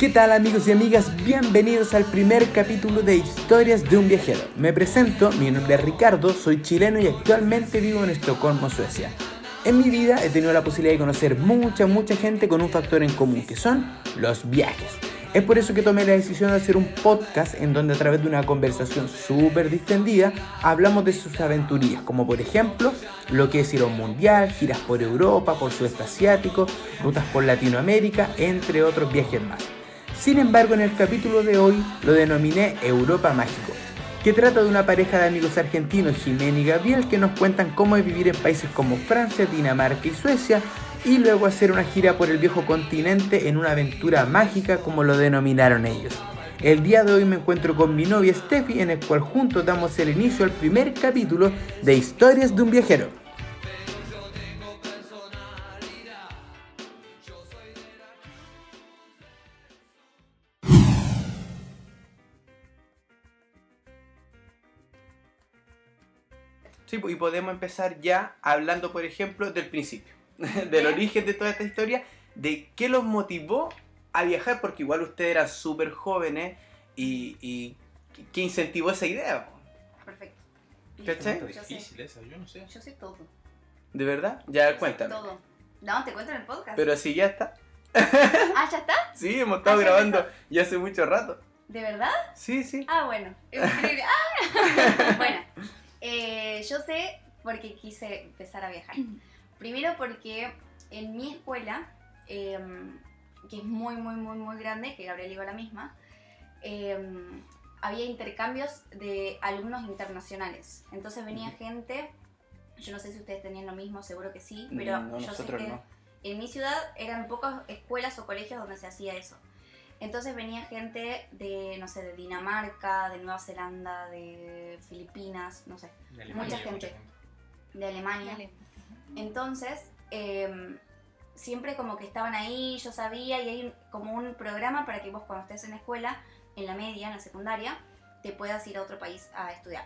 ¿Qué tal amigos y amigas? Bienvenidos al primer capítulo de Historias de un viajero. Me presento, mi nombre es Ricardo, soy chileno y actualmente vivo en Estocolmo, Suecia. En mi vida he tenido la posibilidad de conocer mucha, mucha gente con un factor en común, que son los viajes. Es por eso que tomé la decisión de hacer un podcast en donde a través de una conversación súper distendida hablamos de sus aventurías, como por ejemplo lo que es ir a un mundial, giras por Europa, por sudeste asiático, rutas por Latinoamérica, entre otros viajes más. Sin embargo, en el capítulo de hoy lo denominé Europa Mágico, que trata de una pareja de amigos argentinos, Jimena y Gabriel, que nos cuentan cómo es vivir en países como Francia, Dinamarca y Suecia, y luego hacer una gira por el viejo continente en una aventura mágica como lo denominaron ellos. El día de hoy me encuentro con mi novia Steffi en el cual juntos damos el inicio al primer capítulo de Historias de un viajero. Sí, pues, y podemos empezar ya hablando, por ejemplo, del principio, del origen de toda esta historia, de qué los motivó a viajar, porque igual ustedes eran súper jóvenes y, y qué incentivó esa idea. Perfecto. ¿Cachai? Yo difícil sé, esa, yo no sé. yo sé todo. ¿De verdad? Ya Yo sé cuéntame. todo. No, te cuento en el podcast. Pero si ya está. Ah, ¿ya está? Sí, hemos estado Ah, grabando ya hace mucho rato. ¿De verdad? Sí, sí. Ah, bueno. Es increíble. Ah. bueno, eh, yo sé por qué quise empezar a viajar. Primero porque en mi escuela, eh, que es muy, muy, muy, muy grande, que Gabriel iba a la misma, eh, había intercambios de alumnos internacionales. Entonces venía gente, yo no sé si ustedes tenían lo mismo, seguro que sí, pero no, yo sé que no. en mi ciudad eran pocas escuelas o colegios donde se hacía eso. Entonces venía gente de, no sé, de Dinamarca, de Nueva Zelanda, de Filipinas, no sé, De Mucha gente. de Alemania. Entonces, eh, siempre como que estaban ahí, yo sabía, y hay un- como un programa para que vos cuando estés en la escuela, en la media, en la secundaria, te puedas ir a otro país a estudiar.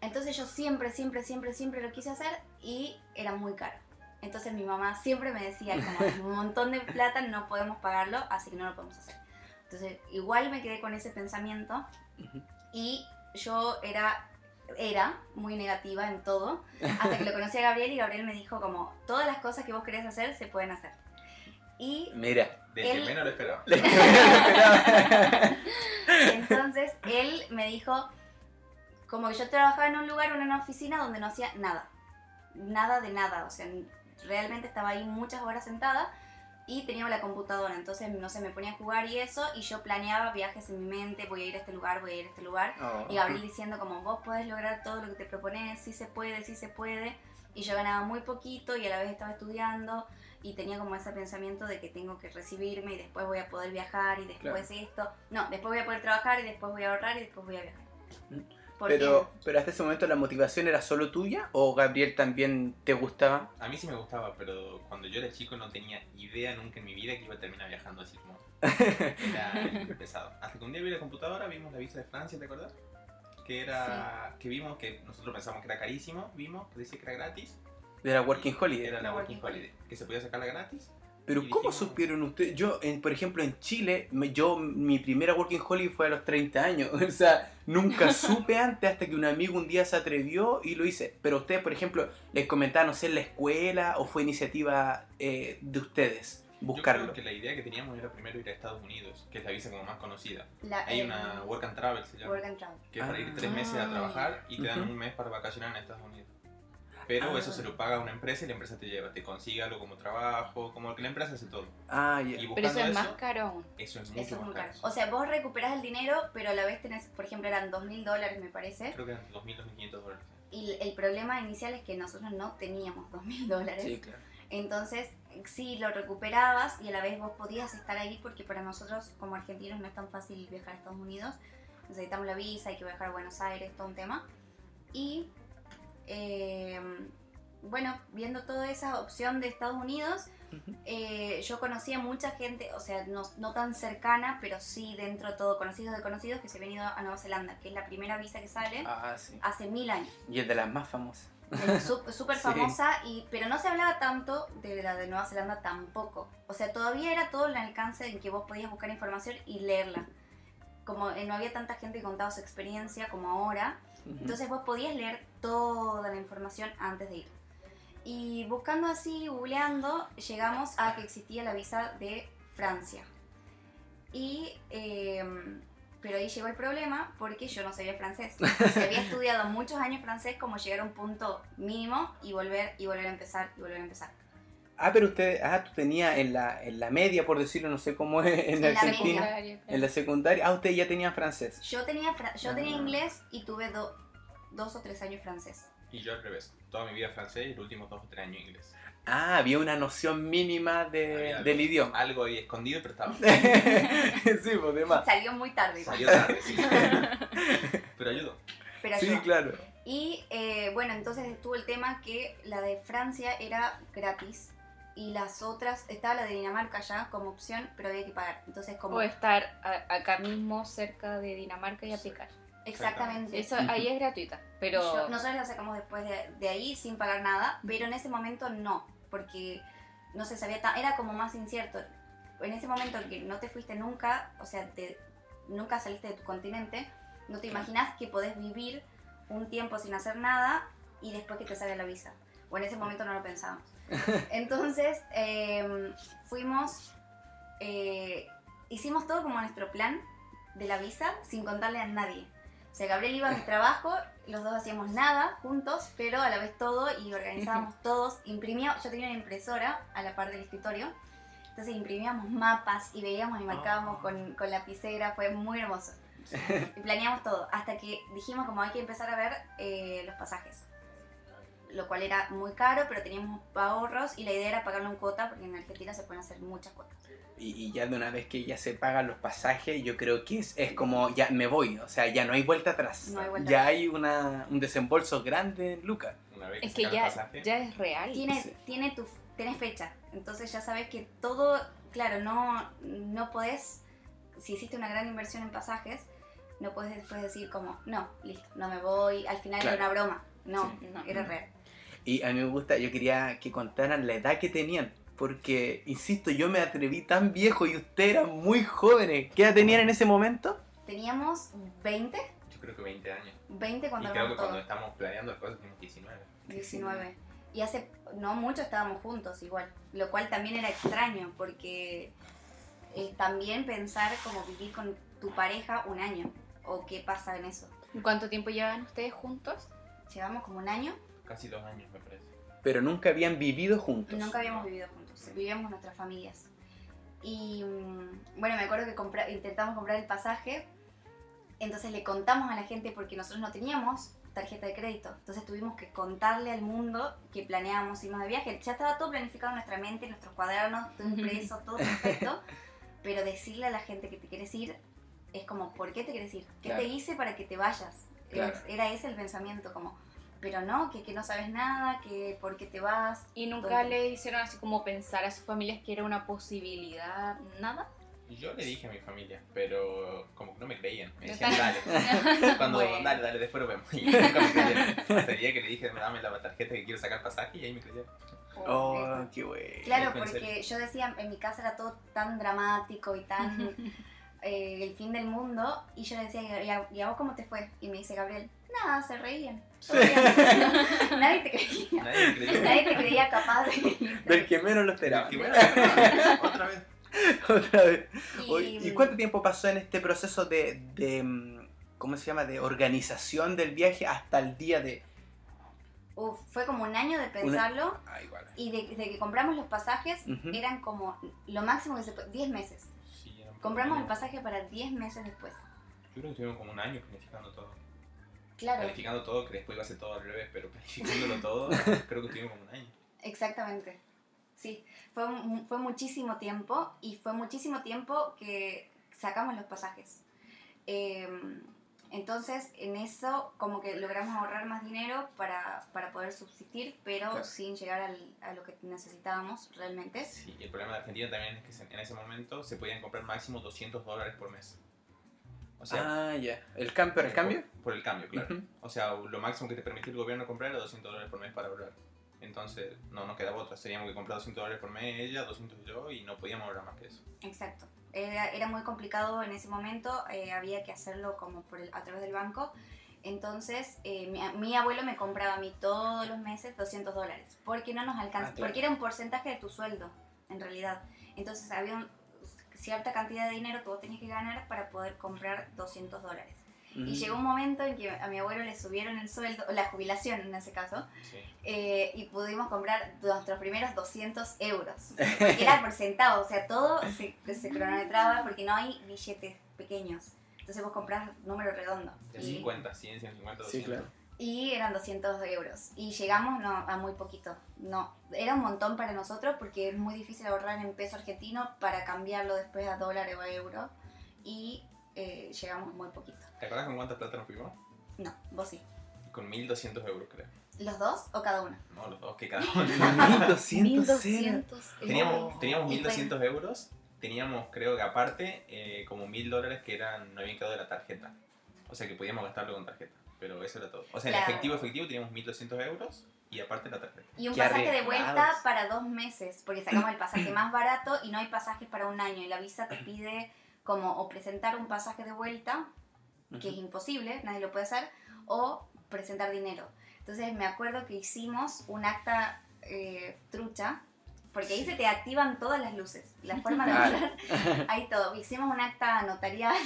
Entonces yo siempre, siempre, siempre, siempre lo quise hacer y era muy caro. Entonces mi mamá siempre me decía, como "Es un montón de plata, no podemos pagarlo, así que no lo podemos hacer. Entonces igual me quedé con ese pensamiento y yo era, era muy negativa en todo, hasta que lo conocí a Gabriel y Gabriel me dijo como, todas las cosas que vos querés hacer se pueden hacer. Y Mira. Del que Él- menos lo esperaba. Les que me lo esperaba. Entonces él me dijo, como que yo trabajaba en un lugar, en una oficina donde no hacía nada, nada de nada, o sea, realmente estaba ahí muchas horas sentada y tenía la computadora, entonces no sé, me ponía a jugar y eso, y yo planeaba viajes en mi mente, voy a ir a este lugar, voy a ir a este lugar, Oh. y Gabriel diciendo como vos podés lograr todo lo que te propones, sí se puede, sí se puede, y yo ganaba muy poquito y a la vez estaba estudiando y tenía como ese pensamiento de que tengo que recibirme y después voy a poder viajar y después esto, no, después voy a poder trabajar y después voy a ahorrar y después voy a viajar. Pero, pero hasta ese momento la motivación era solo tuya o Gabriel también te gustaba? A mí sí me gustaba, pero cuando yo era chico no tenía idea nunca en mi vida que iba a terminar viajando así como. Era pesado. Hasta que un día vi la computadora, vimos la visa de Francia, ¿te acuerdas? Que era. que vimos que nosotros pensamos que era carísimo, vimos que decía que era gratis. De la Working Holiday. Era la Working Holiday, que se podía sacarla gratis. Pero Y ¿cómo dijimos- supieron ustedes? Yo, en- por ejemplo, en Chile, me- yo mi primera Working Holiday fue a los 30 años. O sea, nunca supe antes hasta que un amigo un día se atrevió y lo hice. Pero ustedes, por ejemplo, les comentaban, no sé, en la escuela o fue iniciativa eh, de ustedes Yo buscarlo. creo que la idea que teníamos era primero ir a Estados Unidos, que es la visa como más conocida. la, Hay eh, una Work and Travel, se llama. Work and Travel. que es para ir Ah. tres meses a trabajar y te dan Ujú. un mes para vacacionar en Estados Unidos. Pero Ah. eso se lo paga una empresa y la empresa te lleva, te consigue algo como trabajo, como que la empresa hace todo. Ah, ya. Y Pero eso es eso, más caro aún. eso es mucho Eso es más muy caro. caro. O sea, vos recuperás el dinero, pero a la vez tenés, por ejemplo, eran dos mil dólares, me parece. Creo que eran 2.000, 2.500 dólares. Y el problema inicial es que nosotros no teníamos dos mil dólares. Sí, claro. Entonces, sí, lo recuperabas y a la vez vos podías estar ahí porque para nosotros como argentinos no es tan fácil viajar a Estados Unidos. Necesitamos la visa, hay que viajar a Buenos Aires, todo un tema. Y eh, bueno, viendo toda esa opción de Estados Unidos, eh, yo conocía mucha gente, o sea, no, no tan cercana, pero sí dentro de todo, conocidos de conocidos que se han ido a Nueva Zelanda, que es la primera visa que sale Ah, sí. hace mil años. Y es de las más famosas. súper Sí. famosa, y, pero no se hablaba tanto de la de Nueva Zelanda tampoco. O sea, todavía era todo el alcance en que vos podías buscar información y leerla. Como eh, no había tanta gente que contaba su experiencia como ahora, Ujú. entonces vos podías leer toda la información antes de ir. Y buscando así, googleando, llegamos a que existía la visa de Francia. Y, em, pero ahí llegó el problema porque yo no sabía francés. O sea, había estudiado muchos años francés como llegar a un punto mínimo y volver y volver a empezar y volver a empezar. Ah, pero usted, ah, tú tenías en la, en la media, por decirlo, no sé cómo es en, En la Argentina. media. En la secundaria. Ah, usted ya tenía francés. Yo tenía, fra- yo tenía Ah. inglés y tuve do- dos o tres años francés. Y yo al revés. Toda mi vida francés y los últimos dos o tres años inglés. Ah, había una noción mínima de, Había del idioma. Algo ahí escondido, pero estaba. sí, pues demás. Salió muy tarde. Salió tarde, sí. pero ayudó. Pero Sí, ayudó. claro. Y eh, bueno, entonces estuvo el tema que la de Francia era gratis y las otras, estaba la de Dinamarca ya como opción, pero había que pagar. Entonces como... O estar a- acá mismo cerca de Dinamarca y aplicar. Exactamente. Eso ahí es gratuita, pero Yo- nosotros la sacamos después de, de ahí sin pagar nada, pero en ese momento no, porque no se sabía, ta- era como más incierto. En ese momento en que no te fuiste nunca, o sea, te- nunca saliste de tu continente, no te imaginas que podés vivir un tiempo sin hacer nada y después que te sale la visa. O en ese momento no lo pensábamos. Entonces, eh, fuimos, eh, hicimos todo como nuestro plan de la visa sin contarle a nadie. O sea, Gabriel iba a mi trabajo, los dos hacíamos nada juntos, pero a la vez todo y organizábamos todos. Imprimíamos, yo tenía una impresora a la par del escritorio, entonces imprimíamos mapas y veíamos y marcábamos Oh. con, con lapicera, fue muy hermoso. Y planeamos todo, hasta que dijimos como hay que empezar a ver eh, los pasajes. Lo cual era muy caro, pero teníamos ahorros y la idea era pagarlo en cuota, porque en Argentina se pueden hacer muchas cuotas. Y, y ya de una vez que ya se pagan los pasajes, yo creo que es, es como ya me voy, o sea, ya no hay vuelta atrás. No hay vuelta ya atrás. hay una, un desembolso grande en Lucas. Una vez que es que ya, pasaje, ya es real. tiene, Sí. tiene tu, tenés fecha, entonces ya sabes que todo, claro, no, no podés, si hiciste una gran inversión en pasajes, no puedes después decir como, no, listo, no me voy, al final Claro. era una broma. No, Sí, no. era real. Y a mí me gusta, yo quería que contaran la edad que tenían. Porque, insisto, yo me atreví tan viejo y ustedes eran muy jóvenes. ¿Qué edad tenían en ese momento? Teníamos 20, yo creo que 20 años. 20 cuando y creo que armamos cuando todo, estamos planeando las cosas teníamos 19. 19. Y hace no mucho estábamos juntos igual, lo cual también era extraño porque eh, también pensar como vivir con tu pareja un año o qué pasa en eso. ¿Cuánto tiempo llevan ustedes juntos? Llevamos como un año Casi dos años, me parece. Pero nunca habían vivido juntos. Nunca habíamos vivido juntos, vivíamos nuestras familias. Y mm, bueno, me acuerdo que compra- intentamos comprar el pasaje, entonces le contamos a la gente porque nosotros no teníamos tarjeta de crédito, entonces tuvimos que contarle al mundo que planeábamos irnos de viaje. Ya estaba todo planificado en nuestra mente, en nuestros cuadernos, todo impreso, todo perfecto, pero decirle a la gente que te quieres ir es como, ¿por qué te quieres ir? ¿Qué Claro. te hice para que te vayas? Claro. Era ese el pensamiento, como, pero no, que, que no sabes nada, que por qué te vas, ¿Y nunca Todo. le hicieron así como pensar a sus familias que era una posibilidad? ¿Nada? Yo le dije a mi familia, pero como que no me creían. Me decían, dale. Cuando, Bueno. dale, dale, después lo vemos. Y nunca me creyeron. Hasta el día que le dije, dame la tarjeta que quiero sacar pasaje y ahí me creyeron. Oh, qué bueno. Claro, porque yo decía, en mi casa era todo tan dramático y tan eh, el fin del mundo, y yo le decía, ¿y a, y a vos cómo te fue? Y me dice Gabriel, nada, se reían. Todo bien". Nadie te creía. Nadie te creía capaz de Del que menos lo esperaba. Que otra vez. Otra vez. Y- ¿Y cuánto tiempo pasó en este proceso de, de, mm, ¿cómo se llama? De organización del viaje hasta el día de... Uf, fue como un año de pensarlo, Ah, igual. y de, de que compramos los pasajes, eran como lo máximo que se puede, 10 meses. Sí, Compramos el pasaje para 10 meses después. Yo creo que estuvimos como un año planificando todo. Claro. Planificando todo, que después iba a ser todo al revés, pero planificándolo todo, creo que estuvimos como un año. Exactamente. Sí, fue, fue muchísimo tiempo y fue muchísimo tiempo que sacamos los pasajes. Eh, entonces, en eso como que logramos ahorrar más dinero para, para poder subsistir, pero Claro. sin llegar al- a lo que necesitábamos realmente. Sí, el problema de Argentina también es que en ese momento se podían comprar máximo 200 dólares por mes. O sea, ah, ya. ¿El cambio? ¿El cambio? Por, por el cambio, claro. O sea, lo máximo que te permite el gobierno comprar era 200 dólares por mes para ahorrar. Entonces, no nos quedaba otra. Teníamos que comprar 200 dólares por mes ella, 200 yo, y no podíamos ahorrar más que eso. Exacto. Era, era muy complicado en ese momento, eh, había que hacerlo como por el- a través del banco. Entonces, eh, mi, mi abuelo me compraba a mí todos los meses 200 dólares, porque no nos alcanza, Ah, claro. porque era un porcentaje de tu sueldo, en realidad. Entonces, había un- cierta cantidad de dinero que vos tenías que ganar para poder comprar 200 dólares. Y Mm. llegó un momento en que a mi abuelo le subieron el sueldo, o la jubilación en ese caso, Sí. eh, y pudimos comprar nuestros primeros 200 euros. Porque era por centavo, o sea, todo se, se cronometraba porque no hay billetes pequeños. Entonces vos comprás número redondo. De Y, 50, 100, 150, 200. Sí, claro. Y eran 200 euros. Y llegamos no, a muy poquito. No, era un montón para nosotros porque es muy difícil ahorrar en peso argentino para cambiarlo después a dólar o a euro. Y eh, llegamos muy poquito. ¿Te acuerdas con cuánta plata nos fuimos? No, vos sí. Con 1200 euros, creo. ¿Los dos o cada uno? No, los dos, que cada uno. 1200 era. 1200 teníamos, teníamos Y 1200 euros. Teníamos, creo que aparte, eh, como 1000 dólares que eran, no habían quedado de la tarjeta. O sea que podíamos gastarlo con tarjeta. Pero eso era todo. O sea, en Claro. efectivo, efectivo, teníamos 1200 euros y aparte la tarjeta. Y un Qué pasaje de vuelta para dos meses, porque sacamos el pasaje más barato y no hay pasajes para un año. Y la visa te pide como o presentar un pasaje de vuelta, que es imposible, nadie lo puede hacer, o presentar dinero. Entonces me acuerdo que hicimos un acta eh, trucha, porque ahí se te activan todas las luces, la forma de ahorrar, ahí todo. Hicimos un acta notarial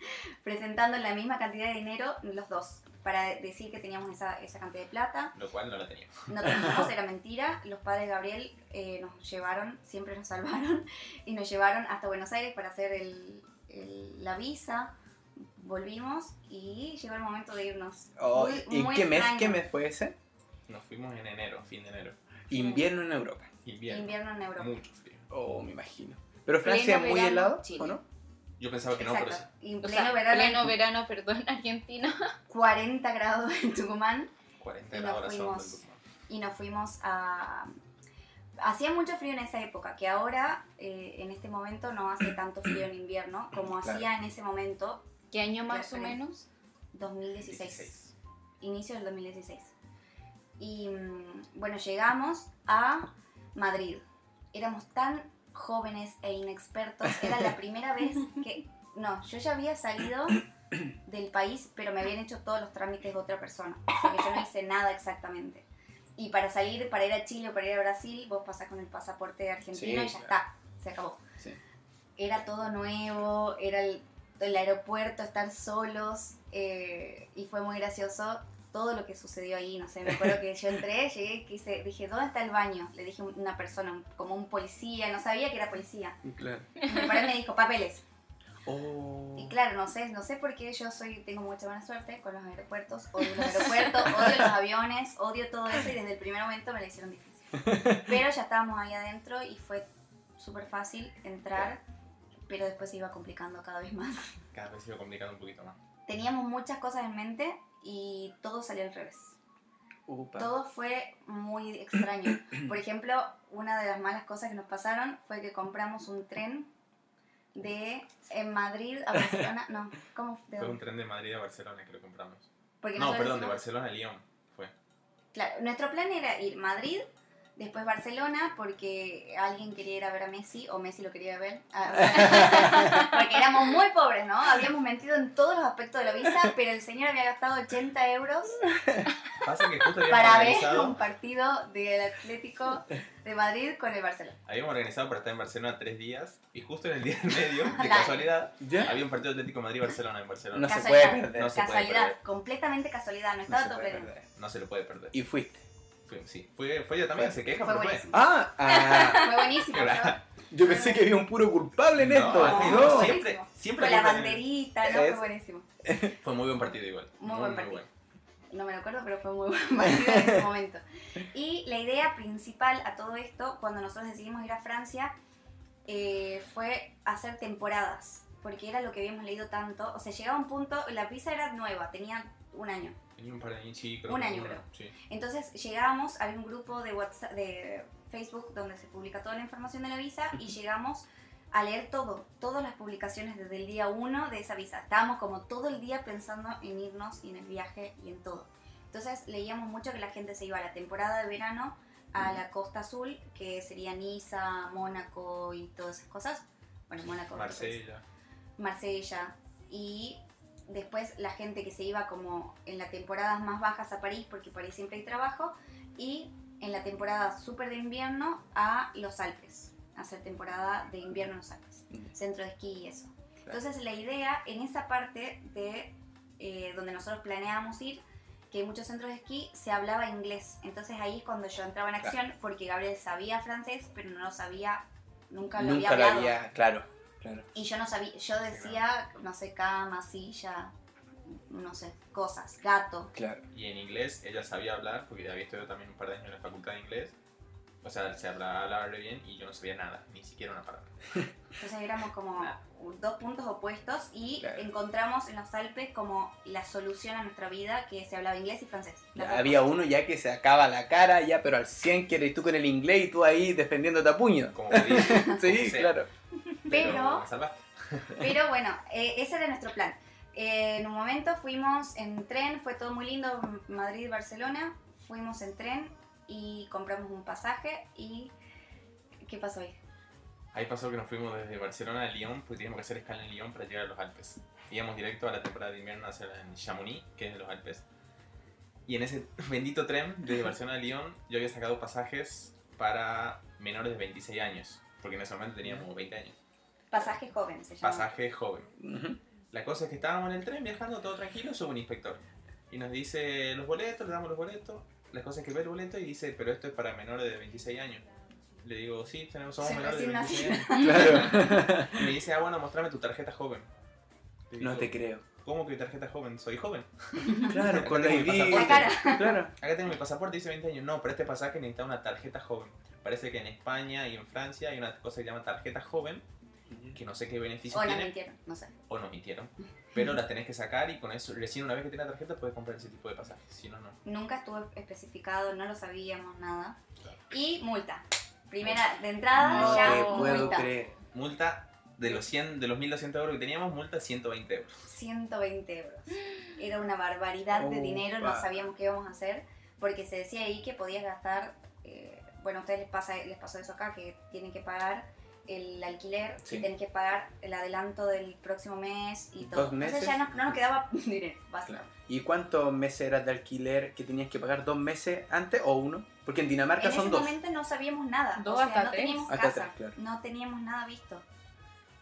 presentando la misma cantidad de dinero los dos, para decir que teníamos esa, esa cantidad de plata. Lo cual no la teníamos. No teníamos, era mentira. Los padres de Gabriel eh, nos llevaron, siempre nos salvaron, y nos llevaron hasta Buenos Aires para hacer el- el- la visa. Volvimos y llegó el momento de irnos. Oh, Muy- ¿Y muy qué mes, qué mes fue ese? Nos fuimos en enero, fin de enero. Invierno en Europa. Invierno. Invierno en Europa. Mucho frío. Oh, me imagino. ¿Pero Francia es muy helado Chile. o no? Yo pensaba que no, pero sí. Y en O pleno sea, verano, pleno verano, perdón, Argentina. 40 grados en Tucumán 40 Y nos grados sombra fuimos. Tucumán. y nos fuimos a... Hacía mucho frío en esa época, que ahora, eh, en este momento, no hace tanto frío en invierno como Claro. hacía en ese momento, ¿Qué año más o menos? 2016. 16. inicio del 2016. Y mm, bueno, llegamos a Madrid. Éramos tan jóvenes e inexpertos. Era la primera vez que... No, yo ya había salido del país, pero me habían hecho todos los trámites de otra persona. O sea que yo no hice nada exactamente. Y para salir, para ir a Chile o para ir a Brasil, vos pasás con el pasaporte argentino Sí, y ya claro. está, se acabó. Sí. Era todo nuevo, era el, el aeropuerto, estar solos, eh, y fue muy gracioso todo lo que sucedió ahí. No sé, me acuerdo que yo entré, llegué, quise, dije, ¿dónde está el baño? Le dije a una persona, como un policía, no sabía que era policía. Claro. Me paré y me dijo, papeles. Oh. Y claro, no sé, no sé por qué yo soy, tengo mucha buena suerte con los aeropuertos, odio los aeropuertos, odio los aviones, odio todo eso y desde el primer momento me lo hicieron difícil. Pero ya estábamos ahí adentro y fue súper fácil entrar, pero después se iba complicando cada vez más. Cada vez se iba complicando un poquito más. Teníamos muchas cosas en mente y todo salió al revés. Upa. Todo fue muy extraño. Por ejemplo, una de las malas cosas que nos pasaron fue que compramos un tren de en Madrid a Barcelona. No, ¿cómo? ¿De Fue un tren de Madrid a Barcelona que lo compramos. Porque No, perdón, de Barcelona a Lyon fue. Claro, nuestro plan era ir Madrid, después Barcelona, porque alguien quería ir a ver a Messi, o Messi lo quería ver. Ah, porque éramos muy pobres, ¿no? Habíamos mentido en todos los aspectos de la visa, pero el señor había gastado 80 euros Pasa que justo habíamos para ver un partido del Atlético de Madrid con el Barcelona. habíamos organizado para estar en Barcelona tres días y justo en el día en medio, de casualidad, ¿Ya? había un partido Atlético Madrid-Barcelona en Barcelona. No se puede perder. No se puede Casualidad, perder. completamente casualidad, no No estaba se todo perder. No se lo puede perder. Y fuiste. Fue, sí. fue, fue ella también, Fue- se queja, Fue pero fue. buenísimo. Ah, ah, Fue buenísimo. Yo pensé que había un puro culpable en No, esto. no, No. siempre, siempre Con la fue- banderita, ¿no? Fue buenísimo. Fue muy buen partido igual. Muy buen partido. No me lo acuerdo, pero fue muy buen partido en ese momento. Y la idea principal a todo esto, cuando nosotros decidimos ir a Francia, eh, fue hacer temporadas, porque era lo que habíamos leído tanto. O sea, llegaba un punto, la visa era nueva, tenía un año. Tenía un par de años, sí, creo Un que año, creo. Sí. Entonces llegábamos, había un grupo de WhatsApp, de Facebook donde se publica toda la información de la visa y llegamos a leer todo, todas las publicaciones desde el día 1 de esa visa. Estábamos como todo el día pensando en irnos y en el viaje y en todo. Entonces leíamos mucho que la gente se iba a la temporada de verano a la Costa Azul, que sería Niza, Mónaco y todas esas cosas. Bueno, Mónaco. Marsella. Marsella. Y después la gente que se iba como en las temporadas más bajas a París, porque París siempre hay trabajo, y en la temporada súper de invierno a los Alpes, a hacer temporada de invierno en los Alpes, centro de esquí y eso. Claro. Entonces la idea en esa parte de eh, donde nosotros planeábamos ir, que hay muchos centros de esquí, se hablaba inglés. Entonces ahí es cuando yo entraba en acción, porque Gabriel sabía francés, pero no lo sabía, nunca lo Nunca había lo hablado. había, claro, claro. Y yo no sabía, yo decía, no sé, cama, silla, no sé, cosas, gato. Claro. Y en inglés ella sabía hablar, porque había estudiado también un par de años en la facultad de inglés. O sea, se hablaba, hablaba re bien y yo no sabía nada, ni siquiera una palabra. Entonces éramos como dos puntos opuestos y Claro. encontramos en los Alpes como la solución a nuestra vida que se hablaba inglés y francés. Había uno ya que se acaba la cara, ya, pero al 100 quieres tú con el inglés y tú ahí defendiéndote a puño. Como podía. Sí, sea. claro. Pero-. Pero bueno, eh, ese era nuestro plan. Eh, en un momento fuimos en tren, fue todo muy lindo, Madrid-Barcelona, fuimos en tren y compramos un pasaje y... ¿Qué pasó ahí? Ahí pasó que nos fuimos desde Barcelona a Lyon, porque teníamos que hacer escala en Lyon para llegar a los Alpes. Íbamos directo a la temporada de invierno a hacer en Chamonix, que es de los Alpes. Y en ese bendito tren de Barcelona a Lyon, yo había sacado pasajes para menores de 26 años, porque en ese momento teníamos 20 años. Pasaje joven se llama. Pasaje joven. La cosa es que estábamos en el tren viajando todo tranquilo, sube un inspector. Y nos dice los boletos, le damos los boletos. La cosa es que ve el boleto y dice, pero esto es para menores de 26 años. Le digo, sí, tenemos, somos Sí, menores de recién 26 años. Claro. Y me dice, ah, bueno, mostrame tu tarjeta joven. No te creo. ¿Cómo que tarjeta joven? Soy joven. Claro, con la ID. La cara. Claro. Acá tengo mi pasaporte, dice 20 años. No, pero este pasaje necesita una tarjeta joven. Parece que en España y en Francia hay una cosa que se llama tarjeta joven, que no sé qué beneficio O nos tiene, mintieron, no sé. o nos mintieron. Pero las tenés que sacar y con eso, recién una vez que tienes la tarjeta puedes comprar ese tipo de pasajes. Si no, no. Nunca estuvo especificado, no lo sabíamos nada. Claro. Y multa. Primera de entrada, No ya te puedo multa. creer. Multa de los 100, de los 1200 euros que teníamos, multa 120 euros. 120 euros. Era una barbaridad de dinero, no sabíamos qué íbamos a hacer, porque se decía ahí que podías gastar, eh, bueno, a ustedes les, pasa, les pasó eso acá, que tienen que pagar el alquiler Sí. y tienen que pagar el adelanto del próximo mes y todo. Dos meses. Entonces ya no, no nos quedaba dinero, básicamente. Claro. ¿Y cuántos meses eras de alquiler que tenías que pagar? ¿Dos meses antes o uno? Porque en Dinamarca En son ese dos. momento no sabíamos nada. Dos o sea, hasta no tres. teníamos Hasta casa, tres, claro. no teníamos nada visto.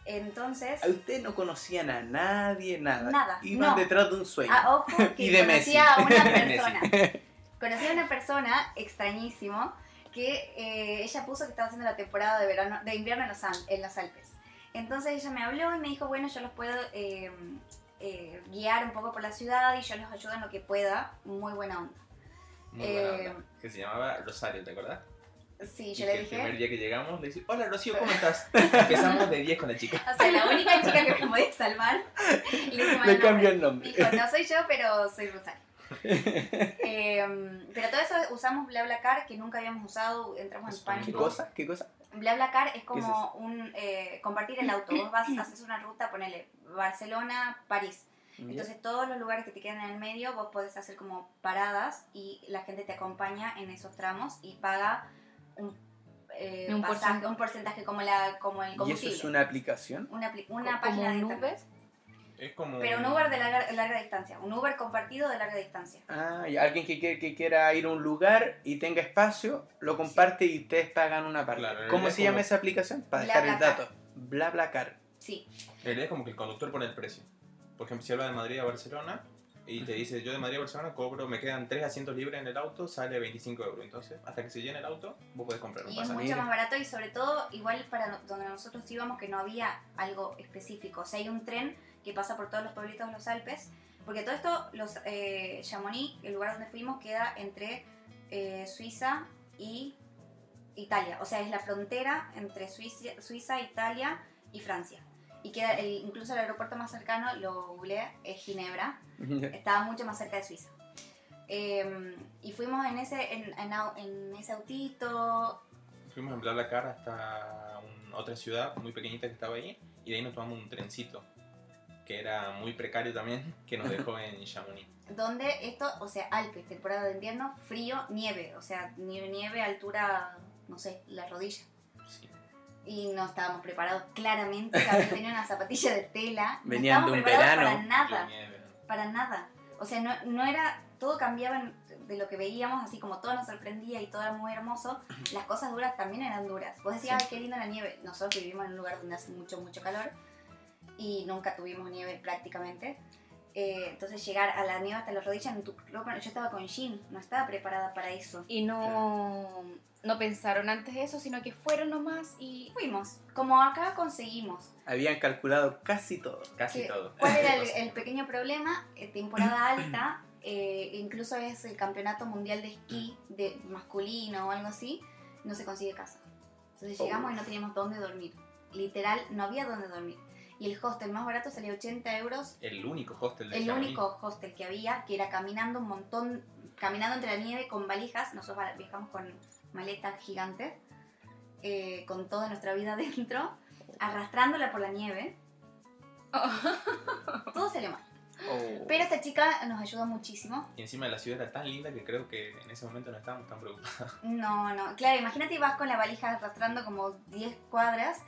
Entonces, A ustedes no conocían a nadie, nada. Nada, Iban no. detrás de un sueño. ah, ojo que Y de conocí Messi. a una persona. conocí a una persona extrañísimo que eh, ella puso que estaba haciendo la temporada de verano, de invierno en los, en los Alpes. Entonces ella me habló y me dijo, bueno, yo los puedo eh, eh, guiar un poco por la ciudad y yo los ayudo en lo que pueda. Muy buena onda. Muy Eh, buena onda. Que se llamaba Rosario, ¿te acordás? Sí, Y yo que le el primer dije. día que llegamos le dije, hola Rocío, ¿cómo estás? Empezamos de 10 con la chica. O sea, la única chica que me podía salvar. Le, dije Le cambio el nombre. Dijo, no soy yo, pero soy Rosario. Eh, pero todo eso usamos BlaBlaCar, que nunca habíamos usado, entramos en pánico. ¿Qué cosa? ¿Qué cosa? BlaBlaCar es ¿Qué es como un eh, compartir el auto. Vos vas, haces una ruta, ponele Barcelona, París. Entonces todos los lugares que te quedan en el medio vos podés hacer como paradas y la gente te acompaña en esos tramos y paga un, eh, Un pasaje- porcentaje. un porcentaje como, la, como el ¿Y eso combustible. es una aplicación? Una, una página de un internet. Es como... Pero un Uber de larga, larga distancia. Un Uber compartido de larga distancia. Ah, y alguien que, quiere- que quiera ir a un lugar y tenga espacio, lo comparte y ustedes pagan una parte. Claro, ¿Cómo se llama como- esa aplicación? Para dejar el dato. BlaBlaCar. Sí. Idea es como que el conductor pone el precio. Por ejemplo, si habla de Madrid a Barcelona y te dice, yo de Madrid a Barcelona cobro, me quedan tres asientos libres en el auto, sale 25 euros. Entonces, hasta que se llene el auto, vos podés comprar un Y es mucho más barato y sobre todo igual para donde nosotros íbamos que no había algo específico. O sea, hay un tren que pasa por todos los pueblitos de los Alpes. Porque todo esto, los eh, Chamonix, el lugar donde fuimos, queda entre eh, Suiza y Italia. O sea, es la frontera entre Suiza, Suiza Italia y Francia. Y queda el- incluso el aeropuerto más cercano, lo googleé, es Ginebra. Estaba mucho más cerca de Suiza. Eh, y fuimos en ese, en, en en ese autito, fuimos en BlaBlaCar hasta un- otra ciudad muy pequeñita que estaba ahí y de ahí nos tomamos un trencito que era muy precario también, que nos dejó en Chamonix. Donde esto, o sea, Alpes, temporada de invierno, frío, nieve. O sea, nieve, nieve, altura, no sé, la rodilla. Sí. Y no estábamos preparados. Claramente, tenía una zapatilla de tela. No Venían de estábamos un preparados verano. Para nada. Para nada. O sea, no, no era, todo cambiaba en- de lo que veíamos, así como todo nos sorprendía y todo era muy hermoso, las cosas duras también eran duras. Vos decías, Sí. ay, qué linda la nieve. Nosotros vivimos en un lugar donde hace mucho, mucho calor y nunca tuvimos nieve prácticamente. Eh, entonces llegar a la nieve hasta las rodillas en tu ropa, yo estaba con jean, no estaba preparada para eso. Y no, no pensaron antes eso, sino que fueron nomás y... Fuimos, como acá conseguimos. Habían calculado casi todo. Casi todo. ¿Cuál era el, el pequeño problema? Eh, temporada alta, eh, incluso es el campeonato mundial de esquí de masculino o algo así, no se consigue casa. Entonces Oh. llegamos y no teníamos dónde dormir. Literal, no había dónde dormir. Y el hostel más barato salía 80 euros. El único hostel de El Chamonix. único hostel que había, que era caminando un montón, caminando entre la nieve con valijas. Nosotros viajamos con maletas gigantes, eh, con toda nuestra vida dentro, arrastrándola por la nieve. Todo salió mal. Oh. Pero esta chica nos ayudó muchísimo. Y encima la ciudad era tan linda que creo que en ese momento no estábamos tan preocupados. No, no. Claro, imagínate vas con la valija arrastrando como 10 cuadras,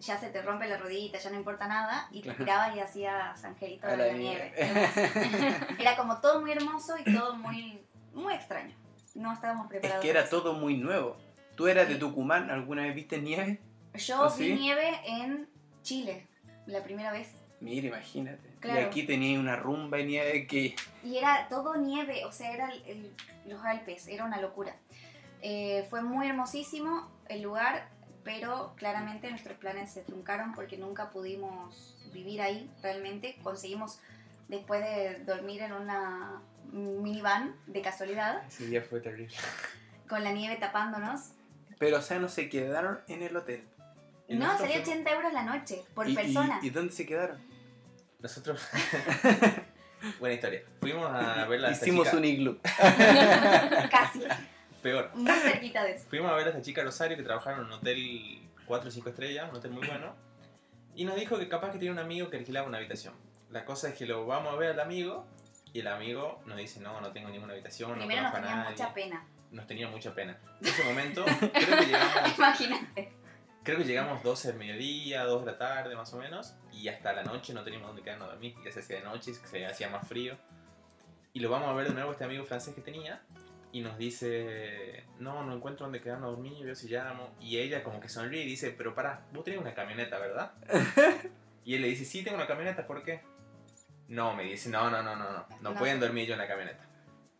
ya se te rompe la rodillita, ya no importa nada, y te Claro. tirabas y hacías angelito de la la nieve. Era como todo muy hermoso y todo muy, muy extraño. No estábamos Es preparados. que era todo muy nuevo. ¿Tú eras de Sí. Tucumán? ¿Alguna vez viste nieve? Yo ¿Oh, vi sí? nieve en Chile, la primera vez. Mira, imagínate. Claro. Y aquí tenía una rumba de nieve que... Y era todo nieve, o sea, era el- el- los Alpes, era una locura. Eh, fue muy hermosísimo el lugar, pero claramente nuestros planes se truncaron porque nunca pudimos vivir ahí realmente. Conseguimos, después de dormir en una minivan de casualidad, Ese día fue terrible. con la nieve tapándonos. Pero, o sea, no se quedaron en el hotel. No, fuimos- 80 euros la noche por ¿Y- y- persona. ¿Y, dónde se quedaron? Nosotros. Buena historia. Fuimos a ver la Hicimos un iglú. Casi, Peor. muy cerquita de eso. Fuimos a ver a esta chica Rosario que trabajaba en un hotel 4 o 5 estrellas, un hotel muy bueno. Y nos dijo que capaz que tenía un amigo que alquilaba una habitación. La cosa es que lo vamos a ver al amigo y el amigo nos dice, no, no tengo ninguna habitación, Primero no nos tenía nadie. mucha pena. Nos tenía mucha pena. En ese momento, creo que llegamos, Imagínate. creo que llegamos 12 del mediodía, 2 de la tarde más o menos, y hasta la noche no teníamos dónde quedarnos a dormir, ya se hacía de noche, se hacía más frío. Y lo vamos a ver de nuevo este amigo francés que tenía, y nos dice, no, no encuentro dónde quedarnos a dormir, yo si llamo. Y ella como que sonríe y dice, pero pará, vos tenés una camioneta, ¿verdad? y él le dice, sí, tengo una camioneta, ¿por qué? No, me dice, no, no, no, no, no, no pueden dormir yo en la camioneta.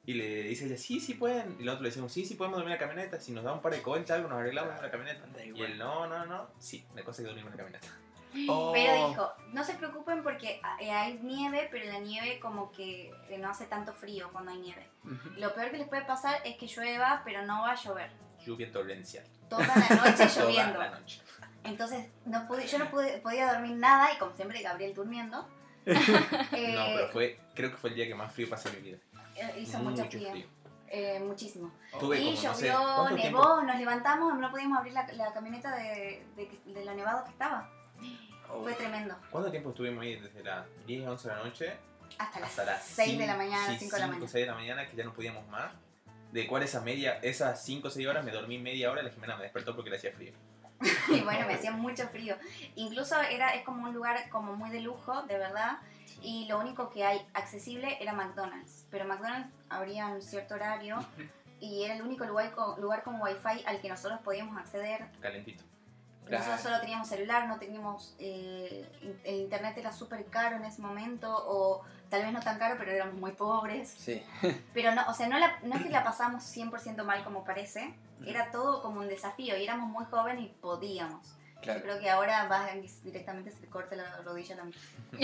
Y le dice ella, sí, sí pueden. Y nosotros le decimos, sí, sí podemos dormir en la camioneta. Si nos da un par de colchas, algo, nos arreglamos en la camioneta. Y él, no, no, no. Sí, la cosa es que dormimos en la camioneta. Oh. Pero dijo, no se preocupen porque eh, hay nieve, pero la nieve como que eh, no hace tanto frío cuando hay nieve. Ujú. Lo peor que les puede pasar es que llueva, pero no va a llover. Lluvia torrencial. Toda la noche Toda lloviendo. la noche. Entonces no pude, yo no pude, podía dormir nada y como siempre Gabriel durmiendo. eh, No, pero fue, creo que fue el día que más frío pasé en mi vida. eh, hizo mucho, Mucho frío. frío. eh, muchísimo. Tuve y como, no sé, llovió, ¿cuánto nevó, tiempo? nos levantamos, no podíamos abrir la, la camioneta de, de, de lo nevado que estaba. Oh. Fue tremendo. ¿Cuánto tiempo estuvimos ahí? Desde las 10, 11 de la noche Hasta las, hasta las 6 de la mañana, sí, 5 de la mañana. 6 de la mañana, que ya no podíamos más. De cuál esa media, esas 5 o 6 horas me dormí media hora y la Jimena me despertó porque le hacía frío. Y bueno, me hacía mucho frío. Incluso era, es como un lugar como muy de lujo, de verdad. Y lo único que hay accesible era McDonald's. Pero McDonald's abría un cierto horario y era el único lugar con, lugar con wifi al que nosotros podíamos acceder. Calentito. Claro. Nosotros solo teníamos celular, no teníamos... eh, el internet era súper caro en ese momento o tal vez no tan caro, pero éramos muy pobres. Sí. Pero no, o sea, no, la- no es que la pasamos 100% mal como parece. Era todo como un desafío y éramos muy jóvenes y podíamos. Yo Claro. creo que ahora vas directamente se te corta la rodilla la mitad.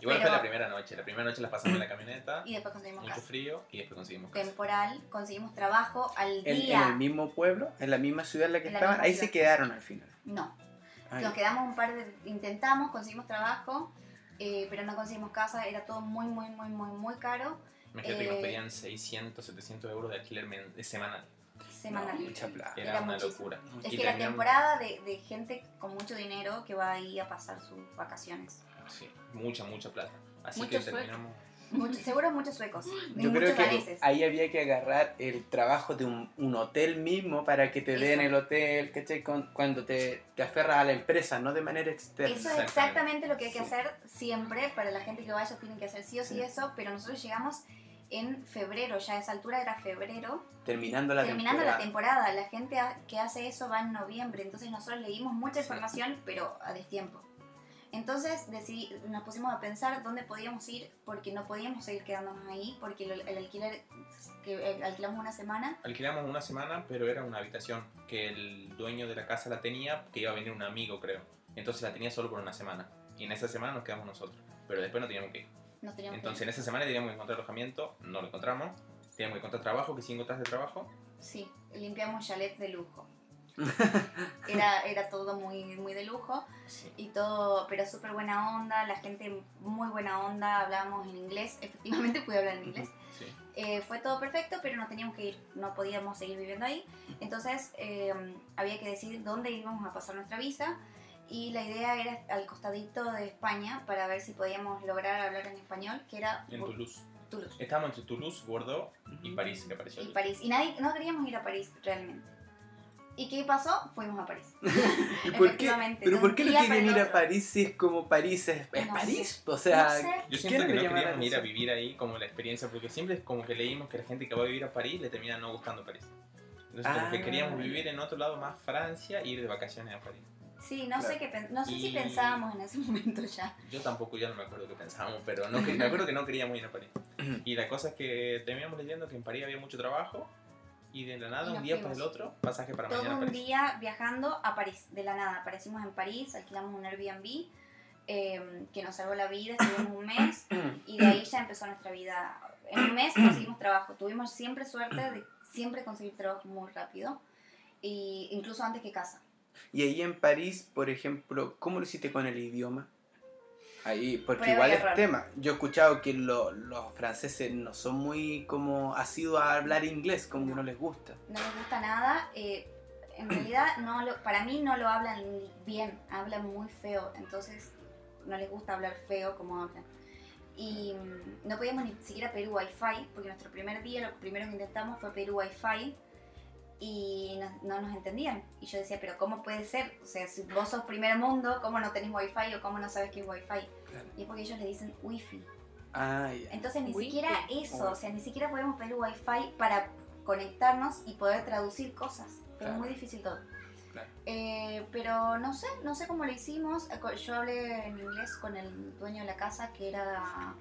Igual fue Pero- la primera noche. La primera noche la pasamos en la camioneta, Y después conseguimos mucho casa. frío y después conseguimos casa. Temporal, conseguimos trabajo al En, en día. el mismo pueblo, en la misma ciudad en la que En la estaban, misma ahí ciudad. se quedaron al final. No, Ay, nos quedamos un par de... Intentamos, conseguimos trabajo, eh, pero no conseguimos casa. Era todo muy, muy, muy, muy, muy caro. Imagínate que nos eh, pedían 600, 700 euros de alquiler semanal. Semanal. No, mucha plata. Era, Era una muchísimo. locura. Es Y que la teníamos- temporada de, de gente con mucho dinero que va ahí a pasar sus vacaciones. Sí, mucha, mucha plata. Así Muchos que terminamos. Mucho- seguro muchos suecos. Yo creo que daneses. ahí había que agarrar el trabajo de un, un hotel mismo para que te den Eso. el hotel, ¿cachai? Con- cuando te, te aferras a la empresa, no de manera externa. Eso es Exactamente. exactamente lo que hay que Sí. hacer siempre. Para la gente que vaya tienen que hacer sí o sí, Sí. eso. Pero nosotros llegamos en febrero, ya a esa altura era febrero. Terminando la terminando temporada. la temporada. La gente que hace eso va en noviembre. Entonces nosotros leímos mucha información, pero a destiempo. Entonces decidí, nos pusimos a pensar dónde podíamos ir porque no podíamos seguir quedándonos ahí porque el, el alquiler que alquilamos una semana Alquilamos una semana, pero era una habitación que el dueño de la casa la tenía, que iba a venir un amigo, creo. Entonces la tenía solo por una semana. Y en esa semana nos quedamos nosotros. Pero después no teníamos que ir. Nos teníamos que Entonces ir. en esa semana teníamos que encontrar alojamiento, no lo encontramos. Teníamos que encontrar trabajo, que si encontraste trabajo, Sí, limpiamos chalet de lujo. Era, era todo muy, muy de lujo sí. y todo, pero súper buena onda, la gente muy buena onda, hablábamos en inglés, efectivamente pude hablar en inglés. sí. Eh, fue todo perfecto, pero nos teníamos que ir, no podíamos seguir viviendo ahí. Entonces eh, había que decidir dónde íbamos a pasar nuestra visa y la idea era al costadito de España para ver si podíamos lograr hablar en español, que era En Toulouse. Toulouse Estábamos entre Toulouse, Bordeaux y París, que pareció. y París. Y nadie, no queríamos ir a París realmente. ¿Y qué pasó? Fuimos a París. ¿Y por qué? ¿Pero por qué no quieren ir a. París si es como París es, es No París? O sea, No sé. Yo ¿qué siento que no queríamos ir a vivir ahí como la experiencia, porque siempre es como que leímos que la gente que va a vivir a París le termina no gustando París. Entonces como Ah. que queríamos vivir en otro lado más Francia e ir de vacaciones a París. Sí, no sé, qué, no sé si Y- pensábamos en ese momento ya. Yo tampoco ya no me acuerdo qué pensábamos, pero no, me acuerdo que no queríamos ir a París. Y la cosa es que terminamos leyendo que en París había mucho trabajo y de la nada, un día fuimos. para el otro, pasaje para Todo mañana a un París. día viajando a París, de la nada. Aparecimos en París, alquilamos un Airbnb eh, que nos salvó la vida, estuvimos un mes y de ahí ya empezó nuestra vida. En un mes conseguimos trabajo. Tuvimos siempre suerte de siempre conseguir trabajo muy rápido, y incluso antes que casa. Y ahí en París, por ejemplo, ¿cómo lo hiciste con el idioma? Ahí, porque Prueba igual es tema. Yo he escuchado que lo- los franceses no son muy como asiduos a hablar inglés, como que no les gusta. no les gusta nada. eh, en realidad, no lo, para mí no lo hablan bien, hablan muy feo. Entonces, no les gusta hablar feo como hablan. Y mm, no podíamos ni siquiera pedir wifi, porque nuestro primer día lo primero que intentamos fue pedir wifi y no, no nos entendían. Y yo decía, pero ¿cómo puede ser? O sea, si vos sos primer mundo, ¿cómo no tenés wifi o cómo no sabes qué es wifi? Claro. Y es porque ellos le dicen wifi. Ah. Entonces ni Wifi. siquiera eso, o sea, ni siquiera podemos pedir wifi para conectarnos y poder traducir cosas. Claro. muy difícil todo. Claro. Eh, pero no sé, no sé cómo lo hicimos. Eh, Yo hablé en inglés con el dueño de la casa que era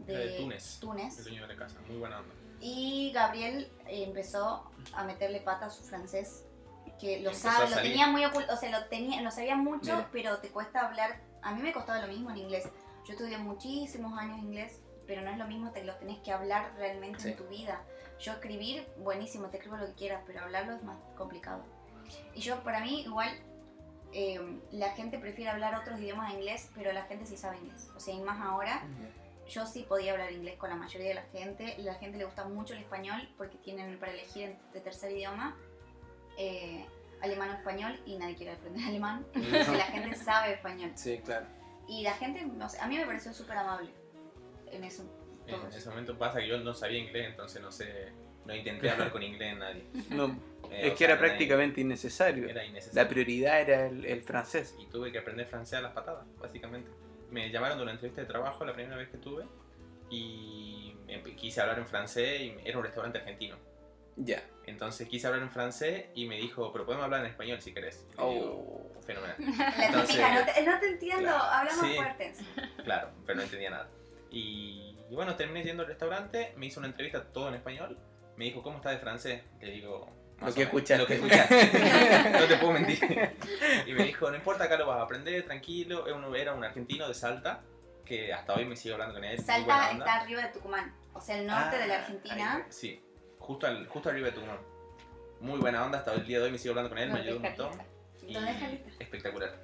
de, de Túnez. Túnez. El dueño de la casa, muy buena onda. Y Gabriel empezó a meterle pata a su francés, que lo a sabe, lo tenía muy oculto, o sea, lo tenía, lo sabía mucho, Mira. pero te cuesta hablar. A mí me costaba lo mismo en inglés. Yo estudié muchísimos años inglés, pero no es lo mismo, te lo tenés que hablar realmente Sí. en tu vida. Yo escribir, buenísimo, te escribo lo que quieras, pero hablarlo es más complicado. Y yo, para mí, igual, eh, la gente prefiere hablar otros idiomas en inglés, pero la gente sí sabe inglés. O sea, y más ahora, yo sí podía hablar inglés con la mayoría de la gente. La gente le gusta mucho el español porque tienen para elegir de tercer idioma eh, alemán o español y nadie quiere aprender alemán. Entonces la gente sabe español. Sí, claro. Y la gente, no sé, a mí me pareció súper amable en eso. En ese momento pasa que yo no sabía inglés, entonces no sé, no intenté hablar con inglés en nadie. No, Eh, es o que sea, era nadie- prácticamente innecesario. Era innecesario. La prioridad era el, el francés. y tuve que aprender francés a las patadas, básicamente. Me llamaron de una entrevista de trabajo la primera vez que tuve y empe- quise hablar en francés y era un restaurante argentino. Ya. Entonces quise hablar en francés y me dijo, pero podemos hablar en español si querés. Y Oh. digo, fenomenal. Entonces- no te, no te entiendo, Claro, hablamos sí. fuertes. Claro, pero no entendía nada. Y, y bueno, terminé yendo al restaurante, me hizo una entrevista todo en español. Me dijo, ¿cómo está de francés? Le digo, Lo que escuchaste. Lo que escuchaste. no te puedo mentir. Y me dijo, no importa, acá lo vas a aprender, tranquilo. Era un, argentino de Salta, que hasta hoy me sigo hablando con él. muy buena Salta onda. está arriba de Tucumán, o sea, el norte Ah, de la Argentina. Ahí, sí, justo, al, justo arriba de Tucumán. Muy buena onda, hasta el día de hoy me sigo hablando con él, me ayudó un montón. Y ¿Dónde es Jalita? espectacular.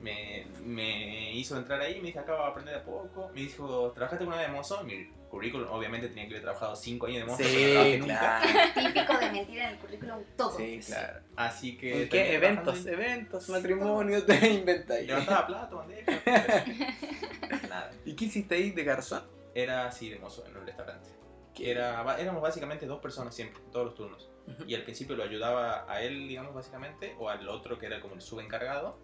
Me, me hizo entrar ahí, me dijo, acá vas a aprender de a poco. Me dijo, ¿trabajaste alguna vez de mozo? Mi currículum, obviamente tenía que haber trabajado 5 años de monja, Sí, no trabajé nunca. claro. Típico de mentir en el currículum todo. Sí, claro. Así que... ¿En qué eventos? trabajando Eventos, matrimonios, te ahí. Levantaba plato, bandeja. pero Nada. ¿Y qué hiciste ahí de garzón? Era así de mozo en un restaurante. Que era, éramos básicamente dos personas siempre, todos los turnos. Y al principio lo ayudaba a él, digamos, básicamente, o al otro que era como el subencargado.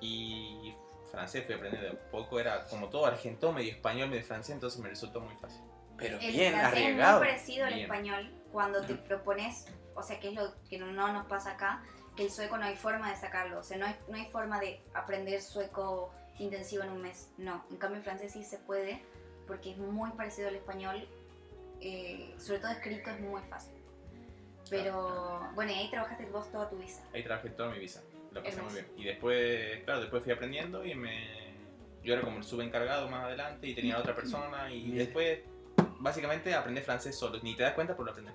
Y francés fui aprendiendo de poco, era como todo argentino, medio español, medio francés, entonces me resultó muy fácil. Pero El bien, francés arriesgado. es muy parecido al Bien. español cuando te propones, o sea, que es lo que no nos pasa acá, que el sueco no hay forma de sacarlo, o sea, no hay, no hay forma de aprender sueco intensivo en un mes, no. En cambio, el francés sí se puede, porque es muy parecido al español, eh, sobre todo escrito es muy fácil. Pero, bueno, y ahí trabajaste vos toda tu visa. Ahí trabajé toda mi visa, lo pasé muy Hermoso. bien. Y después, claro, después fui aprendiendo y me... Yo era como el subencargado más adelante y tenía otra persona y Mira. después, básicamente, aprendí francés solo. Ni te das cuenta, pero lo aprendí.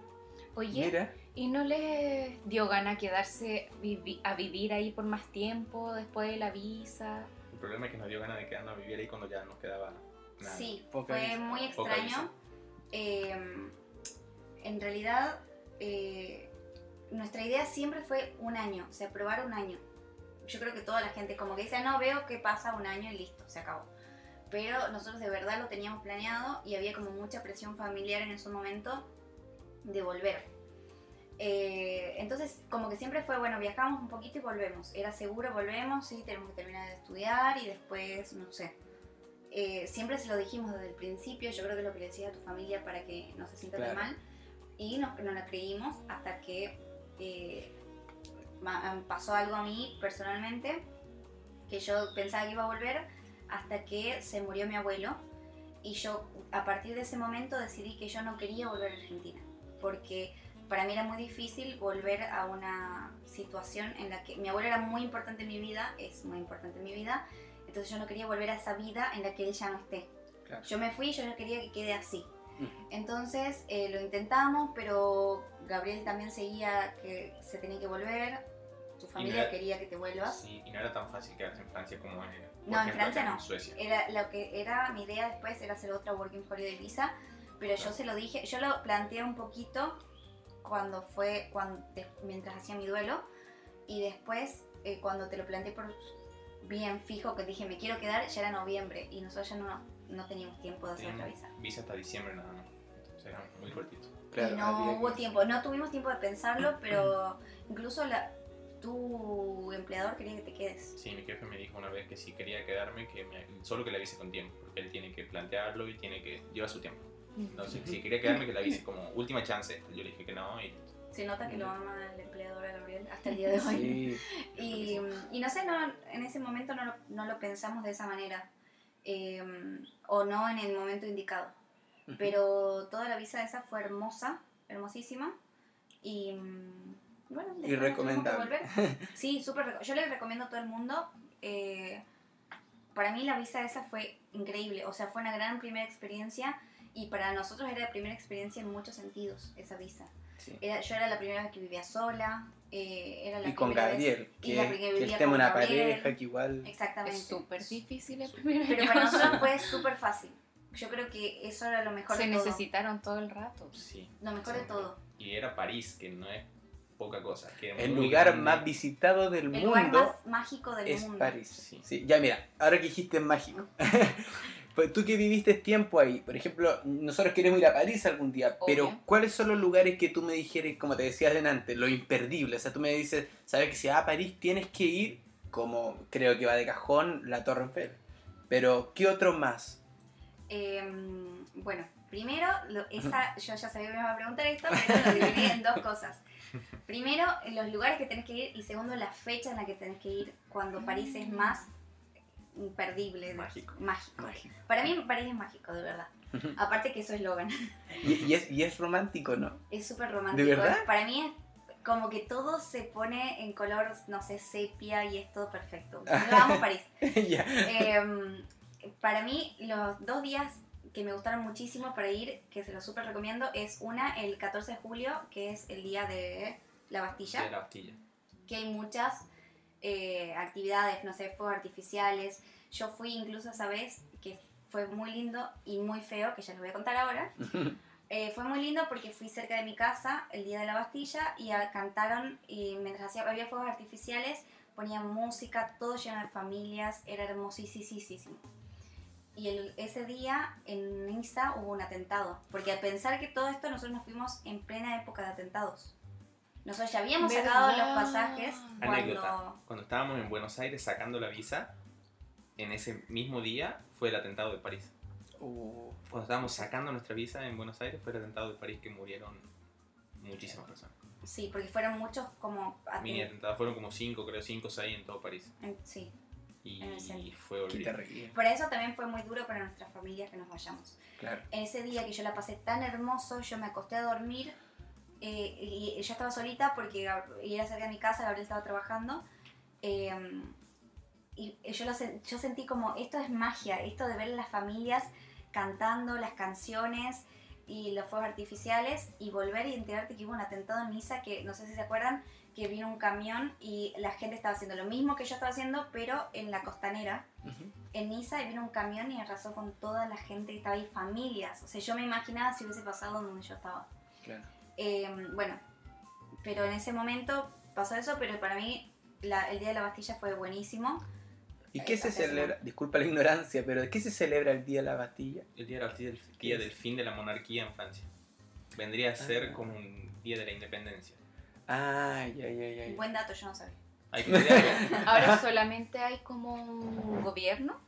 Oye, Mira, ¿y no les dio gana quedarse vivi- a vivir ahí por más tiempo después de la visa? El problema es que nos dio ganas de quedarnos a vivir ahí cuando ya nos quedaba nada. Sí, Poca fue visa. muy extraño. Eh, en realidad, eh, nuestra idea siempre fue un año, o sea, probar un año. Yo creo que toda la gente como que dice, no, veo que pasa un año y listo, se acabó. Pero nosotros de verdad lo teníamos planeado y había como mucha presión familiar en ese momento de volver. Eh, entonces, como que siempre fue, bueno, viajamos un poquito y volvemos. Era seguro, volvemos, sí, tenemos que terminar de estudiar y después, no sé. Eh, siempre se lo dijimos desde el principio, yo creo que es lo que le decía a tu familia para que no se sienta tan mal. Y no, no la creímos hasta que eh, pasó algo a mí personalmente, que yo pensaba que iba a volver, hasta que se murió mi abuelo. Y yo a partir de ese momento decidí que yo no quería volver a Argentina, porque para mí era muy difícil volver a una situación en la que mi abuelo era muy importante en mi vida, es muy importante en mi vida, entonces yo no quería volver a esa vida en la que él ya no esté. Claro. Yo me fui, yo no quería que quede así. Entonces eh, lo intentamos, pero Gabriel también seguía que se tenía que volver, tu familia era- quería que te vuelvas. Sí, y no era tan fácil quedarse en Francia como en, por No, en Francia no. en Suecia. Era lo que era mi idea después era hacer otra working holiday visa, pero yo se lo dije, yo lo planteé un poquito cuando fue cuando mientras hacía mi duelo y después eh, cuando te lo planteé por bien fijo que dije me quiero quedar ya era noviembre y nosotros ya no no teníamos tiempo de hacer Teníamos visa. visa hasta diciembre nada más. Entonces era muy cortito. claro, y no hubo que- tiempo, no tuvimos tiempo de pensarlo, pero incluso la, tu empleador quería que te quedes. Sí, mi jefe me dijo una vez que si quería quedarme, que me- solo que le avise con tiempo, porque él tiene que plantearlo y tiene que lleva su tiempo. Entonces, si quería quedarme, que le avise como última chance. Yo le dije que no y Se nota que lo ama el empleador a Gabriel hasta el día de hoy. Sí, Y, y no sé, no, en ese momento no lo, no lo pensamos de esa manera. Eh, o no en el momento indicado. Ujú. Pero toda la visa esa fue hermosa, hermosísima. Y mm, bueno, que recomendable. Sí, súper Yo le recomiendo a todo el mundo. eh, para mí la visa esa fue increíble. O sea, fue una gran primera experiencia. Y para nosotros era la primera experiencia en muchos sentidos, esa visa. sí. Era, yo era la primera vez que vivía sola. Eh, era la Y con primera vez- Gabriel, y la que, que el tema una Gabriel. pareja que igual... Exactamente. Es súper difícil el primer Pero para nosotros fue súper fácil. Yo creo que eso era lo mejor Se de todo. necesitaron todo el rato. sí. Lo mejor de todo. Y era París, que no es poca cosa. Que El lugar grande. más visitado del El lugar mundo más mágico del es mundo. París. Sí. Sí, ya mira, ahora que dijiste mágico. pues tú que viviste tiempo ahí, por ejemplo, nosotros queremos ir a París algún día, pero. ¿cuáles son los lugares que tú me dijeras, como te decía delante, lo imperdible? O sea, tú me dices, sabes que si vas a París tienes que ir, como creo que va de cajón, la Torre Eiffel. Pero, ¿qué otro más? Eh, bueno, primero, lo- esa, yo ya sabía que me iba a preguntar esto, pero lo dividí en dos cosas. Primero, los lugares que tenés que ir y segundo, la fecha en la que tenés que ir cuando París es más imperdible. Mágico. Mágico. Mágico. Para mí París es mágico, de verdad. Aparte que eso es eslogan. Y, y es, y es romántico, ¿no? Es súper romántico. ¿De verdad? Para mí es como que todo se pone en color, no sé, sepia y es todo perfecto. Yo amo París. Eh, para mí, los dos días que me gustaron muchísimo para ir, que se los súper recomiendo, es una el 14 de julio, que es el día de la Bastilla, De la Bastilla. que hay muchas eh, actividades, no sé, fuegos artificiales. Yo fui incluso esa vez que fue muy lindo y muy feo, que ya les voy a contar ahora. Eh, fue muy lindo porque fui cerca de mi casa el día de la Bastilla y cantaron y mientras hacía, había fuegos artificiales ponían música, todo lleno de familias, era hermosísimo. Y el- ese día en Niza hubo un atentado, porque al pensar que todo esto nosotros nos fuimos en plena época de atentados. Nosotros ya habíamos sacado los ¿Verdad? pasajes Anécdota. cuando... Cuando estábamos en Buenos Aires sacando la visa, en ese mismo día fue el atentado de París. Uh, Cuando estábamos sacando nuestra visa en Buenos Aires fue el atentado de París que murieron muchísimas personas. Sí, porque fueron muchos como... Mini atentados fueron como 5, creo 5 o 6 en todo París. Sí. Y En fue horrible. Por eso también fue muy duro para nuestras familias que nos vayamos. Claro. ese día que yo la pasé tan hermoso, yo me acosté a dormir eh, y, y yo estaba solita porque y era cerca de mi casa, Gabriel estaba trabajando. eh, y yo, lo yo sentí como, esto es magia, esto de ver las familias cantando las canciones y los fuegos artificiales y volver y enterarte que hubo un atentado en Niza que no sé si se acuerdan que vino un camión y la gente estaba haciendo lo mismo que yo estaba haciendo pero en la costanera Ujú. en Niza vino un camión y arrasó con toda la gente que estaba ahí, familias. O sea, yo me imaginaba si hubiese pasado donde yo estaba. Claro. Eh, bueno, pero en ese momento pasó eso, pero para mí la- el Día de la Bastilla fue buenísimo. ¿Y qué se Hacemos. celebra? Disculpa la ignorancia, pero ¿de qué se celebra el Día de la Bastilla? El día de la Bastilla es el día del fin de la monarquía en Francia. Vendría a ser Ah. como un día de la independencia. Ay, ay, ay, ay. Buen dato, yo no sabía. Hay que. Ahora solamente hay como un gobierno,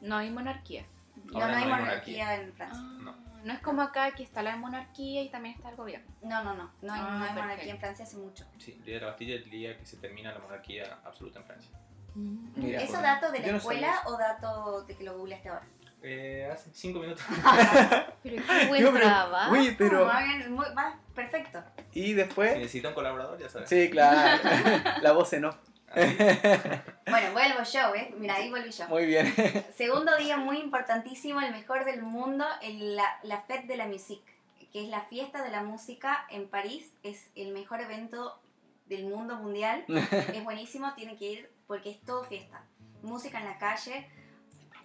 no hay monarquía. No, no hay no hay monarquía en Francia. No. No es como acá que está la monarquía y también está el gobierno. No, no, no. No hay, Ah, no hay perfecto. monarquía en Francia hace mucho. Sí, el día de la Bastilla es el día que se termina la monarquía absoluta en Francia. Mira, ¿Eso pues, dato de la no escuela o dato de que lo googleaste ahora? Eh, hace 5 minutos. Pero qué buen Yo, pero- trabajo. Uy, pero... Muy bien, muy- va, perfecto. ¿Y Si después? necesita un colaborador, ya sabes. Sí, claro. la voz en off. Bueno, vuelvo yo, ¿eh? Mira, ahí volví yo. Muy bien. Segundo día muy importantísimo, el mejor del mundo, el- la, la Fête de la Musique, que es la fiesta de la música en París. Es el mejor evento del mundo mundial. es buenísimo, tiene que ir porque es todo fiesta. Música en la calle,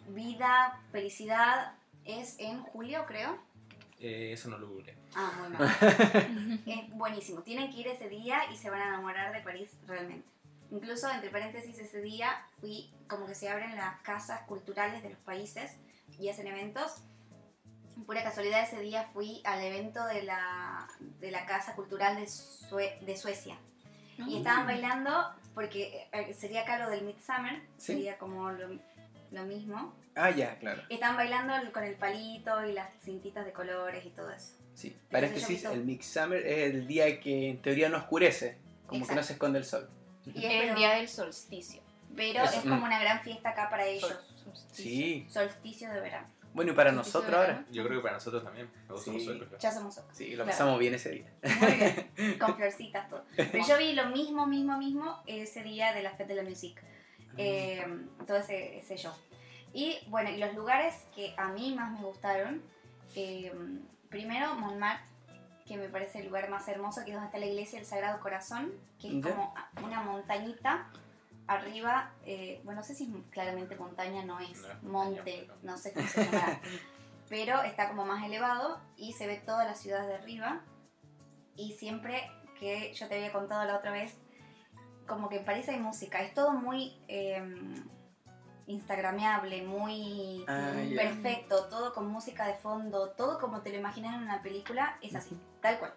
vida, felicidad. Es en julio, creo. Eh, eso no lo googleé. Ah, muy mal. es buenísimo. Tienen que ir ese día y se van a enamorar de París realmente. Incluso, entre paréntesis, ese día fui, como que se abren las casas culturales de los países y hacen eventos. Pura casualidad, ese día fui al evento de la, de la Casa Cultural de, Sue- de Suecia. Y estaban bailando, porque eh, sería acá lo del Midsummer, Sí. sería como lo, lo mismo. Ah, ya, claro. Estaban bailando con el palito y las cintitas de colores y todo eso. Sí. Paréntesis, el Midsummer es el día que en teoría no oscurece. Como que no Exacto. se esconde el sol. Y es el día del solsticio. Pero Eso. es como una gran fiesta acá para ellos. Solsticio. Sí. Solsticio de verano. Bueno, y para nosotros ahora. Yo creo que para nosotros también. Nosotros somos Sí. súper perfectos. Ya somos otros. Sí, lo Claro. pasamos bien ese día. Muy bien. Con florcitas todo. Pero yo vi lo mismo, mismo, mismo ese día de la Fête de la Musique. Eh, todo ese, ese show. Y bueno, y los lugares que a mí más me gustaron. eh, primero, Montmartre, que me parece el lugar más hermoso, que es donde está la iglesia del Sagrado Corazón, que es Ya. como una montañita arriba. eh, bueno, no sé si es claramente montaña, no es No monte, no sé cómo se llamará. pero está como más elevado y se ve toda la ciudad de arriba. Y siempre que yo te había contado la otra vez, como que en París hay música, es todo muy eh, instagrameable, muy Ah, ya. perfecto, todo con música de fondo, todo como te lo imaginas en una película, es así, tal cual.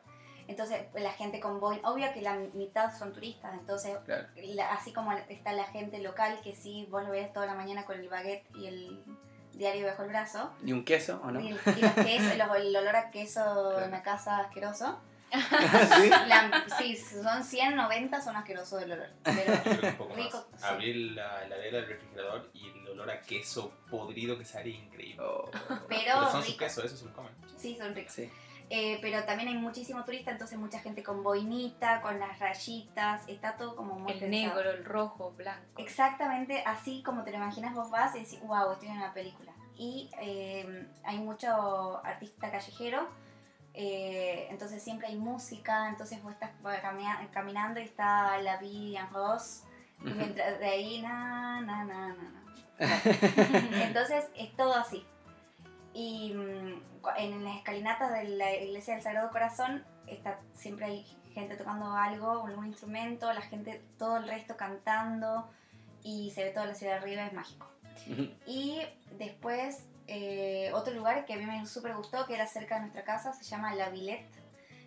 Entonces la gente con boina, obvio que la mitad son turistas, entonces Claro. la- así como está la gente local que sí, vos lo ves toda la mañana con el baguette y el diario bajo el brazo, ¿Y un queso o no? y, el, y los quesos, los- el olor a queso Claro. en la casa asqueroso. ¿Sí? La- sí, son 100, 90 son asquerosos el olor. Pero Rico, sí. Abrir la heladera del refrigerador y el olor a queso podrido que sale increíble. Oh, Pero- Pero son sus rico. quesos, eso se lo comen. sí, son ricos. sí. Eh, pero también hay muchísimo turista, entonces mucha gente con boinita, con las rayitas, está todo como muy El pensado. negro, el rojo, blanco. Exactamente así como te lo imaginas vos vas y decís, wow, estoy en una película. Y eh, hay mucho artista callejero, eh, entonces siempre hay música, entonces vos estás camina- caminando y está la vie en rose, y mientras de ahí, na, na, na, na, na. Entonces es todo así. Y mm, en las escalinatas de la iglesia del Sagrado Corazón está, siempre hay gente tocando algo, algún instrumento, la gente, todo el resto cantando y se ve toda la ciudad arriba, es mágico. Y después, eh, otro lugar que a mí me súper gustó, que era cerca de nuestra casa, se llama La Villette,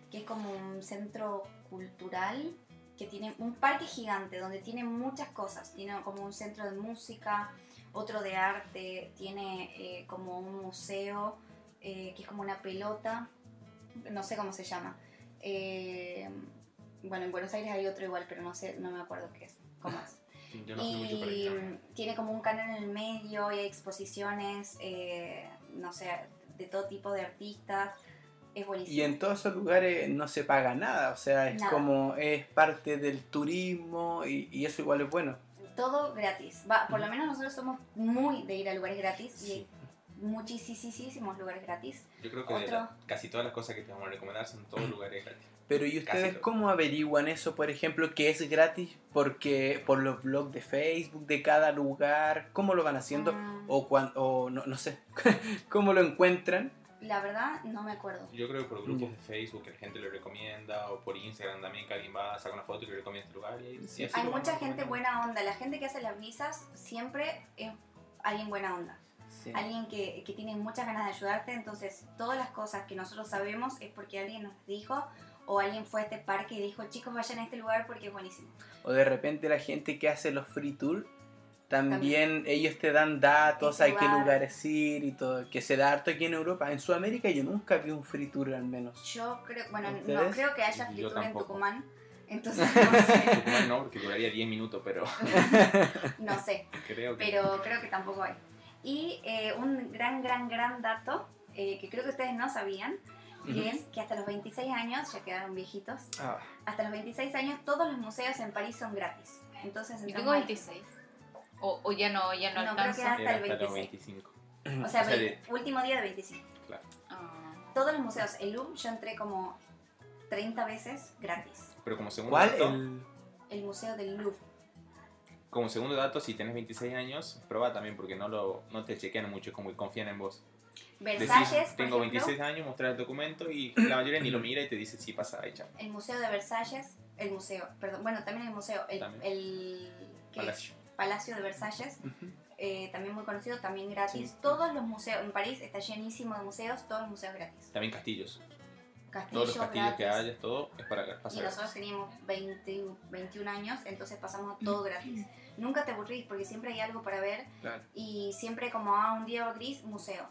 que es como un centro cultural que tiene un parque gigante donde tiene muchas cosas. Tiene como un centro de música, otro de arte, tiene eh, como un museo eh, que es como una pelota, no sé cómo se llama. Bueno, en Buenos Aires hay otro igual, pero no sé, no me acuerdo qué es, cómo es. Yo no sé mucho Y allá. tiene como un canal en el medio y hay exposiciones, eh, no sé, de todo tipo de artistas. Es buenísimo. Y en todos esos lugares no se paga nada, o sea, es Nada. como, es parte del turismo y, y eso igual es bueno. Todo gratis. Va, por lo menos nosotros somos muy de ir a lugares gratis y hay muchísimos lugares gratis. Yo creo que Otro. la- casi todas las cosas que te vamos a recomendar son todos lugares gratis. Pero ¿y Casi ustedes todo. cómo averiguan eso, por ejemplo, que es gratis? Porque por los blogs de Facebook de cada lugar, ¿cómo lo van haciendo? Mm, O, cuan- o no, no sé, ¿cómo lo encuentran? La verdad, no me acuerdo. Yo creo que por grupos de Facebook que la gente lo recomienda o por Instagram también que alguien va, saca una foto y le recomienda este lugar. Y, y así Hay mucha gente buena onda. La gente que hace las visas siempre es alguien buena onda. Sí. alguien que, que tiene muchas ganas de ayudarte, entonces todas las cosas que nosotros sabemos es porque alguien nos dijo o alguien fue a este parque y dijo, chicos, vayan a este lugar porque es buenísimo. O de repente la gente que hace los free tour, también, ellos te dan datos, Este hay qué lugar. lugares ir y todo, que se da harto aquí en Europa. En Sudamérica yo nunca vi un free tour al menos. Yo creo, bueno, no ¿Ustedes? creo que haya Yo fritura en. Tucumán, entonces no sé, Tucumán no, porque duraría 10 minutos, pero no sé, creo que... pero creo que tampoco hay. Y eh, un gran, gran, gran dato eh, que creo que ustedes no sabían, y Ujú. es que hasta los 26 años, ya quedaron viejitos, Ah, hasta los 26 años todos los museos en París son gratis. Entonces Yo tengo ahí. 26. O, o ya no, ya no, No, creo que alcanza. hasta el hasta los 26. 25. O sea, O sea, vein- último día de 25. Claro. Ah. Todos los museos, el Louvre yo entré como 30 veces gratis. Pero como segundo ¿Cuál? dato, El... El museo del Louvre. como segundo dato, si tenés 26 años, prueba también porque no lo no te chequean mucho, como que confían en vos. Versalles, Decís, por tengo ejemplo, 26 años, mostrar el documento y la mayoría ni lo mira y te dice sí pasa ahí, el museo de Versalles, el museo, perdón, bueno, también el museo, el. Palacio. Palacio de Versalles, eh, también muy conocido, también gratis. Sí. Todos los museos, en París está llenísimo de museos, todos los museos gratis. También castillos. Castillos, Todos los castillos que gratis. hayas, todo es para Y pasar. nosotros teníamos 20, 21 años, entonces pasamos todo gratis. Nunca te aburrís porque siempre hay algo para ver Claro. y siempre como a un día gris, museo.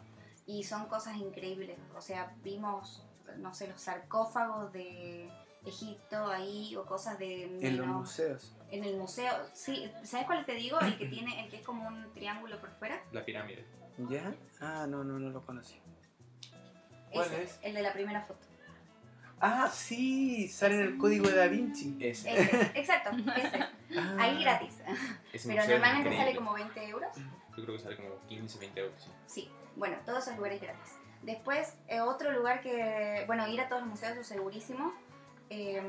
Y son cosas increíbles. O sea, vimos, no sé, los sarcófagos de Egipto ahí o cosas de... En los no, museos. en el museo. Sí, ¿sabes cuál te digo? El que tiene, el que es como un triángulo por fuera. La pirámide. ¿Ya? Ah, no, no, no lo conocí. ¿Cuál Ese, es? el de la primera foto. Ah, sí, sale en el código de Da Vinci. Ese. Ese, exacto, ese. Ah. Ahí gratis. Ese Pero normalmente sale como 20 euros. Yo creo que sale como 15, 20 euros. sí. Sí, bueno, todos esos lugares gratis. Después, eh, otro lugar que, bueno, ir a todos los museos es segurísimo. Eh,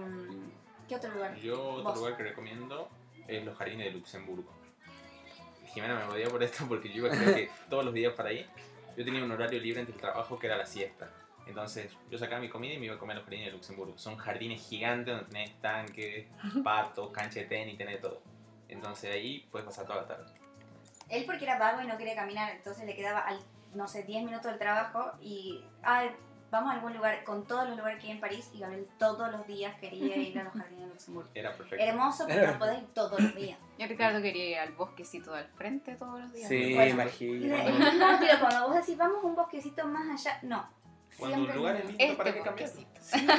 ¿Qué otro lugar? Yo otro Vos. lugar que recomiendo es los jardines de Luxemburgo. Jimena me odia por esto porque yo iba creo que todos los días para ahí. Yo tenía un horario libre entre el trabajo que era la siesta. Entonces yo sacaba mi comida y me iba a comer a los jardines de Luxemburgo. Son jardines gigantes donde tenés tanques, patos, cancha de tenis, tenés todo. Entonces ahí puedes pasar toda la tarde. Él porque era vago y no quería caminar, entonces le quedaba, al, no sé, 10 minutos del trabajo y, ay, vamos a algún lugar, con todos los lugares que hay en París, y Gabriel todos los días quería ir a los jardines de Luxemburgo. Era perfecto. Hermoso, pero no podés ir todos los días. Yo Ricardo quería ir al bosquecito del frente todos los días. Sí, Bueno, imagino. No, pero cuando vos decís, vamos a un bosquecito más allá, no. Cuando Siempre un lugar es lindo Este para que cambies. bosquecito.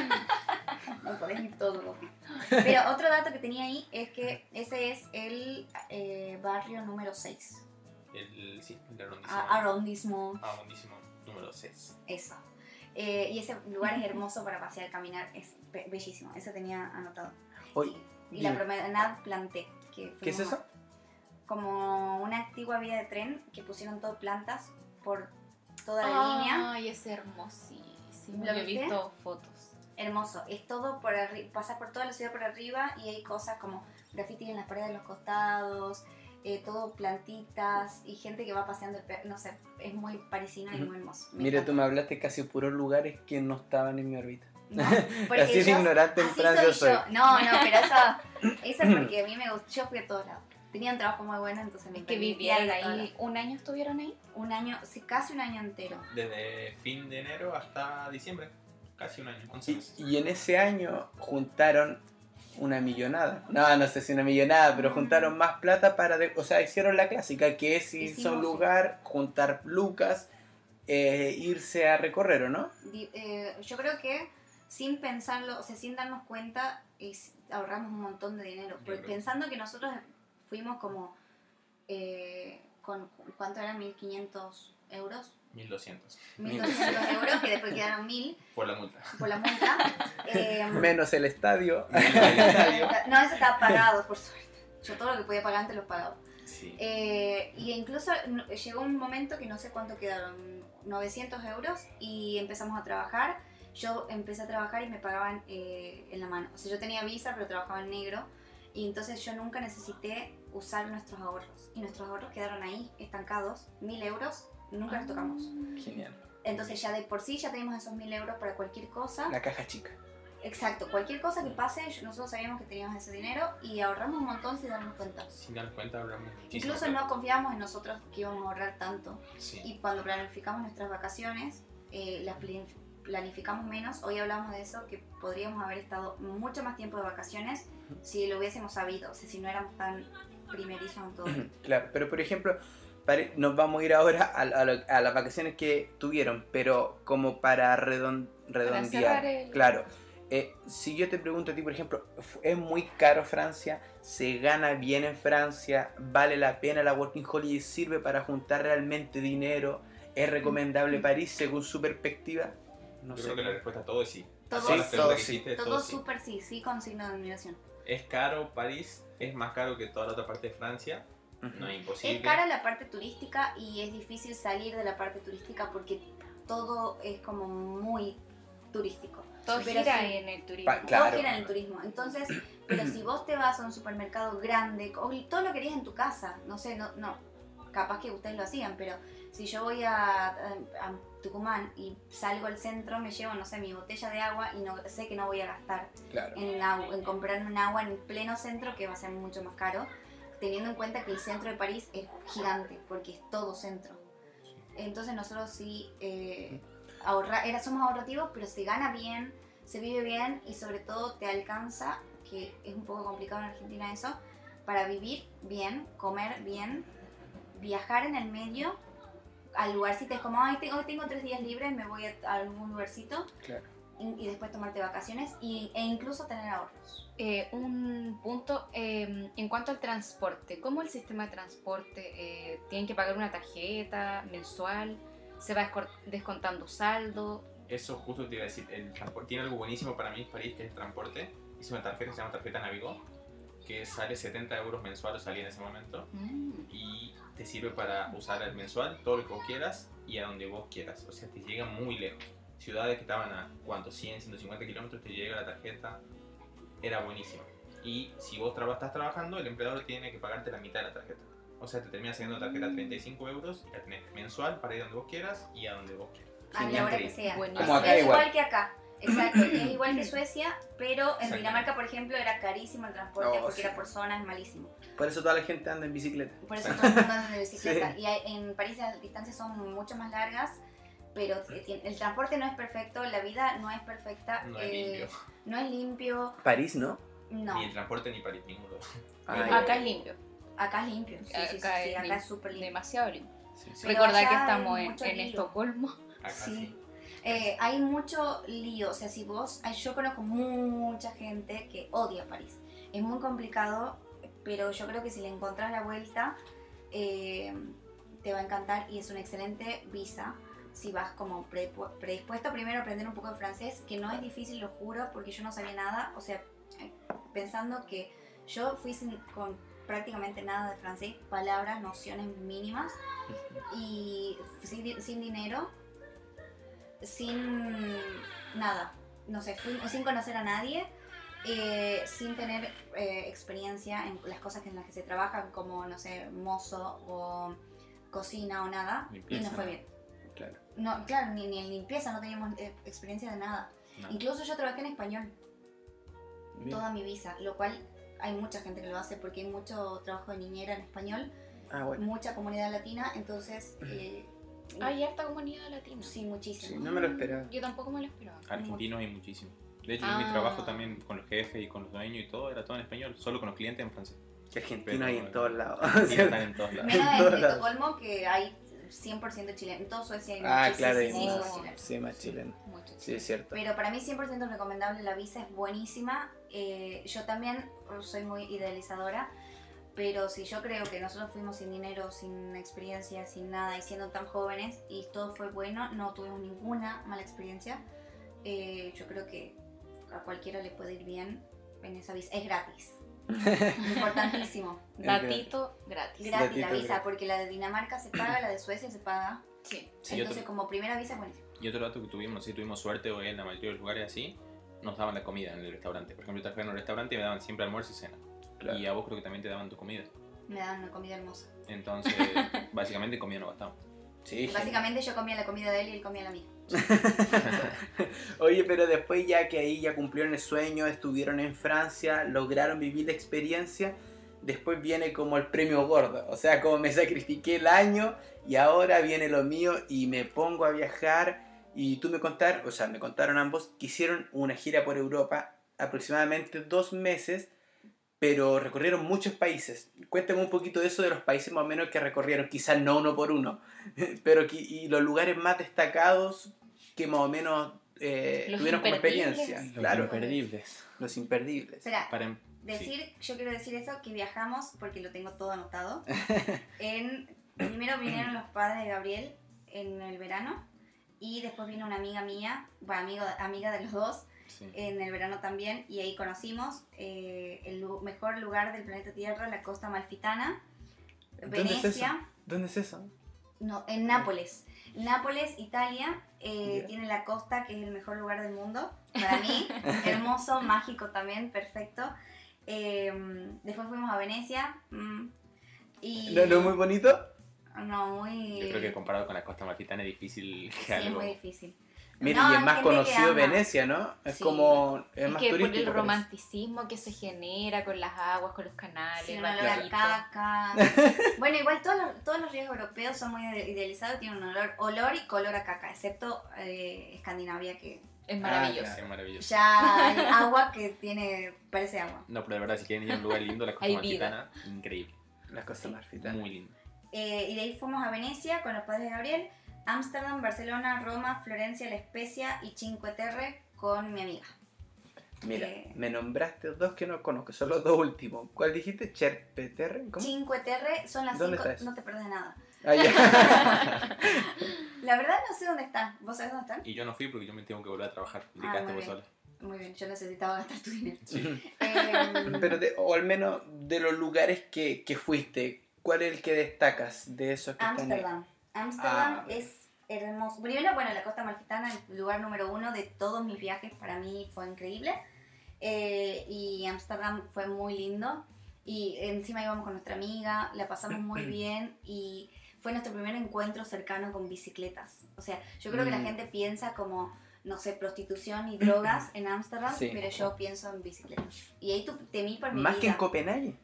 No podés ir todos los días. Pero otro dato que tenía ahí es que ese es el eh, barrio número 6. El, sí, el arrondissement. A- Arrondissement, Arrondissement número 6. eso. Eh, y ese lugar es hermoso para pasear, caminar, es be- bellísimo. Eso tenía anotado. Oye, Y la dime, promenade Planté. Que ¿Qué es eso? Como una antigua vía de tren que pusieron todo plantas por toda la línea. Ay, es hermosísimo. ¿Lo he visto fotos. Hermoso. Es todo por arriba, pasas por toda la ciudad por arriba y hay cosas como graffiti en las paredes de los costados. Eh, todo plantitas y gente que va paseando, no sé, es muy parisino y muy hermoso. Me Mira, tú encanta. me hablaste casi puros lugares que no estaban en mi órbita. No, Así de yo- ignorante en Francia soy. soy. No, no, pero eso, eso es porque a mí me gustó, yo fui a todos lados. Tenía un trabajo muy bueno, entonces me Que ir a todos ahí, un año estuvieron ahí. Un año, sí, casi un año entero. Desde fin de enero hasta diciembre. Casi un año, 11 Y, y en ese año juntaron una millonada. No, no sé si una millonada, pero juntaron más plata para... de- o sea, hicieron la clásica, que es irse a un lugar, juntar lucas, eh, irse a recorrer, ¿o no? Eh, yo creo que sin pensarlo, o sea, sin darnos cuenta, es- ahorramos un montón de dinero. Porque pensando que nosotros fuimos como, eh, con, ¿cuánto eran? 1.500 euros. 1200. 1.200 euros, que después quedaron 1.000 Por la multa. por la multa. Eh, Menos el estadio. no, eso estaba pagado, por suerte. Yo todo lo que podía pagar antes lo pagaba. Sí. Eh, y incluso llegó un momento que no sé cuánto quedaron, 900 euros, y empezamos a trabajar. Yo empecé a trabajar y me pagaban eh, en la mano. O sea, yo tenía visa, pero trabajaba en negro. Y entonces yo nunca necesité usar nuestros ahorros. Y nuestros ahorros quedaron ahí, estancados, 1000 euros, nunca los tocamos. Genial. Entonces ya de por sí ya teníamos esos 1000 euros para cualquier cosa. La caja chica. Exacto, cualquier cosa que pase, nosotros sabíamos que teníamos ese dinero y ahorramos un montón sin darnos cuenta. Sin darnos cuenta, muchísimo. Incluso no confiábamos en nosotros que íbamos a ahorrar tanto. Sí. Y cuando planificamos nuestras vacaciones, eh, las planificamos menos. Hoy hablamos de eso, que podríamos haber estado mucho más tiempo de vacaciones si lo hubiésemos sabido, o sea, si no éramos tan primerizos en todo. Claro, pero por ejemplo, nos vamos a ir ahora a, a lo- a las vacaciones que tuvieron, pero como para redon- redondear. cerrar el- Claro. eh, si yo te pregunto a ti, por ejemplo, ¿es muy caro Francia? ¿Se gana bien en Francia? ¿Vale la pena la Working Holiday? ¿Sirve para juntar realmente dinero? ¿Es recomendable París según su perspectiva? No Yo sé. creo que la respuesta a todo es sí. Todo sí, todo sí. Todo todo sí. súper sí, sí, con signo de admiración. Es caro París, es más caro que toda la otra parte de Francia. No es imposible. Es cara la parte turística y es difícil salir de la parte turística porque todo es como muy turístico. Todo Pero gira en el turismo. Pa- claro. Todo gira en el turismo. Entonces, pero si vos te vas a un supermercado grande, todo lo querías en tu casa, no sé, no, no, capaz que ustedes lo hacían, pero si yo voy a, a- a Tucumán y salgo al centro, me llevo, no sé, mi botella de agua y no sé que no voy a gastar Claro. en, en comprarme un agua en pleno centro, que va a ser mucho más caro, teniendo en cuenta que el centro de París es gigante, porque es todo centro. Entonces nosotros sí eh, ahorra, era, somos ahorrativos, pero se gana bien, se vive bien y sobre todo te alcanza, que es un poco complicado en Argentina eso, para vivir bien, comer bien, viajar en el medio a lugarcitos como, ay, te- hoy tengo tres días libres, me voy a, a algún lugarcito Claro. Y, después tomarte vacaciones y, e incluso tener ahorros. Eh, un punto eh, en cuanto al transporte. ¿Cómo el sistema de transporte? Eh, ¿Tienen que pagar una tarjeta mensual? ¿Se va descontando saldo? Eso justo te iba a decir. El transporte tiene algo buenísimo para mí, París, que es el transporte. Hice una tarjeta que se llama tarjeta Navigo, que sale 70 euros mensual o salía en ese momento. Mm. Y te sirve para usar el mensual, todo lo que vos quieras y a donde vos quieras. O sea, te llega muy lejos. Ciudades que estaban a, ¿cuánto? 100, 150 kilómetros, te llega la tarjeta. Era buenísimo. Y si vos traba- estás trabajando, el empleador tiene que pagarte la mitad de la tarjeta. O sea, te termina saliendo la tarjeta a 35 euros, la tenés mensual para ir donde vos quieras y a donde vos quieras. A la Genial. hora que sea. Buenísimo. Como acá es igual. igual que acá. Exacto, es igual que Suecia, pero en. Dinamarca, por ejemplo, era carísimo el transporte Oh, porque sí. era por zona, es malísimo. Por eso toda la gente anda en bicicleta. Por eso todo el mundo anda de bicicleta. Sí. Y en París las distancias son mucho más largas, pero eh, el transporte no es perfecto, la vida no es perfecta. No es eh, limpio. No es limpio, París, ¿no? no. Ni el transporte ni París, ninguno. Ay, Acá es limpio, Acá es limpio. Sí, sí, sí, Acá sí, es acá limpio. es súper limpio. demasiado limpio. sí, sí. Allá que estamos en, en. Estocolmo. Acá Sí. sí. Eh, hay mucho lío, o sea, si vos, yo conozco mucha gente que odia París. Es muy complicado, pero yo creo que si le encontrás la vuelta, eh, te va a encantar y es una excelente visa. Si vas como predispuesto primero a aprender un poco de francés, que no es difícil, lo juro, porque yo no sabía nada, o sea, eh, pensando que yo fui sin- con prácticamente nada de francés, palabras, nociones mínimas, y sin, sin dinero, sin nada, no sé, fui- sin conocer a nadie eh, sin tener eh, experiencia en las cosas en las que se trabajan, como, no sé, mozo o cocina o nada, y no fue bien. Claro. No, claro, ni, ni en limpieza no teníamos eh, experiencia de nada. No. Incluso yo trabajé en español Bien. toda mi visa, lo cual hay mucha gente que lo hace porque hay mucho trabajo de niñera en español, Ah, bueno. mucha comunidad latina, entonces... eh, Hay harta comunidad latina. sí, muchísimo. Sí, no me lo esperaba. Yo tampoco me lo esperaba. Argentinos hay muchísimo. De hecho, Ah. en mi trabajo también con los jefes y con los dueños y todo era todo en español, solo con los clientes en francés. Que argentino hay en todos lados. Y están en todos lados. Menos En en. Estocolmo que hay 100% chileno. En toda Suecia hay Ah, claro, hay más. Sí, más chileno. Mucho. Sí, es cierto. Pero para mí 100% recomendable, la visa es buenísima. Eh, yo también soy muy idealizadora, pero si yo creo que nosotros fuimos sin dinero, sin experiencia, sin nada y siendo tan jóvenes y todo fue bueno, no tuvimos ninguna mala experiencia, eh, yo creo que a cualquiera le puede ir bien en esa visa. Es gratis. Importantísimo. Datito gratis. Gratis la Datito visa, gratis. porque la de Dinamarca se paga, la de Suecia se paga. Sí. Sí, Entonces, como primera visa es buenísimo. Y otro dato que tuvimos, si tuvimos suerte o en la mayoría de los lugares así, nos daban la comida en el restaurante. Por ejemplo, yo trabajaba en un restaurante y me daban siempre almuerzo y cena. Claro. Y a vos creo que también te daban tu comida. Me dan una comida hermosa. Entonces, básicamente comida no gastamos. Sí, Básicamente yo comía la comida de él y él comía la mía. Oye, pero después ya que ahí ya cumplieron el sueño, estuvieron en Francia, lograron vivir la experiencia, después viene como el premio gordo. O sea, como me sacrifiqué el año y ahora viene lo mío y me pongo a viajar. Y tú me contaron, o sea, me contaron ambos que hicieron una gira por Europa aproximadamente dos meses, pero recorrieron muchos países. Cuéntame un poquito de eso, de los países más o menos que recorrieron, quizás no uno por uno, pero y los lugares más destacados que más o menos eh, Los tuvieron como experiencia. Claro, imperdibles. los imperdibles. Espera, Para em- decir, yo quiero decir eso, que viajamos, porque lo tengo todo anotado. en, primero vinieron los padres de Gabriel en el verano y después vino una amiga mía, bueno, amigo, amiga de los dos, sí. en el verano también y ahí conocimos eh, el lu- mejor lugar del planeta Tierra, la costa malfitana, ¿Dónde es Venecia. ¿Dónde es eso? No, en Nápoles. Nápoles, Italia, eh, tiene la costa que es el mejor lugar del mundo. Para mí, hermoso, mágico también, perfecto. Eh, después fuimos a Venecia. mm, y ¿No, no es muy bonito? no, muy. Yo creo que comparado con la costa amalfitana es difícil que sí, es algo. muy difícil. Mira, No, y es más conocido. Venecia, ¿no? Es Sí. como. Es, Es más que por turístico. el parece. romanticismo que se genera con las aguas, con los canales, Sí, un el olor a caca. bueno, igual todos los, todos los ríos europeos son muy ide- idealizados y tienen un olor, olor y color a caca, excepto eh, Escandinavia, que Es Ah, maravilloso. Es maravilloso. ya hay agua que tiene, parece agua. No, pero de verdad, si quieren ir a un lugar lindo, la costa amalfitana, increíble. La costa amalfitana. Muy lindo. Eh, y de ahí fuimos a Venecia con los padres de Gabriel, Ámsterdam, Barcelona, Roma, Florencia, La Especia y Cinque Terre con mi amiga. Mira, Eh. me nombraste dos que no conozco, son los dos últimos. ¿Cuál dijiste? ¿Cherpeterre? ¿Cómo? Cinque Terre son las ¿Dónde cinco, está eso? no te perdés nada. Ah, ya. La verdad no sé dónde están. ¿Vos sabés dónde están? Y yo no fui porque yo me tengo que volver a trabajar. Ah, muy vos bien. sola. Muy bien, yo necesitaba gastar tu dinero. Sí. Eh, Pero de- o al menos de los lugares que, que fuiste, ¿cuál es el que destacas de esos que están ahí? Ámsterdam. Ah, es hermoso. Primero, bueno, la costa amalfitana, el lugar número uno de todos mis viajes, para mí fue increíble. Eh, y Ámsterdam fue muy lindo. Y encima íbamos con nuestra amiga, la pasamos muy bien y fue nuestro primer encuentro cercano con bicicletas. O sea, yo creo que la Mm. gente piensa como, no sé, prostitución y drogas en Ámsterdam, Sí. pero yo pienso en bicicletas. Y ahí tu- temí por mi Más que vida. en Copenhague.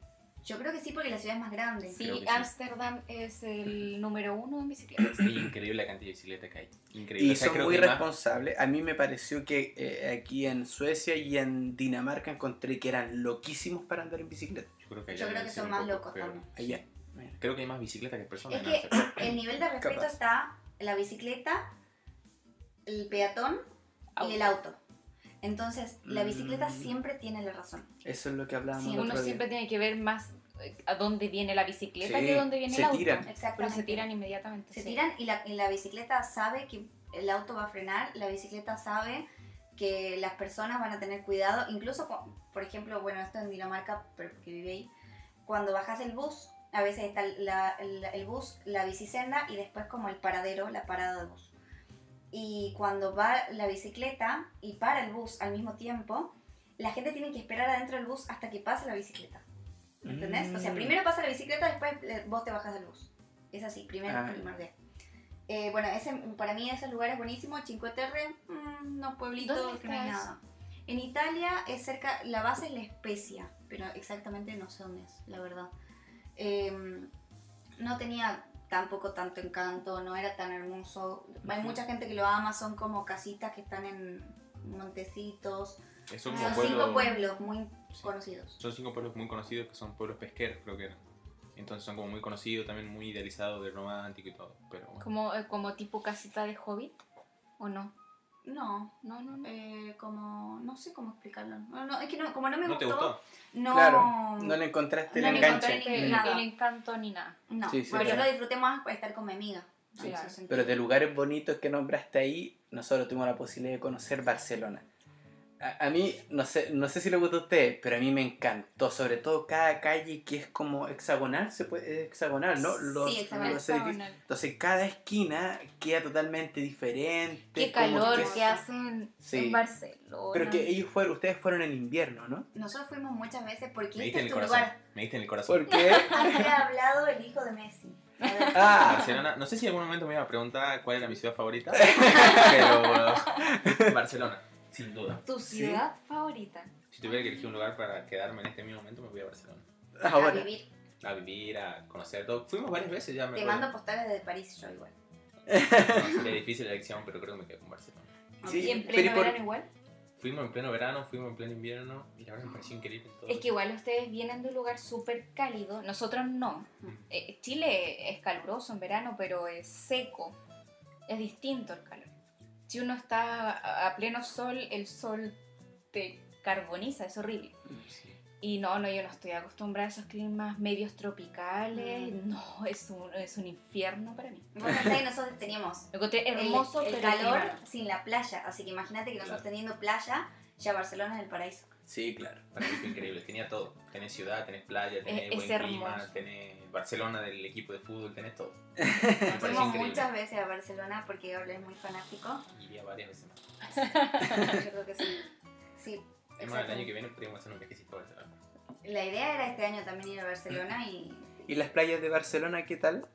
Yo creo que sí, porque la ciudad es más grande. Sí. Ámsterdam es el número uno en bicicletas. Increíble la cantidad de bicicletas que hay. Increíble. Y O sea, son creo muy hay más- responsables. A mí me pareció que eh, aquí en Suecia y en Dinamarca encontré que eran loquísimos para andar en bicicleta. Yo creo que, allá Yo creo que son más locos peor. también. Allá. Mira. Creo que hay más bicicletas que personas. Es que el nivel de respeto Capaz. está la bicicleta, el peatón y el auto. Entonces, la bicicleta Mm. siempre tiene la razón. Eso es lo que hablábamos Sí, Uno otro día. siempre tiene que ver más eh, a dónde viene la bicicleta Sí, que dónde viene se el auto. tiran. Pero se tiran inmediatamente. Se sí. tiran y la, y la bicicleta sabe que el auto va a frenar, la bicicleta sabe que las personas van a tener cuidado, incluso, cu- por ejemplo, bueno, esto en Dinamarca, pero porque vive ahí, cuando bajas el bus, a veces está la- la- el bus, la bicisenda y después como el paradero, la parada de bus. Y cuando va la bicicleta y para el bus al mismo tiempo, la gente tiene que esperar adentro del bus hasta que pase la bicicleta. ¿Me ¿Entendés? O sea, Mm. primero pasa la bicicleta, después eh, vos te bajas del bus. Es así, primero Ah. primordial. Eh, bueno, ese, para mí ese lugar es buenísimo. Cinque Terre, mm, unos pueblitos ¿Dónde que no hay nada. En Italia es cerca, la base es la Especia, pero exactamente no sé dónde es, la verdad. Eh, no tenía tampoco tanto encanto, no era tan hermoso. Hay mucha gente que lo ama, son como casitas que están en montecitos. Son cinco pueblos- muy Sí. conocidos. Son cinco pueblos muy conocidos que son pueblos pesqueros, creo que eran. Entonces son como muy conocidos, también muy idealizados de romántico y todo. Pero bueno. Como, eh, como tipo casita de hobbit, ¿o no? No, No, no, no. eh, como, no sé cómo explicarlo. No, no, es que no, como no me ¿No te gustó, gustó? no, Claro, no le encontraste No el le enganche. encontré el, nada. el encanto ni nada. no. Sí, sí, Bueno, yo lo disfruté más para estar con mi amiga. Sí, claro. Pero de lugares bonitos que nombraste ahí, nosotros tuvimos la posibilidad de conocer Barcelona. A, a mí, no sé, no sé si le gusta a ustedes, pero a mí me encantó, sobre todo cada calle que es como hexagonal, se puede, es hexagonal, ¿no? Los, Sí, hexagonal. los edificios. Entonces cada esquina queda totalmente diferente. Qué calor que- que hacen Sí. en Barcelona. Pero que ellos fueron, ustedes fueron en invierno, ¿no? Nosotros fuimos muchas veces porque Me este en es el tu corazón. lugar. Me diste en el corazón. ¿Por qué? Había hablado el hijo de Messi. Ah, Barcelona, no sé si en algún momento me iba a preguntar cuál era mi ciudad favorita, pero Barcelona, sin duda. Tu Sí. ciudad favorita. Si tuviera que elegir un lugar para quedarme en este mismo momento, me voy a Barcelona. A ahora. vivir. A vivir, a conocer todo. Fuimos varias veces ya, me Te acuerdo. mando postales de París yo igual. No, sería difícil la elección, pero creo que me quedo con Barcelona. Sí, ¿Y en pleno ¿y por- verano igual? Fuimos en pleno verano, fuimos en pleno invierno y la verdad me pareció increíble todo. Es que igual ustedes vienen de un lugar súper cálido, nosotros no. Eh, Chile es caluroso en verano, pero es seco. Es distinto el calor. Si uno está a- a pleno sol, el sol te carboniza, es horrible. Sí. Y no, no, yo no estoy acostumbrada a esos climas medios tropicales. Mm. No, es un, es un infierno para mí. Vos que nosotros teníamos Lo hermoso, el, pero calor sin la playa. Así que imagínate que nosotros Claro. teniendo playa, ya Barcelona es el paraíso. Sí, claro. Para mí fue increíble, tenía todo. Tenés ciudad, tenés playa, tenés Es- buen es clima, tenés Barcelona del equipo de fútbol, tenés todo. Fuimos increíble. muchas veces a Barcelona porque Gabriel es muy fanático. Iría varias veces más. Yo creo que sí. Sí. Es más, el año que viene podríamos hacer un viajecito a Barcelona. La idea era este año también ir a Barcelona y ¿Y las playas de Barcelona qué tal?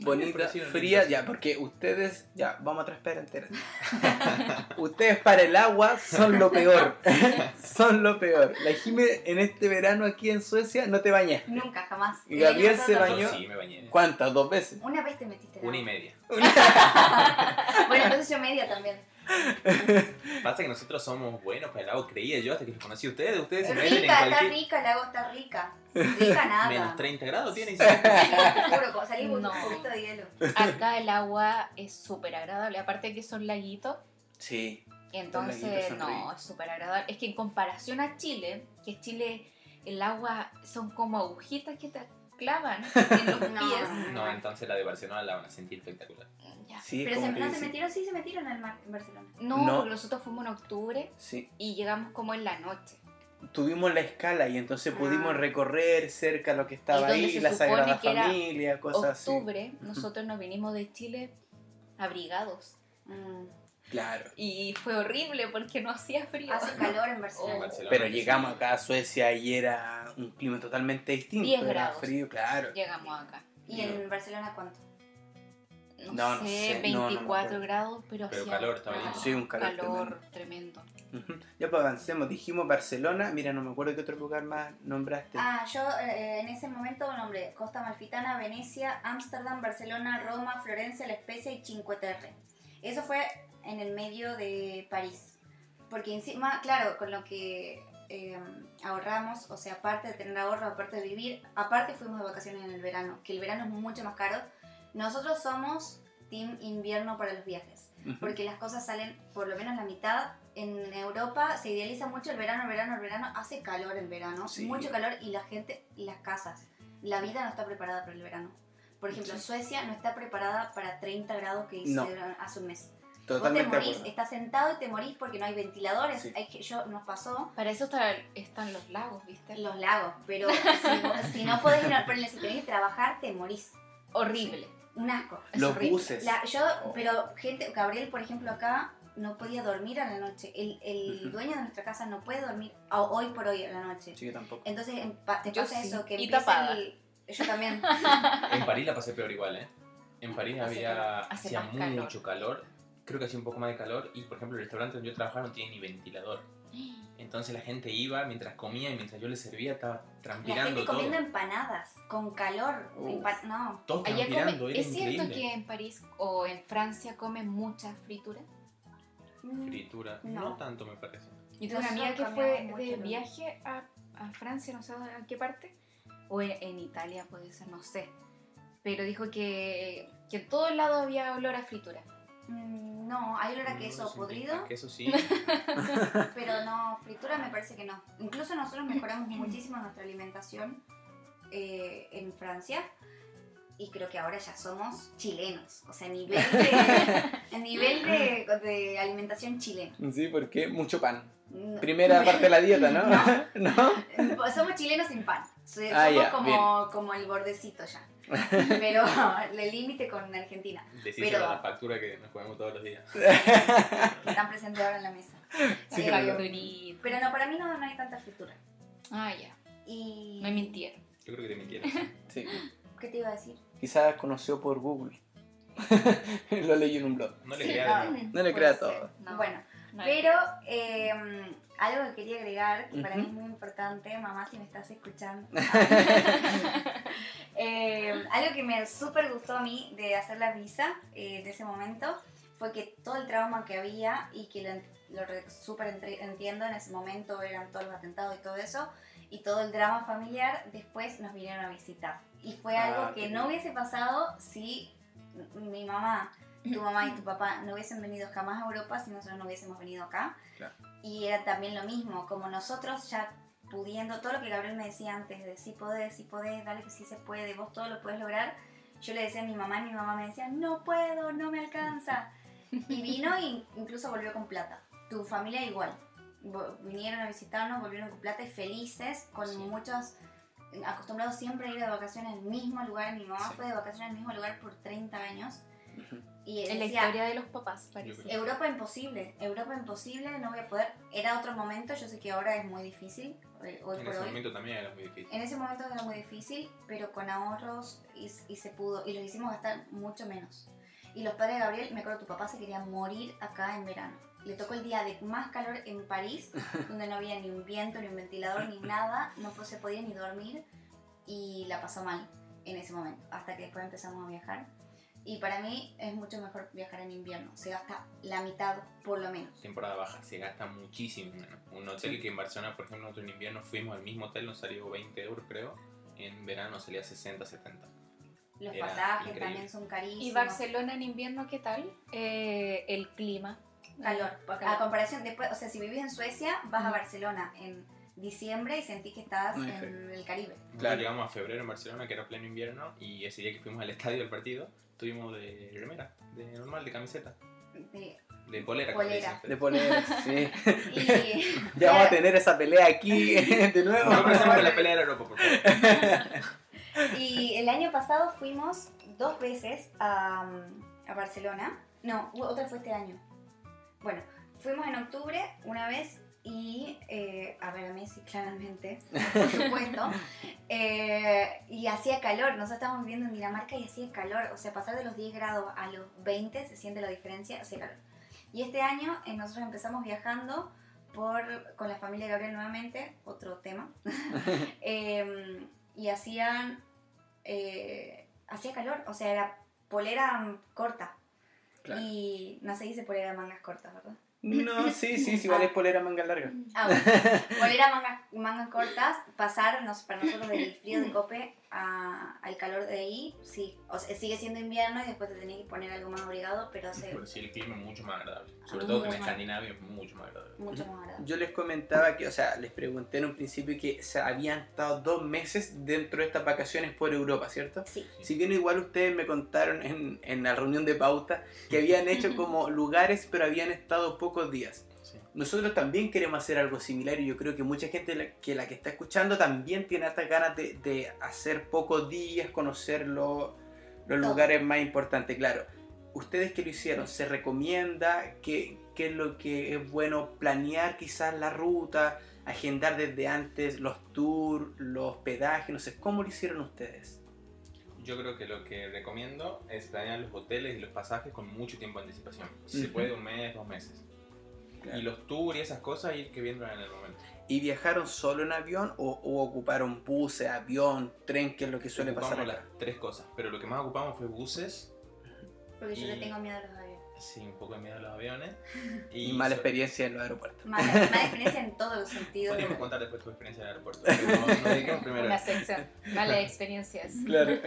Frías, lindas. ya, porque ustedes, ya, vamos a traspar entera. ustedes para el agua son lo peor. son lo peor. La Jime en este verano aquí en Suecia no te bañas. nunca, jamás. Y Gabriel se bañó. Sí me bañé. ¿Cuántas? ¿Dos veces? Una vez te metiste Una y media. Bueno, entonces yo media también. Pasa que nosotros somos buenos para el agua, creía yo hasta que los conocí a ustedes. Ustedes se meten en Rica, está cualquier. rica, el agua está rica. Rica nada. Menos 30 grados tiene. Sí, se- te juro, como salí con No. un poquito de hielo. Acá el agua es súper agradable, aparte que son laguitos. Sí. Entonces, no, es súper agradable. Es que en comparación a Chile, que Chile, el agua son como agujitas que te clavan en los No. pies. No, entonces la de Barcelona la van a sentir espectacular. Ya. Sí, Pero se, no se sí. metieron, sí se metieron al mar en Barcelona. No, No. porque nosotros fuimos en octubre Sí. y llegamos como en la noche. Tuvimos la escala y entonces Ah. pudimos recorrer cerca lo que estaba ahí, la Sagrada Familia, cosas así. octubre, nosotros nos vinimos de Chile abrigados. Mm. Claro. Y fue horrible porque no hacía frío. Hace calor en En Barcelona. Barcelona, Pero sí. llegamos acá a Suecia y era un clima totalmente distinto. 10 era grados. frío, claro. Llegamos acá. ¿Y en Barcelona cuánto? No, No, no sé, no, no me 24 acuerdo. grados, pero, Pero hacía calor, lindo. Sí, un calor calor tremendo. Ya pues avancemos, dijimos Barcelona, mira, no me acuerdo qué otro lugar más nombraste. Ah, yo eh, en ese momento nombré Costa Malfitana, Venecia, Ámsterdam, Barcelona, Roma, Florencia, La Spezia y Cinque Terre. Eso fue en el medio de París. Porque encima, claro, con lo que eh, ahorramos, o sea, aparte de tener ahorro, aparte de vivir, aparte fuimos de vacaciones en el verano, que el verano es mucho más caro. Nosotros somos team invierno para los viajes Ujú. porque las cosas salen por lo menos la mitad. En Europa se idealiza mucho el verano, el verano, el verano. Hace calor en verano, Sí. mucho calor y la gente, las casas, la vida no está preparada para el verano. Por ejemplo, Sí. Suecia no está preparada para 30 grados que No. hicieron hace un mes. Totalmente Vos te morís, estás sentado y te morís porque no hay ventiladores. Sí. Hay que, yo nos pasó Para eso está- están los lagos, ¿viste? los lagos, pero si, no podés pero si tenés que trabajar, te morís. Horrible. Un asco. Es Los horrible. buses. La- yo, pero gente, Gabriel, por ejemplo, acá no podía dormir a la noche. El, el dueño de nuestra casa no puede dormir a- hoy por hoy a la noche. Sí, yo tampoco. Entonces te Yo pasa sí, eso, que y tapada. el- Yo también. En París la pasé peor igual, ¿eh? En París Hace había, hacía calor. mucho calor. Creo que hacía un poco más de calor. Y por ejemplo, el restaurante donde yo trabajaba no tiene ni ventilador. Entonces la gente iba mientras comía y mientras yo les servía estaba La transpirando gente todo. comiendo empanadas con calor. Uf. no. Todos Allá transpirando, come- ¿Es cierto increíble. que en París o en Francia comen mucha fritura? Mm, Fritura, No. no. tanto me parece. Yo tengo una amiga que fue de viaje a, a Francia, no sé a qué parte, o en, en Italia puede ser, no sé. Pero dijo que, que en todos lados había olor a fritura. Mm, No, hay olor a No, queso no, podrido, a Queso sí. pero no, fritura me parece que no. Incluso nosotros mejoramos muchísimo nuestra alimentación eh, en Francia y creo que ahora ya somos chilenos. O sea, nivel de, el nivel de, de alimentación chileno. Sí, porque mucho pan. No. Primera parte de la dieta, ¿no? ¿No? Somos chilenos sin pan. Somos Ah, ya, como, como el bordecito ya. Pero el límite con Argentina. Decíselo Pero- a la factura que nos comemos todos los días. Que están presentes ahora en la mesa. Sí, pero- no, para mí no, no hay tanta fritura. Ah, ya. Y... Me mintieron. Yo creo que te mintieron. Sí. ¿Qué te iba a decir? Quizás conoció por Google. Lo leí en un blog. No le Sí, creas. no. ¿no? No le crea todo. No, Bueno, pero eh, algo que quería agregar, que para mí es muy importante, mamá, si me estás escuchando. Eh, algo que me súper gustó a mí de hacer la visa eh, de ese momento fue que todo el trauma que había y que lo, lo súper entiendo en ese momento eran todos los atentados y todo eso y todo el drama familiar después nos vinieron a visitar. Y fue Ah, algo que qué no hubiese pasado si mi mamá tu mamá y tu papá no hubiesen venido jamás a Europa si nosotros no hubiésemos venido acá. Claro. y era también lo mismo como nosotros ya pudiendo todo lo que Gabriel me decía antes de si podés, si podés, dale que sí se puede, vos todo lo puedes lograr. Yo le decía a mi mamá y mi mamá me decía, no puedo, no me alcanza. Y vino e incluso volvió con plata. Tu familia igual. Vinieron a visitarnos, volvieron con plata y felices, con Sí. muchos acostumbrados siempre a ir de vacaciones al mismo lugar. Mi mamá Sí. fue de vacaciones al mismo lugar por 30 años. Y En la historia de los papás, Europa imposible, Europa imposible, no voy a poder. Era otro momento, yo sé que ahora es muy difícil, hoy En por ese hoy. momento también era muy difícil. En ese momento era muy difícil, pero con ahorros y, y se pudo, y lo hicimos gastar mucho menos. Y los padres de Gabriel, me acuerdo, tu papá se quería morir acá en verano. Le tocó el día de más calor en París, donde no había ni un viento, ni un ventilador, ni nada, no se podía ni dormir, y la pasó mal en ese momento, hasta que después empezamos a viajar. Y para mí es mucho mejor viajar en invierno, se gasta la mitad por lo menos. Temporada baja, se gasta muchísimo menos. Un hotel que en Barcelona, por ejemplo, nosotros en invierno fuimos al mismo hotel, nos salió 20 euros creo. En verano salía 60, 70. Los Era pasajes increíble. también son carísimos. ¿Y Barcelona en invierno qué tal? Eh, el clima. Calor. Calor. A comparación, después, o sea, si vivís en Suecia, vas a. Barcelona en diciembre y sentís que estás Muy en el Caribe. Claro. llegamos a febrero en Barcelona, que era pleno invierno, y ese día que fuimos al estadio del partido, estuvimos de remera, de normal, de camiseta, De- de polera. Polera. De poner, sí. y Ya vamos a tener esa pelea aquí de nuevo. No la pelea de la Europa, por favor. Y el año pasado fuimos dos veces a, a Barcelona. No, otra fue este año. Bueno, fuimos en octubre una vez y eh, a ver a Messi, claramente, por supuesto. Eh, y hacía calor. Nosotros estábamos viviendo en Dinamarca y hacía calor. O sea, pasar de los 10 grados a los 20 se siente la diferencia, hacía calor. Y este año eh, nosotros empezamos viajando por, con la familia de Gabriel nuevamente, otro tema. Eh, y hacían hacía calor, o sea, era polera mm, corta. Claro. Y no se dice polera mangas cortas, ¿verdad? No, sí, sí, sí, vale polera manga larga. Ah, bueno. polera mangas, mangas cortas, pasar nos- para nosotros del frío de Cope a- al calor de ahí, sí. O sea, sigue siendo invierno y después te tenés que poner algo más abrigado, pero se, Pero sí, el clima es mucho más agradable. Sobre Ah, todo que en. Escandinavia es mucho más agradable. mucho más agradable. Yo les comentaba que, o sea, les pregunté en un principio que se habían estado dos meses dentro de estas vacaciones por Europa, ¿cierto? Sí. Si bien igual ustedes me contaron en, en la reunión de pauta que habían hecho como lugares, pero habían estado pocos días. Nosotros también queremos hacer algo similar y yo creo que mucha gente que la que está escuchando también tiene estas ganas de, de hacer pocos días, conocer lo- los lugares más importantes. Claro, ustedes que lo hicieron, ¿se recomienda? ¿Qué, qué es lo que es bueno planear quizás la ruta, agendar desde antes los tours, los hospedajes, no sé, ¿cómo lo hicieron ustedes? Yo creo que lo que recomiendo es planear los hoteles y los pasajes con mucho tiempo de anticipación. Si se puede, un mes, dos meses. Y los tours y esas cosas ir que viendo en el momento. ¿Y viajaron solo en avión o, o ocuparon buses, avión, tren, que es lo que suele Ocupamos pasar acá? las tres cosas, pero lo que más ocupamos fue buses, Porque yo Y- le tengo miedo a los aviones. sí, un poco de miedo a los aviones. Y mala so- experiencia en los aeropuertos. Mala, mala experiencia en todos los sentidos. Podríamos contar después tu experiencia en el aeropuerto. pero dediquemos primero. Una sección. Malas experiencias. Claro.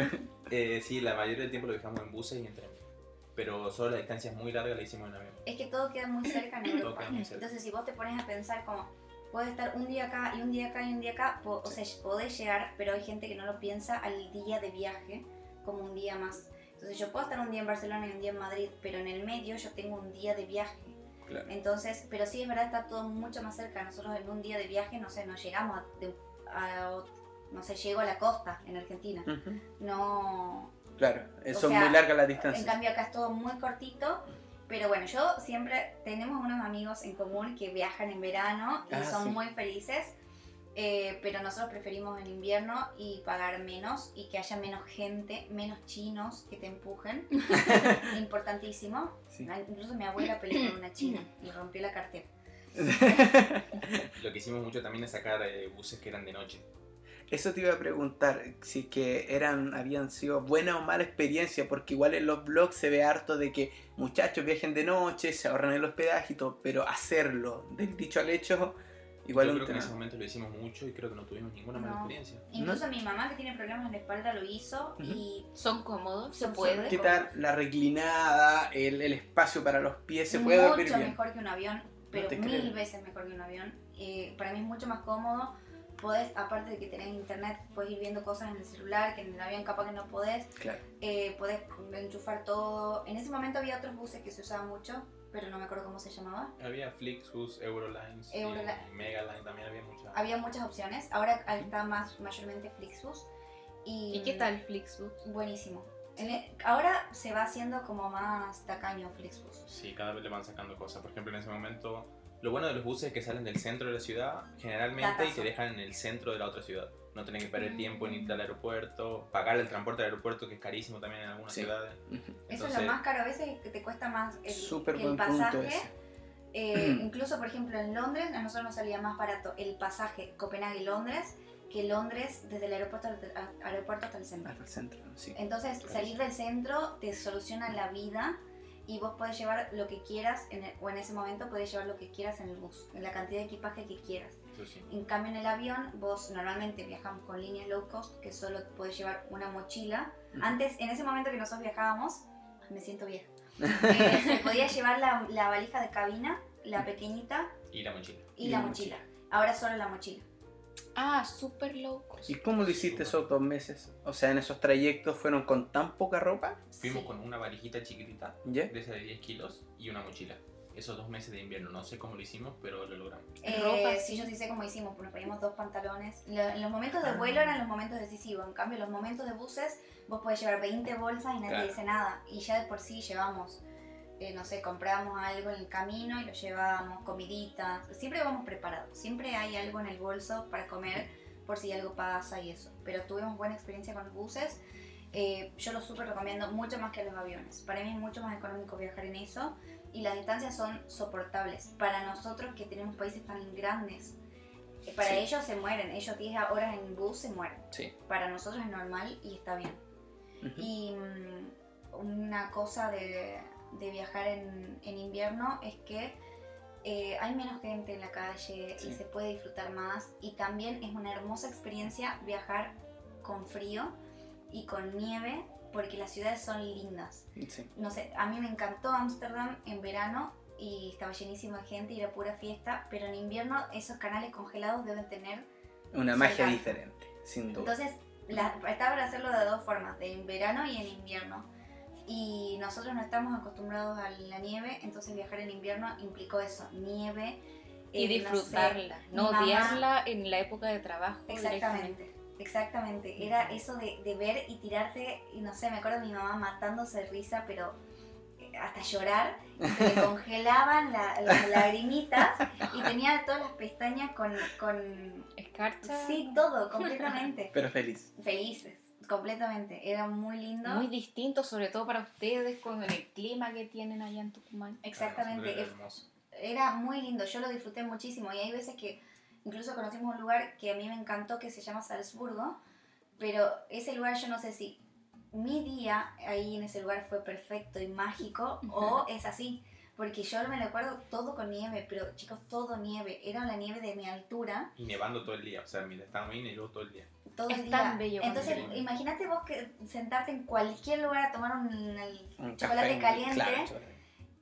Eh, sí, la mayoría del tiempo lo viajamos en buses y en tren. Pero solo las distancias muy largas la hicimos en avión. Es que todo queda muy cerca en Europa. queda muy cerca. Entonces, si vos te pones a pensar como, puedes estar un día acá y un día acá y un día acá, po- o sea, podés llegar, pero hay gente que no lo piensa al día de viaje como un día más. Entonces, yo puedo estar un día en Barcelona y un día en Madrid, pero en el medio yo tengo un día de viaje. Claro. Entonces, pero sí es verdad, está todo mucho más cerca. Nosotros en un día de viaje, no sé, nos llegamos a, de- a- no sé, llego a la costa en Argentina. Ujú. No, Claro, eh, son sea, muy largas las en distancias. cambio acá es todo muy cortito. Pero bueno, yo siempre tenemos unos amigos en común que viajan en verano y Ah, son sí. muy felices. eh, pero nosotros preferimos en invierno y pagar menos y que haya menos gente, menos chinos que te empujen. Importantísimo. Sí. Incluso mi abuela peleó con una china y rompió la cartera. Lo que hicimos mucho también es sacar eh, buses que eran de noche. Eso te iba a preguntar, si que eran, habían sido buena o mala experiencia, porque igual en los blogs se ve harto de que muchachos viajen de noche, se ahorran el hospedaje y todo, pero hacerlo del dicho al hecho, igual Yo un creo que en ese momento lo hicimos mucho y creo que no tuvimos ninguna mala No. experiencia. Incluso mi mamá que tiene problemas en la espalda lo hizo Ujú. y Son cómodos, se puede. ¿Qué tal la reclinada, el, el espacio para los pies? ¿Se puede dormir mucho bien? mejor que un avión, pero te mil creo. veces mejor que un avión. Eh, para mí es mucho más cómodo. Podés, aparte de que tenés internet, puedes ir viendo cosas en el celular que en el avión capaz que no podés. Claro. Eh, podés enchufar todo. En ese momento había otros buses que se usaban mucho, pero no me acuerdo cómo se llamaba. Había Flixbus, Eurolines, y Euroline. Megaline también había muchas. Había muchas opciones. Ahora está más mayormente Flixbus. Y, ¿Y qué tal Flixbus? Buenísimo. En e- ahora se va haciendo como más tacaño Flixbus. Sí, cada vez le van sacando cosas. Por ejemplo, en ese momento, lo bueno de los buses es que salen del centro de la ciudad generalmente y te dejan en el centro de la otra ciudad. No tenés que perder Mm. tiempo en irte al aeropuerto, pagar el transporte al aeropuerto, que es carísimo también en algunas Sí. ciudades. Ujú. Eso es Entonces- lo más caro a veces que te cuesta más el, Súper el buen punto pasaje. ese. Eh, incluso, por ejemplo, en Londres, a nosotros nos salía más barato el pasaje Copenhague-Londres que Londres desde el aeropuerto, al- aeropuerto hasta el centro. Hasta el centro, sí. Entonces, salir del centro te soluciona la vida y vos podés llevar lo que quieras, en el- o en ese momento podés llevar lo que quieras en el bus, en la cantidad de equipaje que quieras. Sí. En cambio, en el avión, vos normalmente viajamos con líneas low cost que solo podés llevar una mochila. Antes, en ese momento que nosotros viajábamos, me siento vieja. Eh, se podía llevar la, la valija de cabina, la pequeñita, Y la mochila. y, la, mochila. Ahora solo la mochila. Ah, super low cost. ¿Y cómo lo hiciste esos dos meses? O sea, en esos trayectos fueron con tan poca ropa, Fuimos Sí. con una varijita chiquitita, ¿ya? de esa de 10 kilos, y una mochila. Esos dos meses de invierno, no sé cómo lo hicimos, pero lo logramos. Eh, Ropa, sí, yo sí sé cómo hicimos, pues nos pedimos dos pantalones. Lo- en los momentos de Ah. vuelo eran los momentos decisivos. En cambio, en los momentos de buses, vos podés llevar 20 bolsas y nadie Claro. dice nada. Y ya de por sí llevamos, eh, no sé, comprábamos algo en el camino y lo llevábamos, comiditas. Siempre vamos preparados. Siempre hay algo en el bolso para comer por si algo pasa y eso. Pero tuvimos buena experiencia con los buses. Eh, yo lo súper recomiendo mucho más que los aviones. Para mí es mucho más económico viajar en eso y las distancias son soportables. Para nosotros que tenemos países tan grandes, eh, para Sí. ellos se mueren. Ellos 10 horas en bus se mueren. Sí. Para nosotros es normal y está bien. Ujú. Y mm, una cosa de, de viajar en, en invierno es que eh, hay menos gente en la calle Sí. y se puede disfrutar más. Y también es una hermosa experiencia viajar con frío y con nieve porque las ciudades son lindas. Sí. No sé, a mí me encantó Ámsterdam en verano y estaba llenísimo de gente y era pura fiesta, pero en invierno esos canales congelados deben tener Una magia diferente, sin duda. entonces, la, está para hacerlo de dos formas, de en verano y en invierno. Y nosotros no estamos acostumbrados a la nieve, entonces viajar en invierno implicó eso, nieve. Y eh, no sé, disfrutarla, no, odiarla en la época de trabajo. Exactamente, exactamente. Era eso de, de ver y tirarte, y no sé, me acuerdo de mi mamá matándose de risa, pero eh, hasta llorar, y se le congelaban la- las lagrimitas y tenía todas las pestañas con, con Escarcha. sí, todo, completamente. Pero feliz. Felices, completamente. Era muy lindo. Muy distinto, sobre todo para ustedes, con el clima que tienen allá en Tucumán. Exactamente. Era muy lindo, yo lo disfruté muchísimo y hay veces que incluso conocimos un lugar que a mí me encantó que se llama Salzburgo, pero ese lugar yo no sé si mi día ahí en ese lugar fue perfecto y mágico o es así, porque yo me lo acuerdo todo con nieve, pero chicos, todo nieve, era la nieve de mi altura, Y nevando todo el día. O sea, mira, estábamos ahí nevó todo el día. Todo Es el tan día. bello cuando Entonces, imagínate vos que sentarte en cualquier lugar a tomar un, el Un chocolate café, caliente claro,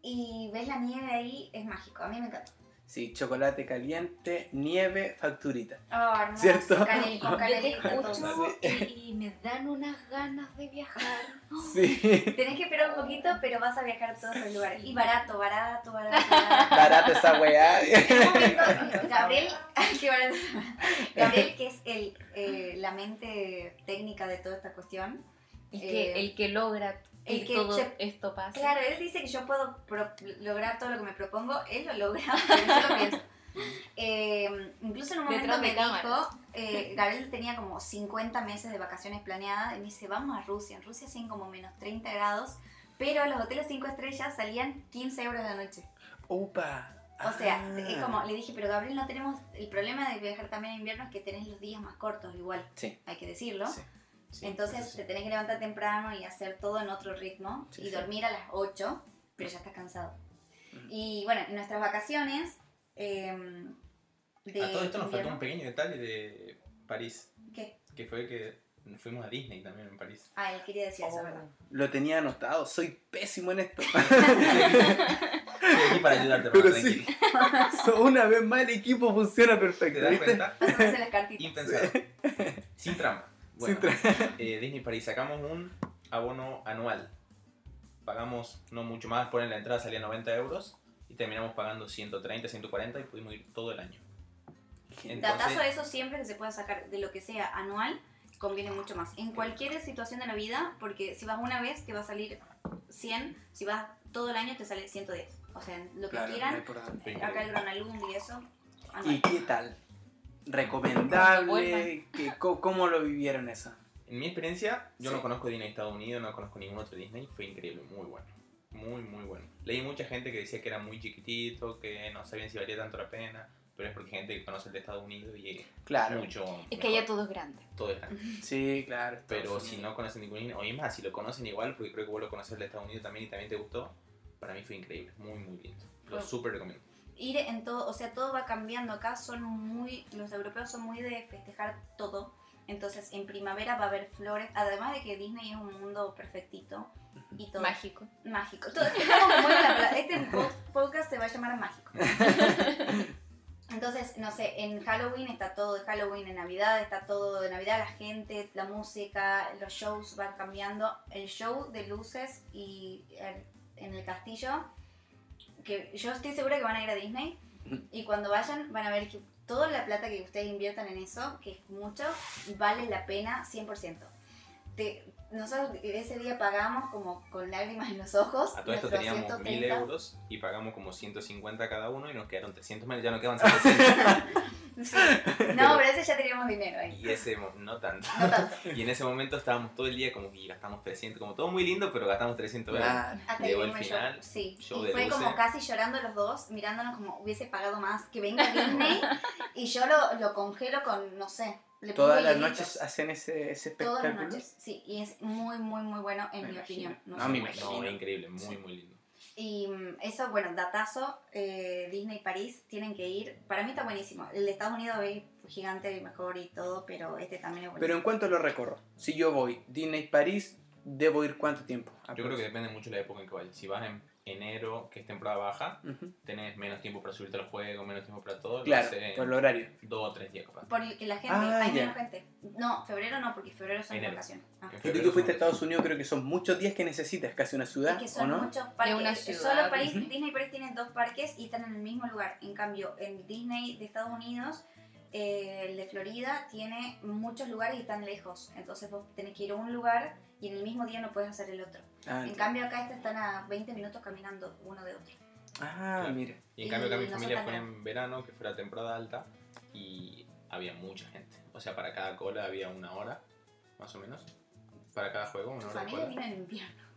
y ves la nieve ahí, es mágico, a mí me encantó. Sí, chocolate caliente, nieve, facturita. Oh, hermoso, ¿Cierto? canel- con escucho y, y me dan unas ganas de viajar. Sí. Tenés que esperar un poquito, pero vas a viajar a todos los lugares. Y barato, barato, barato. barato. Barato esa weá. Momento, Gabriel, qué barato. Gabriel, que es el, eh, la mente técnica de toda esta cuestión. El que, Eh, el que logra el que todo se- esto pase. Claro, él dice que yo puedo pro- lograr todo lo que me propongo. Él lo logra, pero yo lo pienso. Eh, incluso en un momento me cámaras. dijo, eh, Gabriel tenía como 50 meses de vacaciones planeadas y me dice, vamos a Rusia. En Rusia hacían como menos 30 grados, pero los hoteles 5 estrellas salían 15 euros la noche. Upa. O sea, Ah. es como, le dije, pero Gabriel, no tenemos, el problema de viajar también en invierno es que tenés los días más cortos igual, Sí. hay que decirlo. Sí. Sí, Entonces sí. te tenés que levantar temprano y hacer todo en otro ritmo Sí, y sí. dormir a las 8, pero ya estás cansado. Y bueno, en nuestras vacaciones eh, de a todo esto nos faltó invierno- un pequeño detalle de París. ¿Qué? Que fue que fuimos a Disney también en París. Ah, él quería decir eso, ¿verdad? Lo tenía anotado, soy pésimo en esto. Estoy aquí para ayudarte, Pero sí. tranquilo. Una vez más el equipo funciona ¿Te perfecto, das ¿viste? cuenta? Impensado. Sin trampa. Bueno, eh, Disney París sacamos un abono anual. Pagamos no mucho más, por la entrada salía 90 euros y terminamos pagando 130, 140 y pudimos ir todo el año. Entonces- Datazo a eso siempre que se pueda sacar de lo que sea anual, conviene mucho más. En cualquier situación de la vida, porque si vas una vez te va a salir 100, si vas todo el año te sale 110. O sea, lo que Claro, quieran. Fue acá el. Gronalund y eso, anual. ¿Y qué tal? ¿Recomendable? vuelvan. ¿Qué- co- ¿Cómo lo vivieron eso? En mi experiencia, yo Sí. no conozco Disney Estados Unidos, no conozco ningún otro Disney, fue increíble, muy bueno. Muy, muy bueno. Leí mucha gente que decía que era muy chiquitito, que no sabían si valía tanto la pena, pero es porque hay gente que conoce el de Estados Unidos y es Claro. mucho. Es que mejor. allá todo es grande. Todo es grande. Sí, claro. Pero si no conocen ningún Disney, o es más, si lo conocen igual, porque creo que vos lo conoces el de Estados Unidos también y también te gustó, para mí fue increíble, muy, muy lindo. Lo súper recomiendo. Ir en todo, o sea, todo va cambiando. Acá son muy, los europeos son muy de festejar todo. Entonces, en primavera va a haber flores, además de que Disney es un mundo perfectito y todo Mágico. mágico. Todo. Este po- podcast se va a llamar mágico. Entonces, no sé, en Halloween está todo de Halloween, en Navidad está todo de Navidad, la gente, la música, los shows van cambiando. El show de luces y en el castillo, que yo estoy segura que van a ir a Disney y cuando vayan van a ver que toda la plata que ustedes inviertan en eso, que es mucho, vale la pena 100%. Te- nosotros ese día pagamos como con lágrimas en los ojos. A todo esto teníamos 1000 130. euros y pagamos como 150 cada uno y nos quedaron 300 menos, ya nos quedaban 700. Sí. No, pero ese ya teníamos dinero ahí. y ese, no tanto. No tanto. Y en ese momento estábamos todo el día como que gastamos 300, como todo muy lindo, pero gastamos 300 euros. Claro. Hasta Llegó el final. Sí. y fue como casi llorando los dos, mirándonos como hubiese pagado más que venga Disney. y yo lo, lo congelo con, no sé, le pongo Todas las noches hacen ese, ese Todas espectáculo. las noches, sí, y es muy, muy, muy bueno en Me mi imagino. opinión. No, sé me imagino. No, increíble, muy, Sí. muy lindo. Y mm, eso, bueno, datazo, eh, Disney París, tienen que ir. Para mí está buenísimo. El de Estados Unidos es gigante y mejor y todo, pero este también es Pero buenísimo. en cuánto lo recorro. Si yo voy Disney París, debo ir cuánto tiempo. Yo creo que depende mucho de la época en que vayas. Si vas en enero, que es temporada baja, Ujú. tenés menos tiempo para subirte al juego, menos tiempo para todo. Claro, por el horario. dos o tres días capaz. Porque la gente, Ah, hay ya. menos gente. No, febrero no, porque febrero son Enero. vacaciones. Ah. Y febrero tú fuiste a Estados Unidos, creo que son muchos días que necesitas, casi una ciudad, Es que ¿o son no? muchos parques. una ciudad. Solo París, Ujú. Disney París tiene dos parques y están en el mismo lugar. En cambio, en Disney de Estados Unidos eh, el de Florida tiene muchos lugares y están lejos. Entonces vos tenés que ir a un lugar y en el mismo día no puedes hacer el otro. Ah, En cambio acá este están a 20 minutos caminando uno de otro. Ah, mira. Y en cambio acá mi familia fue en verano, que fue la temporada alta, y había mucha gente. O sea, para cada cola había una hora, más o menos. Para cada juego, una Tu hora familia vino en invierno.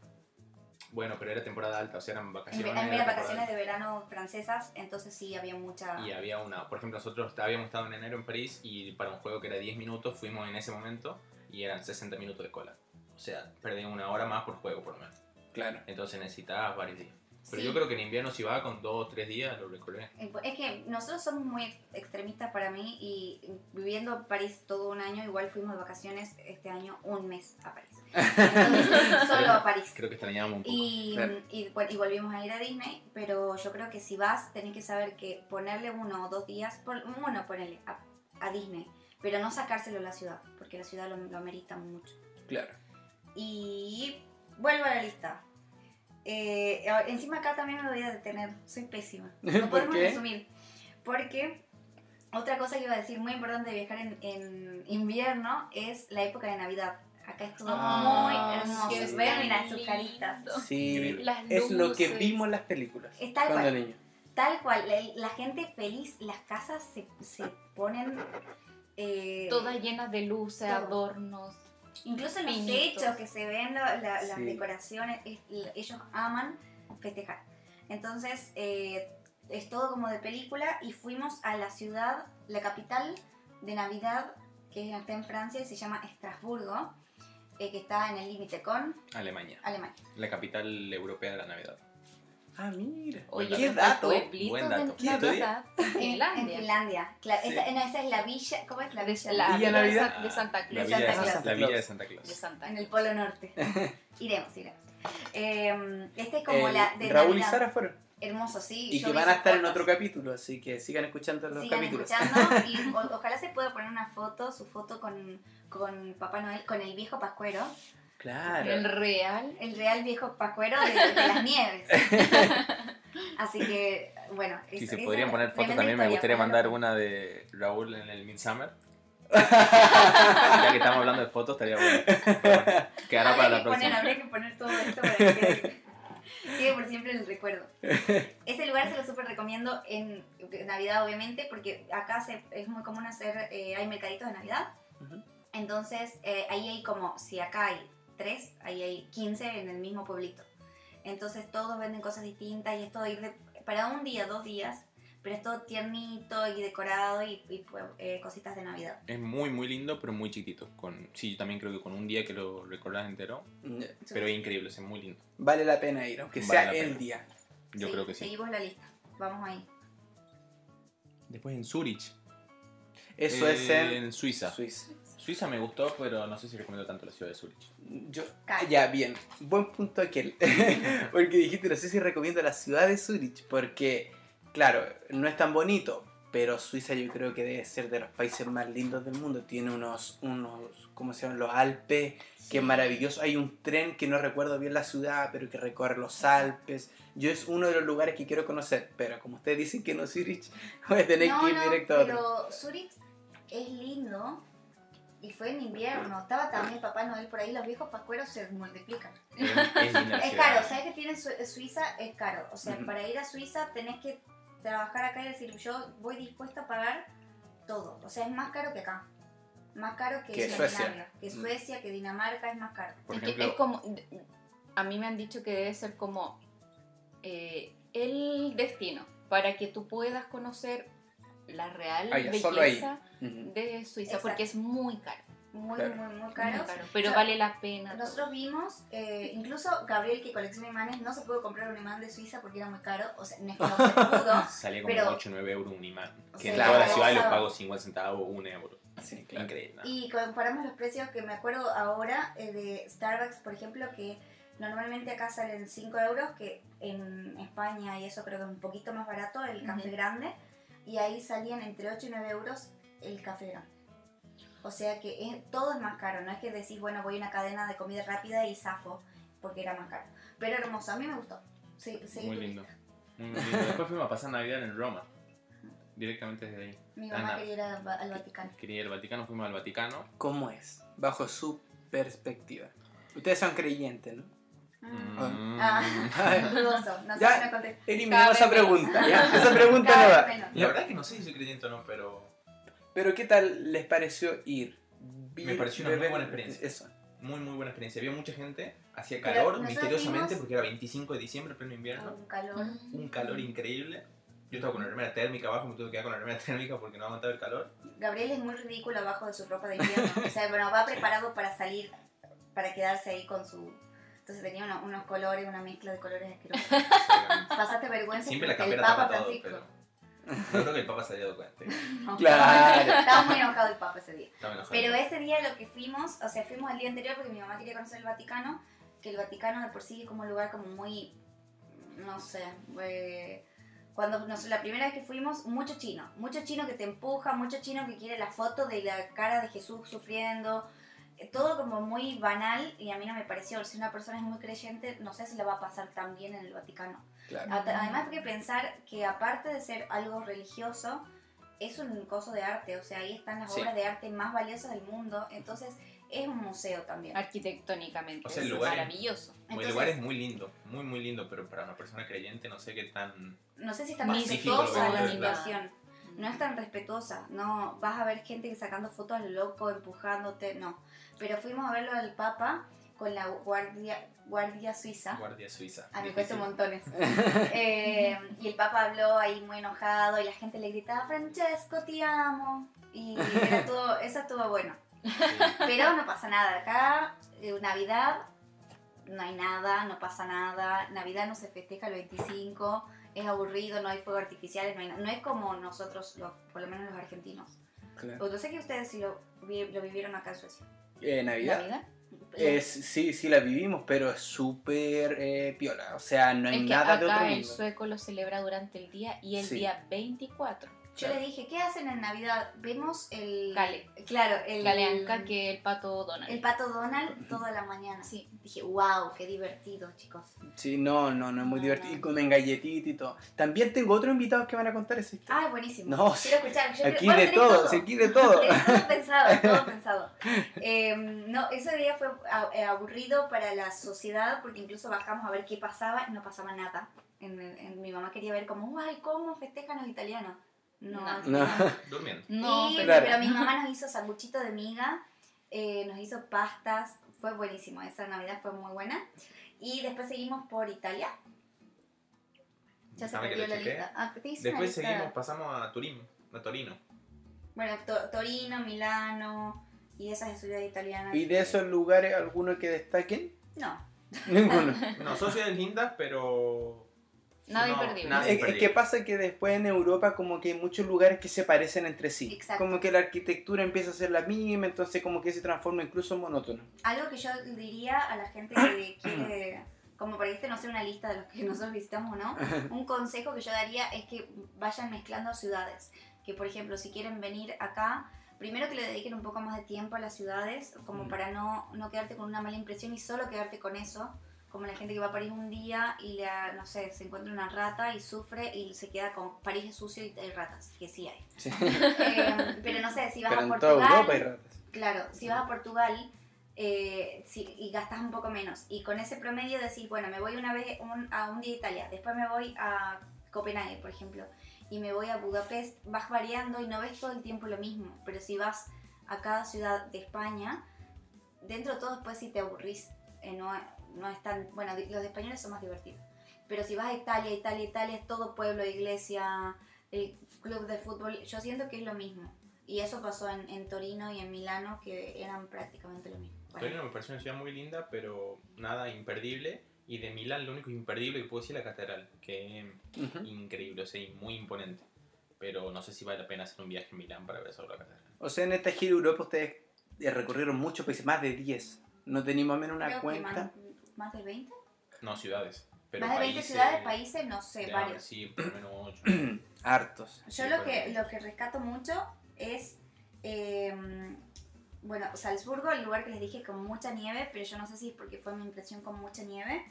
Bueno, pero era temporada alta, o sea, eran vacaciones. en era las temporada vacaciones de verano francesas, entonces sí había mucha... Y había una, por ejemplo, nosotros habíamos estado en enero en París y para un juego que era 10 minutos fuimos en ese momento y eran 60 minutos de cola. O sea, perdí una hora más por juego, por lo menos. Claro. Entonces necesitabas varios días. Pero Sí. yo creo que en invierno si va con 2 o 3 días lo recorré. Es que nosotros somos muy ex- extremistas para mí y viviendo en París todo un año, igual fuimos de vacaciones este año un mes a París. Entonces, solo a París. Creo que extrañábamos un poco. Y, Claro. y, bueno, y volvimos a ir a Disney, pero yo creo que si vas, tenés que saber que ponerle uno o dos días, por, uno ponerle a, a Disney, pero no sacárselo a la ciudad, porque la ciudad lo, lo amerita mucho. Claro. Y vuelvo a la lista. Eh, encima acá también me voy a detener, soy pésima. No ¿Por podemos qué? resumir. Porque otra cosa que iba a decir muy importante de viajar en, en invierno es la época de Navidad. Acá es todo Ah, muy hermoso. sí, está mira sus caritas. Sí. Las es lo que vimos en las películas. Es tal cuando cual. niño. Tal cual, la, la gente feliz, las casas se, se ponen... eh, Todas llenas de luces, Todo. adornos. Incluso en los techos que se ven la- la- las Sí. decoraciones, es- ellos aman festejar. Entonces, eh, es todo como de película y fuimos a la ciudad, la capital de Navidad, que está en Francia y se llama Estrasburgo, eh, que está en el límite con Alemania, Alemania. la capital europea de la Navidad. Ah, mira. Oye, ¿Qué dato? Buen dato. Navidad en En Finlandia. Finlandia. Claro, Sí. esa, no, esa es la villa, ¿cómo es la De villa? la Villa Navidad. De Santa La Claus. villa, de, Santa Claus. la villa de Santa Claus. De Santa En el Claus. Polo Norte. iremos, iremos. Eh, este es como El la de Raúl y Navidad. Sara fueron. Hermoso, sí. Y yo que van a estar en fotos. otro capítulo, así que sigan escuchando los Sigan capítulos. escuchando y o- ojalá se pueda poner una foto, su foto con, con Papá Noel, con el viejo Pascuero, Claro. El real. el real viejo Pascuero de, de las nieves. Así que, bueno. Si se podrían poner fotos también, me gustaría mandar una de Raúl en el Midsummer. ya que estamos hablando de fotos, estaría bueno. Bueno, quedará para Habría la que poner- próxima. habría que poner todo esto para que quede, por siempre en el recuerdo. Ese lugar se lo súper recomiendo en Navidad, obviamente, porque acá se- es muy común hacer, eh, hay mercaditos de Navidad. Entonces, eh, ahí hay como, si acá hay tres, ahí hay 15 en el mismo pueblito. Entonces, todos venden cosas distintas y es todo ir de, para un día, dos días, pero es todo tiernito y decorado y, y, pues, eh, cositas de Navidad. Es muy, muy lindo, pero muy chiquitito. Con, sí, yo también creo que con un día que lo recordas entero. Pero es increíble, es muy lindo. Vale la pena ir, aunque Vale sea el pena. día. Yo creo que sí. Seguimos la lista. Vamos ahí. Después en Zurich. Eso es Eh, en Suiza. Suiza. Suiza me gustó, pero no sé si recomiendo tanto la ciudad de Zurich. Yo, Calla. ya, bien. Buen punto aquel. porque dijiste, no sé si recomiendo la ciudad de Zurich, porque, claro, no es tan bonito, pero Suiza yo creo que debe ser de los países más lindos del mundo. Tiene unos, unos ¿cómo se llaman? Los Alpes, que es maravilloso. Hay un tren que no recuerdo bien la ciudad, pero que recorre los Alpes. Yo es uno de los lugares que quiero conocer, pero como ustedes dicen que no Zurich, voy a tener no, que ir no, directo a otro. pero Zurich es lindo y fue en invierno. Estaba también Papá Noel por ahí, los viejos pascueros se multiplican. Es, caro, ¿sabes que tiene Su- Suiza? Es caro. O sea, para ir a Suiza tenés que trabajar acá y decir, yo voy dispuesta a pagar todo. O sea, es más caro que acá. Más caro que, Que Suecia. Que Mm. Suecia, que Dinamarca, es más caro. Por Es que ejemplo, es como. A mí me han dicho que debe ser como eh, el destino para que tú puedas conocer la real Ah, ya, solo ahí. belleza. De Suiza, Exacto. porque es muy caro. Muy, Claro. muy, muy muy caro. pero vale la pena. Nosotros vimos, eh, incluso Gabriel que colecciona imanes, no se pudo comprar un imán de Suiza porque era muy caro. O sea, no es que no se pudo. salía como pero- 8 o 9 euros un imán. Que Sí, en claro. toda la ciudad los Claro. pago 50 centavos, 1 euro. Sí, claro. Increíble. ¿no? Y comparamos los precios que me acuerdo ahora eh, de Starbucks, por ejemplo, que normalmente acá salen 5 euros, que en España y eso creo que es un poquito más barato el café grande, y ahí salían entre 8 y 9 euros el café grande. O sea que es- todo es más caro, no es que decís, bueno, voy a una cadena de comida rápida y zafo, porque era más caro. Pero hermoso, a mí me gustó. Sí, sí, Muy lindo. Muy lindo. Después fuimos a pasar Navidad en Roma. directamente desde ahí. Mi mamá Ana. quería ir al, al Vaticano. Quería ir al Vaticano, fuimos al Vaticano. ¿Cómo es? Bajo su perspectiva. Ustedes son creyentes, ¿no? Mm. Mm. Ah, dudoso. No sé Ya. qué me conté. Eliminemos Cada esa pregunta, ¿ya? Esa pregunta no va. La verdad que no sé si soy creyente o no, pero Pero ¿qué tal les pareció ir? Me pareció una muy buena experiencia. Eso. muy muy buena experiencia. Había mucha gente, hacía calor misteriosamente porque era 25 de diciembre, pleno invierno. Un calor. Un calor increíble. Yo estaba con la remera térmica abajo, me tuve que quedar con la remera térmica porque no aguantaba el calor. Gabriel es muy ridículo abajo de su ropa de invierno. O sea, bueno, va preparado para salir, para quedarse ahí con su... Entonces tenía uno- unos colores, una mezcla de colores asquerosos. Pasaste vergüenza Siempre la el campera Papa tapa todo, Francisco. pero no creo que el Papa se haya dado cuenta. No. Claro. Estaba muy enojado el Papa ese día. Pero ese día lo que fuimos, o sea, fuimos el día anterior porque mi mamá quería conocer el Vaticano, que el Vaticano de por sí es como un lugar como muy, no sé, eh, cuando nos- la primera vez que fuimos, mucho chino, mucho chino que te empuja, mucho chino que quiere la foto de la cara de Jesús sufriendo, eh, todo como muy banal y a mí no me pareció, si una persona es muy creyente, no sé si la va a pasar tan bien en el Vaticano. Claro. Además hay que pensar que aparte de ser algo religioso, es un coso de arte, o sea, ahí están las Sí. obras de arte más valiosas del mundo, entonces es un museo también. Arquitectónicamente O sea, el es lugar es- maravilloso. el Entonces, lugar es muy lindo, muy muy lindo, pero para una persona creyente no sé qué tan... no sé si está Pacífico, respetuosa la situación, no es tan respetuosa, no vas a ver gente sacando fotos a lo loco, empujándote, no. Pero fuimos a verlo al Papa con la guardia, guardia suiza. Guardia suiza. A mí me Difícil. cuesta montones. Eh, y el Papa habló ahí muy enojado y la gente le gritaba, Francesco, te amo. Y era todo, eso estuvo bueno. Sí. Pero no pasa nada. Acá, eh, Navidad, no hay nada, no pasa nada. Navidad no se festeja el 25, es aburrido, no hay fuegos artificiales, no hay. No es como nosotros, los, por lo menos los argentinos. Claro. Yo sé que ustedes lo, vi- lo vivieron acá en Suecia. Eh, Navidad. ¿Navidad? Es, sí, sí la vivimos, pero es súper eh, piola. O sea, no hay Es que nada de otro acá el mundo. sueco lo celebra durante el día y el Sí. día 24. Yo le dije, ¿qué hacen en Navidad? Vemos el... Cale. Claro, el... Caleanca que el pato Donald. El pato Donald toda la mañana. Sí. Dije, wow, qué divertido, chicos. Sí, no, no, no es muy No, divertido. no. Y comen galletitas y todo. También tengo otros invitados que van a contar esa historia. Ah, buenísimo. No, Quiero escuchar. Yo aquí vos de tenés todo, sí, aquí de todo. Todo pensado, todo pensado. Eh, no, ese día fue eh, aburrido para la sociedad porque incluso bajamos a ver qué pasaba y no pasaba nada. En, en- mi mamá quería ver como, guay, ¿cómo festejan los italianos? No, No. No. Durmiendo. No, Y- pero Claro. pero mi mamá nos hizo sanguchito de miga, eh, nos hizo pastas, fue buenísimo, esa Navidad fue muy buena. Y después seguimos por Italia. Ya se perdió la lista. Ah, te hice una Después lista. seguimos, pasamos a Turín, a Torino. Bueno, To- Torino, Milano y esas ciudades italianas. ¿Y de esos lugares alguno que destaquen? No. Ninguno. No, son ciudades lindas, pero... Nada no, imperdible. nada es, es imperdible. que pasa que después en Europa como que hay muchos lugares que se parecen entre sí. Exacto. Como que la arquitectura empieza a ser la misma, entonces como que se transforma incluso en monótono. Algo que yo diría a la gente que quiere, como para que este no sea una lista de los que nosotros visitamos o no, un consejo que yo daría es que vayan mezclando ciudades. Que por ejemplo, si quieren venir acá, primero que le dediquen un poco más de tiempo a las ciudades, como Mm. para no, no quedarte con una mala impresión y solo quedarte con eso. Como la gente que va a París un día y le, no sé, se encuentra una rata y sufre y se queda con París es sucio y hay ratas, que sí hay. Sí. Eh, pero no sé, si vas Pero a en Portugal... toda Europa hay ratas. Claro, si vas a Portugal eh, si- y gastas un poco menos y con ese promedio decís, bueno, me voy una vez un- a un día a Italia, después me voy a Copenhague, por ejemplo, y me voy a Budapest, vas variando y no ves todo el tiempo lo mismo, pero si vas a cada ciudad de España, dentro de todo después si te aburrís, eh, no, no es tan, bueno, los de españoles son más divertidos, pero si vas a Italia, Italia, Italia, es todo pueblo, iglesia, el club de fútbol, yo siento que es lo mismo. Y eso pasó en, en Torino y en Milano, que eran prácticamente lo mismo. Bueno, Torino me pareció una ciudad muy linda, pero nada imperdible. Y de Milán lo único imperdible que puedo decir es la catedral, que es Ujú. increíble, o sea, y muy imponente. Pero no sé si vale la pena hacer un viaje en Milán para ver solo la catedral. O sea, en esta gira Europa ustedes eh, recorrieron muchos países, más de 10. ¿No o menos una creo que cuenta? Más, de 20. No ciudades, pero más de 20 países, ciudades, países, no sé, haber, varios. Sí, por lo menos 8. Hartos. Yo Sí, lo que, lo que rescato mucho es, eh, bueno, Salzburgo, el lugar que les dije con mucha nieve, pero yo no sé si es porque fue mi impresión con mucha nieve.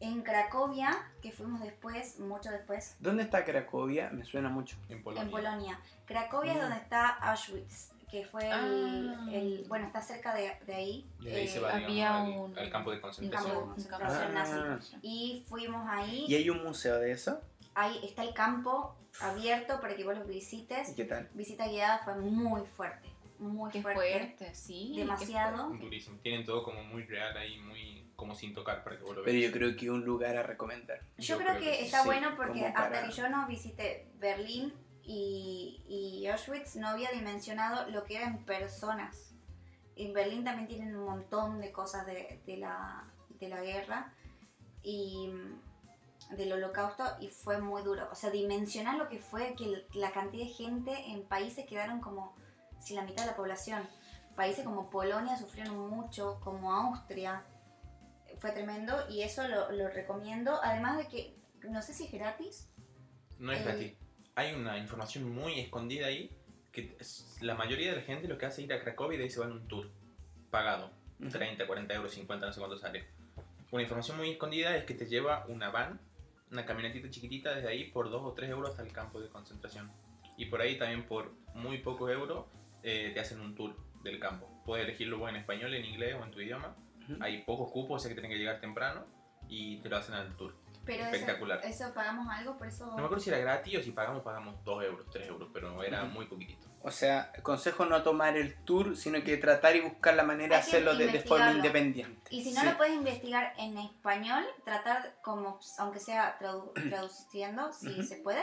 En Cracovia, que fuimos después, mucho después, ¿Dónde está Cracovia? Me suena mucho. En Polonia. en Polonia. Cracovia es Mm. donde está Auschwitz, que fue el, Ah. el- bueno, está cerca de, de ahí. De ahí se eh, va había digamos, al, un- al campo de campo concentración. de concentración Ah. nazi. Y fuimos ahí, ¿Y hay un museo de eso? ahí está el campo abierto para que vos lo visites. ¿Y qué tal? Visita guiada fue muy fuerte, muy Qué fuerte. fuerte, sí. Demasiado. fuerte. Durísimo. Tienen todo como muy real ahí, muy como sin tocar para que vos lo Pero veas. yo creo que es un lugar a recomendar. Yo, Yo creo, creo que, que está sí, bueno porque hasta que yo no visité Berlín y, y Auschwitz no había dimensionado lo que eran personas. En Berlín también tienen un montón de cosas de, de la, de la guerra y mm, del holocausto y fue muy duro. O sea, dimensionar lo que fue que la cantidad de gente en países quedaron como si la mitad de la población. Países como Polonia sufrieron mucho, como Austria. Fue tremendo y eso lo, lo recomiendo. Además de que, no sé si es gratis. No es gratis. Hay una información muy escondida ahí que la mayoría de la gente lo que hace es ir a Cracovia y de ahí se va en un tour pagado. Ujú. 30, 40 euros, 50, no sé cuánto sale. Una información muy escondida es que te lleva una van, una camionetita chiquitita desde ahí por 2 o 3 euros hasta el campo de concentración. Y por ahí también por muy pocos euros eh, te hacen un tour del campo. Puedes elegirlo en español, en inglés o en tu idioma. Ujú. Hay pocos cupos, o sea que tienen que llegar temprano y te lo hacen al tour. Pero Espectacular. Eso, eso pagamos algo, por eso... No me acuerdo si era gratis o si pagamos, pagamos 2 euros, 3 euros, pero era muy poquitito. O sea, consejo no tomar el tour, sino que tratar y buscar la manera de hacerlo de, de forma independiente. Y si no Sí. lo puedes investigar en español, tratar como, aunque sea tradu- traduciendo, si Ujú. se puede,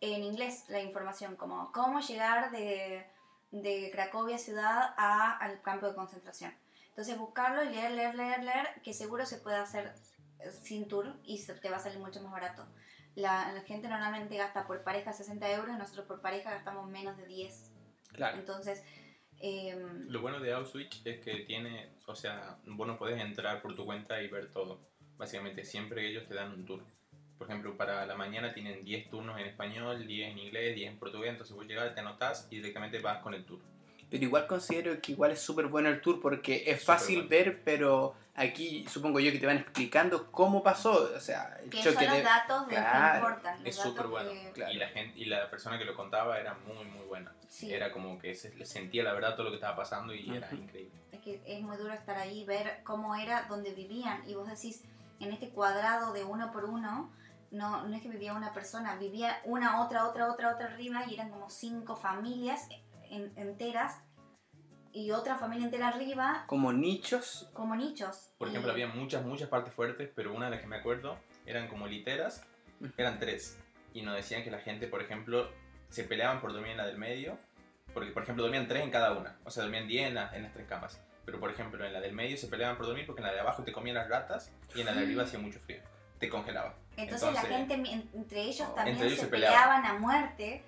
en inglés la información, como cómo llegar de, de Cracovia ciudad a, al campo de concentración. Entonces buscarlo y leer, leer, leer, leer, que seguro se puede hacer eh, sin tour y se- te va a salir mucho más barato. La, la gente normalmente gasta por pareja 60 euros, nosotros por pareja gastamos menos de 10. Claro. Entonces, em, Lo bueno de Auschwitz es que tiene, o sea, vos no podés entrar por tu cuenta y ver todo. Básicamente, siempre ellos te dan un tour. Por ejemplo, para la mañana tienen 10 turnos en español, 10 en inglés, 10 en portugués, entonces vos llegás, te anotás y directamente vas con el tour. Pero igual considero que igual es súper bueno el tour porque es fácil bueno. ver, pero aquí supongo yo que te van explicando cómo pasó. O sea, el que son choque los de... datos de Claro, que importan. los Es súper bueno. que- Claro. Y, la gente, y la persona que lo contaba era muy, muy buena. sí, Era como que se le sentía la verdad todo lo que estaba pasando y era Ujú. increíble. es que es muy duro estar ahí, ver cómo era donde vivían. Y vos decís, en este cuadrado de uno por uno, no, no es que vivía una persona, vivía una, otra, otra, otra, otra arriba y eran como cinco familias en- enteras y otra familia entera arriba Como nichos. como nichos. Por Y- ejemplo, había muchas, muchas partes fuertes, pero una de las que me acuerdo eran como literas, eran tres. Y nos decían que la gente, por ejemplo, se peleaban por dormir en la del medio, porque, por ejemplo, dormían tres en cada una, o sea, dormían diez en, la- en las tres camas. Pero, por ejemplo, en la del medio se peleaban por dormir porque en la de abajo te comían las ratas y en la de arriba hacía mucho frío, te congelaba. Entonces, la Entonces- gente mi- en- entre ellos Oh. también Entre ellos se, se peleaban. peleaban a muerte.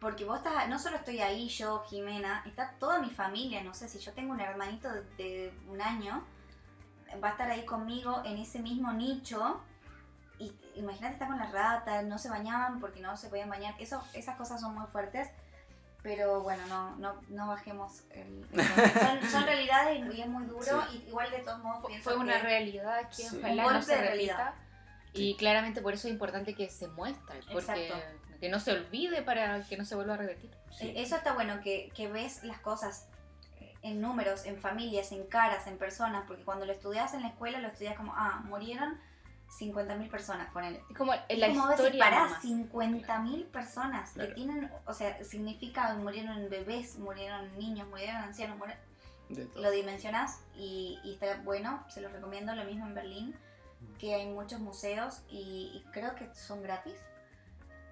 Porque vos estás, no solo estoy ahí yo, Jimena, está toda mi familia, no sé, si yo tengo un hermanito de, de un año, va a estar ahí conmigo en ese mismo nicho. Y imagínate estar con las ratas, no se bañaban porque no se podían bañar. Eso, esas cosas son muy fuertes. Pero bueno, no, no, no bajemos el... el- son, son realidades y es muy duro. Y igual de todos modos Fue, pienso fue una que- realidad que Sí. ojalá Un no golpe se de repita. Y claramente por eso es importante que se muestre, porque Exacto. que no se olvide para que no se vuelva a repetir. Eh, Eso está bueno, que, que ves las cosas eh, en números, en familias, en caras, en personas, porque cuando lo estudias en la escuela lo estudias como, ah, murieron 50.000 personas, ponele. Es como Y la como ves, historia pará, nomás. 50.000 personas que tienen, o sea, significa murieron bebés, murieron niños, murieron ancianos, murieron- lo dimensionas y, y está bueno, se los recomiendo, lo mismo en Berlín, que hay muchos museos y, y creo que son gratis.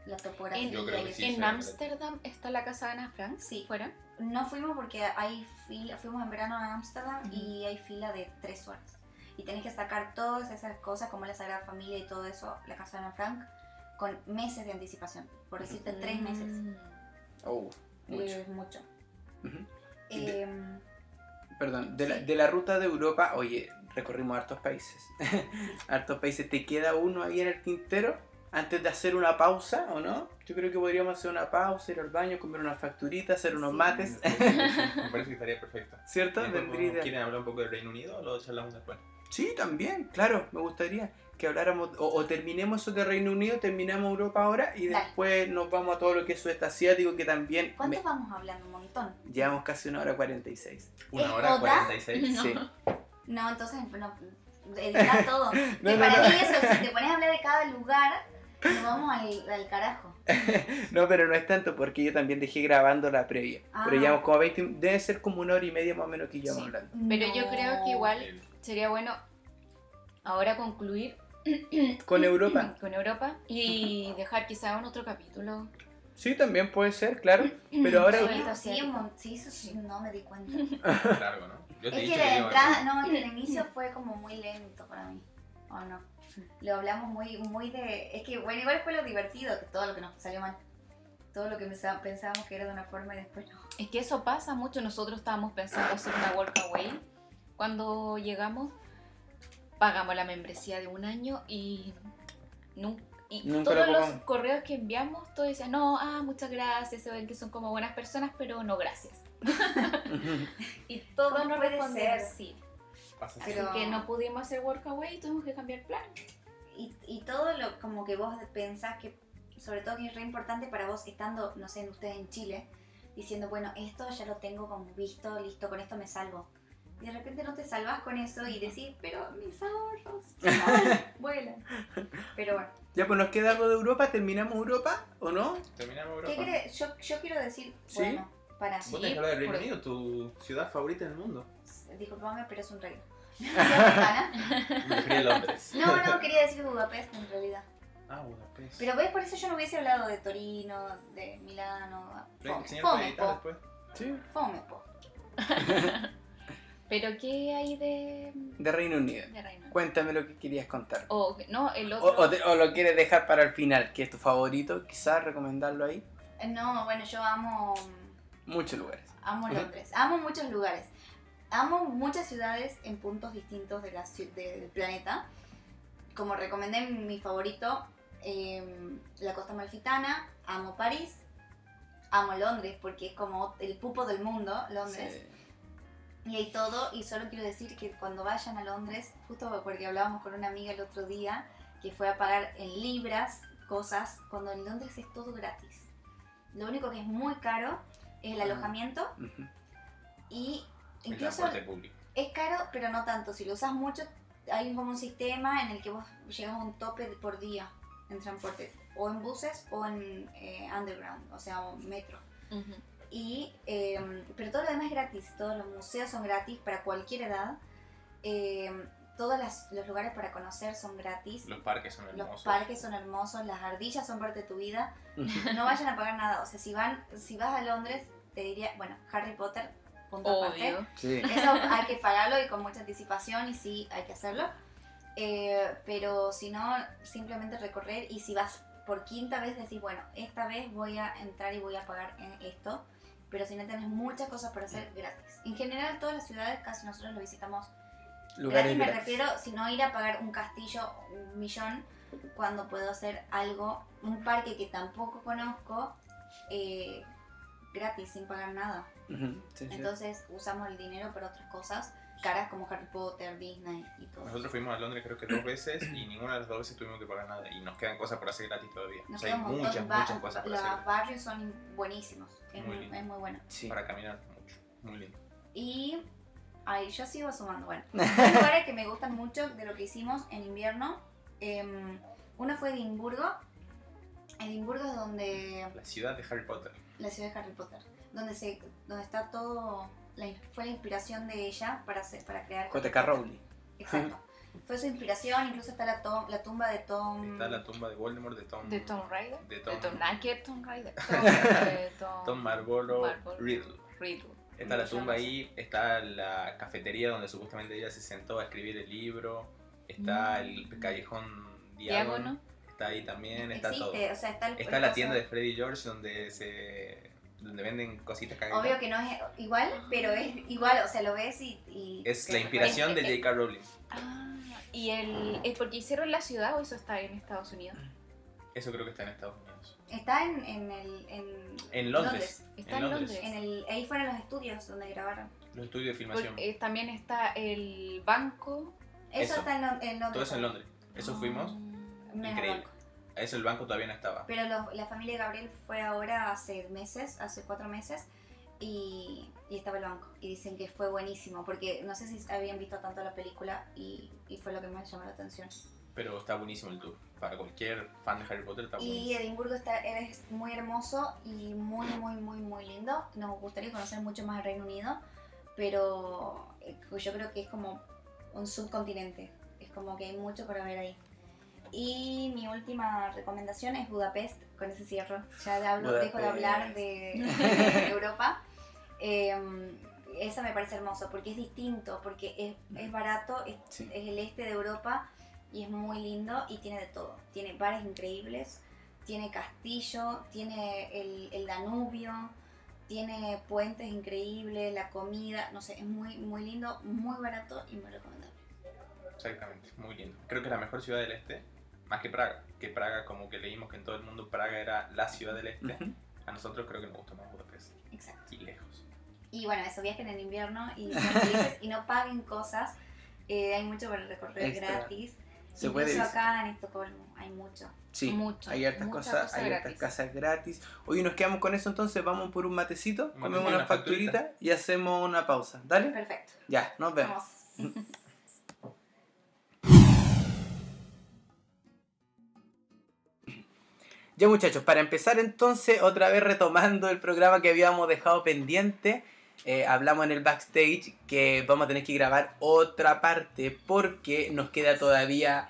La topografía. En, sí, en Ámsterdam está la casa de Ana Frank. Sí. ¿Fuera? No fuimos porque hay fila, fuimos en verano a Ámsterdam Ujú. y hay fila de tres horas. Y tenés que sacar todas esas cosas como la Sagrada Familia y todo eso, la casa de Ana Frank, con meses de anticipación. Por decirte, tres meses. Mm. Oh, mucho. Y es mucho. Ujú. Y de- Em, Perdón, de la, de la ruta de Europa, oye, recorrimos hartos países. hartos países. ¿Te queda uno ahí en el tintero? antes de hacer una pausa, ¿o no? Yo creo que podríamos hacer una pausa, ir al baño, comer una facturita, hacer unos Sí. mates, Me parece que estaría perfecto. ¿cierto? ¿Quieren hablar un poco del Reino Unido o lo charlamos después? Sí, también, claro, me gustaría que habláramos, o, o terminemos eso de Reino Unido, terminamos Europa ahora y Dale. después nos vamos a todo lo que es sudeste asiático, que también ¿Cuánto me- vamos hablando? Un montón. llevamos casi una hora 46. Una ¿Es hora joda? 46. No. Sí. No, entonces no, editar todo. No, que no, para no. mí eso, si te pones a hablar de cada lugar, nos vamos al, al carajo. No, pero no es tanto porque yo también dejé grabando la previa. Ah. Pero llevamos como 20, debe ser como una hora y media más o menos que llevamos Sí. hablando. Pero yo creo que igual sería bueno ahora concluir Con Europa. con Europa y dejar quizá un otro capítulo. Sí, también puede ser, claro. Pero ahora... Sí, sí, sí, no me di cuenta. Largo, ¿no? Yo te he Es dicho que a entrada, no, es que el inicio fue como muy lento para mí. ¿O no? Lo hablamos muy, muy de. Es que, bueno, igual fue lo divertido, que todo lo que nos salió mal. Todo lo que pensábamos que era de una forma y después no. Es que eso pasa mucho. Nosotros estábamos pensando hacer una workaway. Cuando llegamos, pagamos la membresía de un año y, nun- y Nunca todos lo los correos que enviamos, todos decían, no, ah, muchas gracias, se ven que son como buenas personas, pero no gracias. Y todos ¿Cómo nos puede respondieron ser? sí. Pasa así. Pero- Así que no pudimos hacer workaway y tuvimos que cambiar plan. Y, y todo lo como que vos pensás que, sobre todo que es re importante para vos estando, no sé, ustedes en Chile, diciendo, bueno, esto ya lo tengo como visto, listo, con esto me salvo. Y de repente no te salvas con eso y decís, pero mis ahorros vuelan. Pero bueno, Ya, pues nos queda algo de Europa, terminamos Europa, ¿o no? Terminamos ¿qué Europa. crees? Yo, yo quiero decir, ¿Sí? bueno, para, Vos tenés que hablar del Reino Unido, tu ciudad favorita en el mundo. disculpame, pero es un reino. Londres. No, no, quería decir Budapest en realidad. Ah, Budapest. Pero ves, por eso yo no hubiese hablado de Torino, de Milano. Fome, fome, po. Sí. Fome, po. Pero ¿qué hay de, De Reino Unido. de Reino? Cuéntame lo que querías contar. O, no, el O, otro... o te- o lo quieres dejar para el final, que es tu favorito, quizás recomendarlo ahí. No, bueno, yo amo, Muchos lugares. amo. Londres. Amo muchos lugares. Amo muchas ciudades en puntos distintos de la, del planeta. Como recomendé mi favorito, eh, la costa malfitana. Amo París. Amo Londres porque es como el pupo del mundo, Londres. Sí. Y hay todo, y solo quiero decir que cuando vayan a Londres, justo porque hablábamos con una amiga el otro día, que fue a pagar en libras cosas, cuando en Londres es todo gratis. Lo único que es muy caro es el alojamiento y incluso es caro, pero no tanto. Si lo usas mucho, hay como un sistema en el que vos llegas a un tope de- por día en transporte, o en buses o en eh, underground, o sea, o metro. Y, eh, pero todo lo demás es gratis, todos los museos son gratis para cualquier edad, eh, todos las- los lugares para conocer son gratis, Los parques son los hermosos. parques son hermosos, las ardillas son parte de tu vida, no vayan a pagar nada, o sea, si, van, si vas a Londres, te diría, bueno, Harry Potter, punto aparte, Obvio. Sí. eso hay que pagarlo y con mucha anticipación y sí hay que hacerlo. Eh, pero si no, simplemente recorrer y si vas por quinta vez decís, bueno, esta vez voy a entrar y voy a pagar en esto. Pero si no tenés muchas cosas para hacer gratis. En general todas las ciudades casi nosotros lo visitamos Lugares gratis. Me gratis. refiero, si no ir a pagar un castillo, un millón, cuando puedo hacer algo, un parque que tampoco conozco, eh, gratis, sin pagar nada. Sí. Entonces usamos el dinero para otras cosas caras como Harry Potter, Disney y todo. Nosotros fuimos a Londres creo que dos veces y ninguna de las dos veces tuvimos que pagar nada. Y nos quedan cosas por hacer gratis todavía. Nos o sea, hay muchas, muchas cosas por Los hacer barrios son buenísimos. Es Muy muy, lindo. es muy bueno. Sí. para caminar mucho. Muy lindo. Y. Ay, yo sigo sumando. Bueno, hay lugares que me gustan mucho de lo que hicimos en invierno. Em, uno fue Edimburgo. Edimburgo es donde. La ciudad de Harry Potter. La ciudad de Harry Potter. Donde, se, donde está todo. la fue la inspiración de ella para, hacer, para crear. JK. Rowling. Exacto. Fue su inspiración. Incluso está la, to- la tumba de Tom. Está la tumba de Voldemort, de Tom... De Tomb Raider. De De Tom, Tom, Raider. Tom, Tom, Tom Marlborough Marlborough. Riddle. Riddle. Está la tumba ahí, está la cafetería donde supuestamente ella se sentó a escribir el libro, está Mm. el callejón Diagon, Diágono. está ahí también, está todo. O sea, está el Está la el tienda de Freddy George donde se donde venden cositas cagadas. Obvio que no es igual, pero es igual, o sea, lo ves y... y Es la inspiración de recuerda- J.K. Rowling. Ah, y el, ¿es porque hicieron la ciudad o eso está en Estados Unidos? Eso creo que está en Estados Unidos. Está en, en el. En, En Londres. Está en en Londres. Londres. En el, ahí fueron los estudios donde grabaron. Los estudios de filmación. Eh, también está el banco. Eso, Eso. está en, Lon- en Londres. Todo eso en Londres. Eso fuimos. Mm, Menos Increíble. banco. Eso el banco todavía no estaba. Pero los- la familia de Gabriel fue ahora hace meses, hace cuatro meses, y, y estaba el banco. Y dicen que fue buenísimo, porque no sé si habían visto tanto la película y, y fue lo que más llamó la atención. Pero está buenísimo el tour. Para cualquier fan de Harry Potter está Y buenísimo. Edimburgo está, es muy hermoso y muy, muy, muy, muy lindo. Nos gustaría conocer mucho más el Reino Unido, pero eh, yo creo que es como un subcontinente. Es como que hay mucho para ver ahí. Y mi última recomendación es Budapest, con ese cierro. Ya de hablo, dejo de hablar de, de Europa. Eh, esa me parece hermoso porque es distinto, porque es, es barato, es, Sí. es el este de Europa y es muy lindo y tiene de todo. Tiene bares increíbles, tiene castillo, tiene el, el Danubio, tiene puentes increíbles, la comida, no sé, es muy, muy lindo, muy barato y muy recomendable. Exactamente, muy lindo. Creo que es la mejor ciudad del este, más que Praga. Que Praga, como que leímos que en todo el mundo Praga era la ciudad del este. A nosotros creo que nos gustó más Budapest. Exacto. Y lejos. Y bueno, eso, viajen en invierno y y no paguen cosas. Eh, hay mucho para recorrer Extra. gratis. Se Incluso puede acá en Estocolmo hay mucho. Sí, Mucho, hay hartas cosas, cosa hay hartas casas gratis. Hoy nos quedamos con eso, entonces vamos por un matecito, comemos una una facturita. facturita y hacemos una pausa. ¿Dale? Perfecto. Ya, nos vemos. Vamos. Ya muchachos, para empezar entonces, otra vez retomando el programa que habíamos dejado pendiente, eh, hablamos en el backstage que vamos a tener que grabar otra parte porque nos queda todavía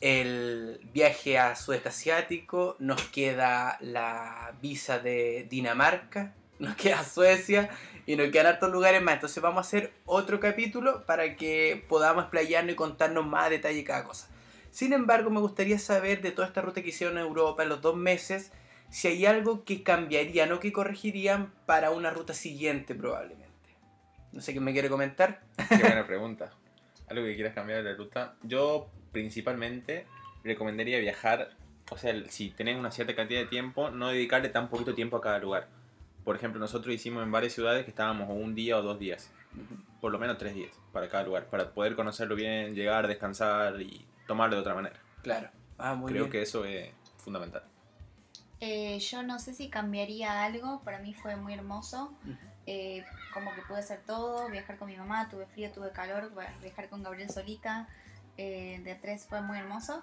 el viaje a sudeste asiático, nos queda la visa de Dinamarca, nos queda Suecia y nos quedan hartos lugares más. Entonces vamos a hacer otro capítulo para que podamos explayarnos y contarnos más a detalle cada cosa. Sin embargo, me gustaría saber de toda esta ruta que hicieron en Europa en los dos meses, si hay algo que cambiarían o que corregirían para una ruta siguiente probablemente. No sé qué me quiere comentar. Qué buena pregunta. Algo que quieras cambiar de la ruta. Yo principalmente recomendaría viajar, o sea, si tenés una cierta cantidad de tiempo, no dedicarle tan poquito tiempo a cada lugar. Por ejemplo, nosotros hicimos en varias ciudades que estábamos un día o dos días, por lo menos tres días para cada lugar, para poder conocerlo bien, llegar, descansar y tomarlo de otra manera. Claro. Ah, muy Creo bien. que eso es fundamental. Eh, yo no sé si cambiaría algo, para mí fue muy hermoso. Eh, como que pude hacer todo, viajar con mi mamá, tuve frío, tuve calor, viajar con Gabriel solita, eh, de tres fue muy hermoso.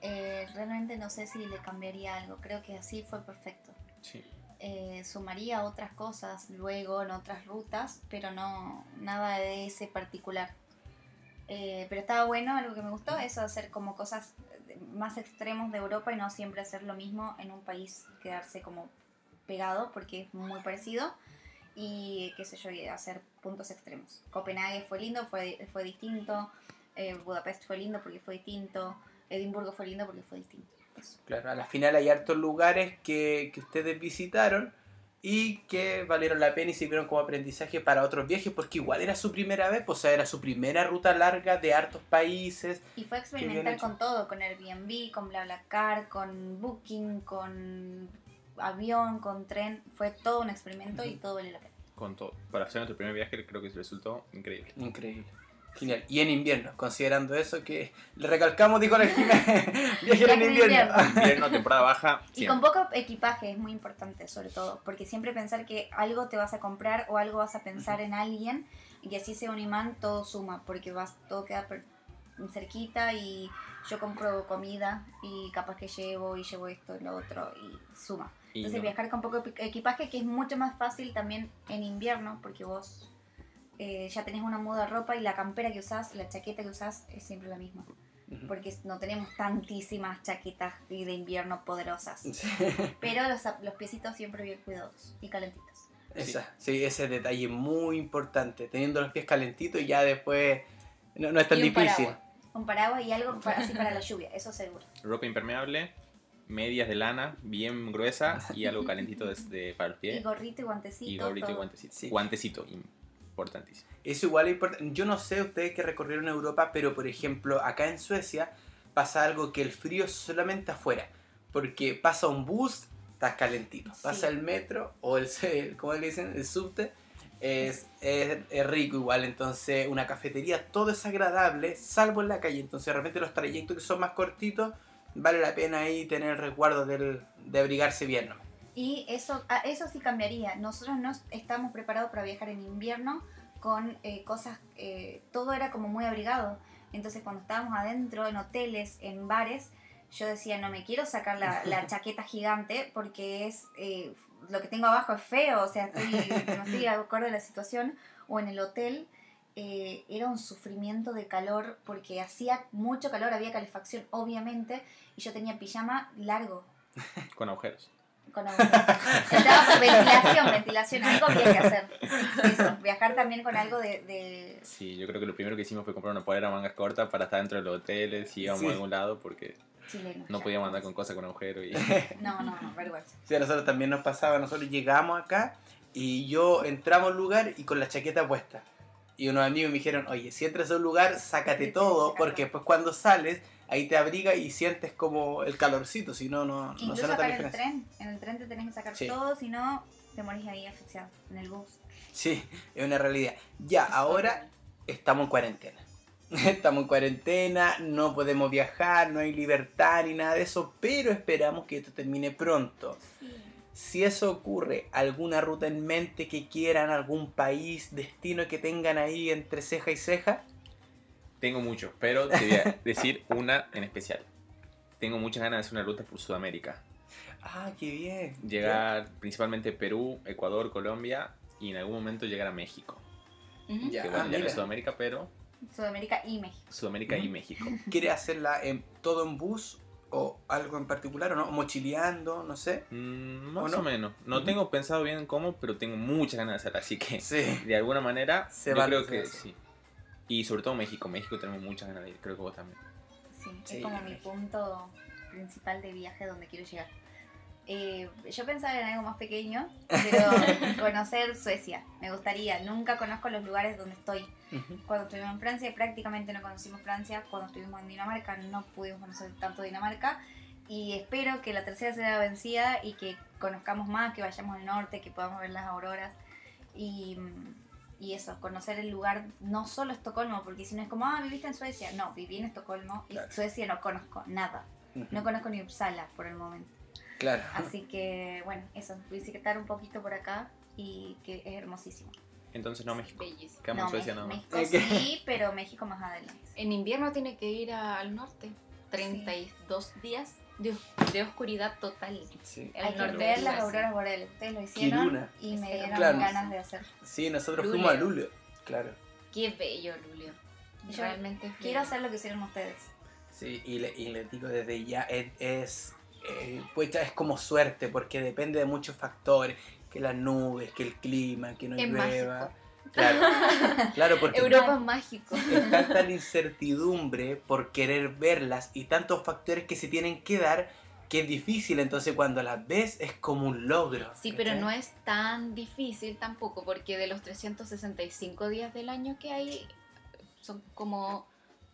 Eh, realmente no sé si le cambiaría algo, creo que así fue perfecto. Sí. Eh, sumaría otras cosas luego en otras rutas, pero no nada de ese particular. Pero estaba bueno, algo que me gustó, eso de hacer como cosas más extremos de Europa y no siempre hacer lo mismo en un país, quedarse como pegado porque es muy parecido y qué sé yo, hacer puntos extremos. Copenhague fue lindo, fue, fue distinto, eh, Budapest fue lindo porque fue distinto, Edimburgo fue lindo porque fue distinto. Claro, a la final hay hartos lugares que, que ustedes visitaron y que valieron la pena y sirvieron como aprendizaje para otros viajes porque igual era su primera vez, pues, o sea, era su primera ruta larga de hartos países. Y fue experimentar con todo, con Airbnb, con BlaBlaCar, con Booking, con avión, con tren. Fue todo un experimento y todo vale la pena. Con todo. Para hacer nuestro primer viaje creo que resultó increíble. Increíble. Genial. Y en invierno, considerando eso que le recalcamos, dijo la Jimena, viajar en en invierno. invierno. Invierno, temporada baja, Y con poco equipaje es muy importante, sobre todo, porque siempre pensar que algo te vas a comprar o algo vas a pensar en alguien y así sea un imán, todo suma, porque vas, todo queda cerquita y yo compro comida y capaz que llevo y llevo esto y lo otro y suma. Y Entonces no- viajar con poco equipaje que es mucho más fácil también en invierno porque vos eh, ya tenés una muda de ropa y la campera que usás, la chaqueta que usás es siempre la misma. Porque no tenemos tantísimas chaquetas de invierno poderosas. Sí. Pero los, los piecitos siempre bien cuidados y calentitos. Esa, sí, ese detalle muy importante. Teniendo los pies calentitos y ya después no, no es tan Y un difícil. paraguas. Un paraguas y algo para, así para la lluvia, eso seguro. ropa impermeable, medias de lana bien gruesas y algo calentito de, de- para los Y pies. gorrito y guantecito. Y gorrito y todo. guantecito. Sí. Guantecito, importantísimo. Eso igual es importante. Yo no sé ustedes que recorrieron Europa, pero por ejemplo, acá en Suecia pasa algo que el frío es solamente afuera. porque pasa un bus, estás calentito. Pasa Sí. el metro o el, ¿cómo le dicen? El subte. Es, es, es rico igual, entonces una cafetería todo es agradable, salvo en la calle, entonces de repente los trayectos que son más cortitos, vale la pena ahí tener el recuerdo del, de abrigarse bien. ¿no? Y eso, ah, eso sí cambiaría. Nosotros no estamos preparados para viajar en invierno con eh, cosas, eh, todo era como muy abrigado. Entonces cuando estábamos adentro, en hoteles, en bares, yo decía, no me quiero sacar la, la chaqueta gigante porque es eh, lo que tengo abajo es feo, o sea, estoy, no estoy de acuerdo de la situación. O en el hotel eh, era un sufrimiento de calor porque hacía mucho calor, había calefacción obviamente, y yo tenía pijama largo, Con agujeros. Con agujeros. Necesitaba ventilación, ventilación, algo había que hacer. Eso, viajar también con algo de... de- Sí, yo creo que lo primero que hicimos fue comprar una polera mangas cortas para estar dentro de los hoteles si íbamos Sí. a algún lado porque chileno. no podíamos andar con cosas con agujeros y No, no, no, vergüenza. Sí, a nosotros también nos pasaba, nosotros llegamos acá y yo entramos al lugar y con la chaqueta puesta. Y unos amigos me dijeron, oye, si entras a un lugar, sácate Sí, todo, porque después cuando sales, ahí te abriga y sientes como el calorcito, si no, no, no se nota la en el diferencia. tren, en el tren te tenés que sacar Sí. todo, si no te morís ahí asfixiado, en el bus. Sí, es una realidad. Ya, ahora estamos en cuarentena. Estamos en cuarentena, no podemos viajar, no hay libertad ni nada de eso, pero esperamos que esto termine pronto. Si eso ocurre, alguna ruta en mente que quieran, algún país, destino que tengan ahí entre ceja y ceja. Tengo muchos, pero te voy a decir una en especial. Tengo muchas ganas de hacer una ruta por Sudamérica. Ah, qué bien. Llegar principalmente Perú, Ecuador, Colombia y en algún momento llegar a México. Ujú. Ya. que bueno, ah, ya no es Sudamérica, pero Sudamérica y México. Sudamérica y Ujú. México. ¿Quiere hacerla en, todo en bus o algo en particular o no? Mochileando, no sé. Mm, ¿O más no? o menos. No Ujú. tengo pensado bien cómo, pero tengo muchas ganas de hacerla. Así que Sí. de alguna manera Se yo vale, creo que hace. sí. Y sobre todo México. México tenemos muchas ganas de ir. Creo que vos también. Sí, Sí, es como mi punto principal de viaje donde quiero llegar. Eh, yo pensaba en algo más pequeño, pero conocer Suecia. Me gustaría. Nunca conozco los lugares donde estoy. Ujú. Cuando estuvimos en Francia prácticamente no conocimos Francia. Cuando estuvimos en Dinamarca no pudimos conocer tanto Dinamarca. Y espero que la tercera sea vencida y que conozcamos más, que vayamos al norte, que podamos ver las auroras. Y, y eso, conocer el lugar, no solo Estocolmo, porque si no es como, ah, viviste en Suecia. No, viví en Estocolmo y Claro. Suecia no conozco nada. No conozco ni Uppsala por el momento. Claro. Así que, bueno, eso, visitar un poquito por acá y que es hermosísimo. Entonces no México. Bellísimo. Quedamos No, en Suecia nada más. México sí, pero México más adelante. En invierno tiene que ir a- al norte. 32 días de, de oscuridad total. Sí. El Hay que norte ver de las auroras boreales. Ustedes lo hicieron Kiruna. y me dieron claro. ganas de hacer. Sí, nosotros Lulio. fuimos a Lulio. Claro. Qué bello, Lulio. Yo Realmente Quiero hacer lo que hicieron ustedes. Sí, y le, y le digo desde ya, es, es, eh, pucha, es como suerte, porque depende de muchos factores, que las nubes, que el clima, que no Es llueva. mágico. Claro, claro, porque Europa es mágico. es tanta la incertidumbre por querer verlas y tantos factores que se tienen que dar que es difícil, entonces cuando las ves es como un logro. Sí, pero no es tan difícil tampoco, porque de los 365 días del año que hay, son como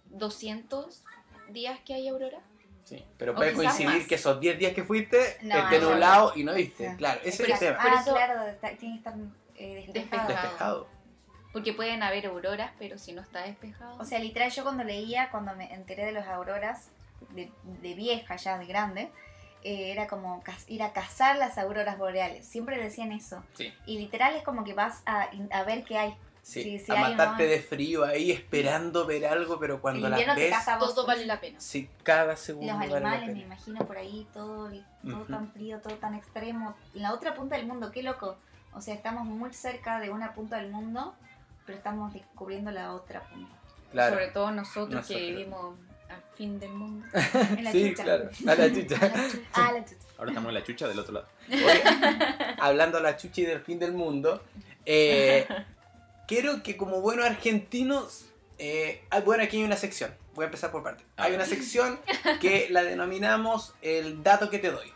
200 días que hay aurora. Sí, pero puede coincidir más. que esos 10 días que fuiste No, esté no. nublado y no viste. Sí. Claro, ese es el tema. Ah, claro, está- tiene que estar eh, despejado. Despejado. Porque pueden haber auroras, pero si no está despejado. O sea, literal, yo cuando leía, cuando me enteré de las auroras, de, de vieja ya, de grande, eh, era como caz- ir a cazar las auroras boreales. Siempre decían eso. Sí. Y literal es como que vas a, a ver qué hay. Sí, Sí, sí a matarte no. de frío ahí esperando ver algo, pero cuando te ves, vos. todo vale la pena. sí, cada segundo Los vale la animales, me imagino por ahí, todo, todo tan frío, todo tan extremo. En la otra punta del mundo, qué loco. O sea, estamos muy cerca de una punta del mundo, pero estamos descubriendo la otra punta. Claro. Sobre todo nosotros, Nosotros. que vivimos al fin del mundo. En la sí, chucha. claro. A la chucha. A la chucha. Ah, la chucha. Ahora estamos en la chucha del otro lado. Oye, hablando a la chucha y del fin del mundo, eh, quiero que como buenos argentinos, eh, ah, bueno, aquí hay una sección, voy a empezar por parte. Hay una sección que la denominamos el dato que te doy.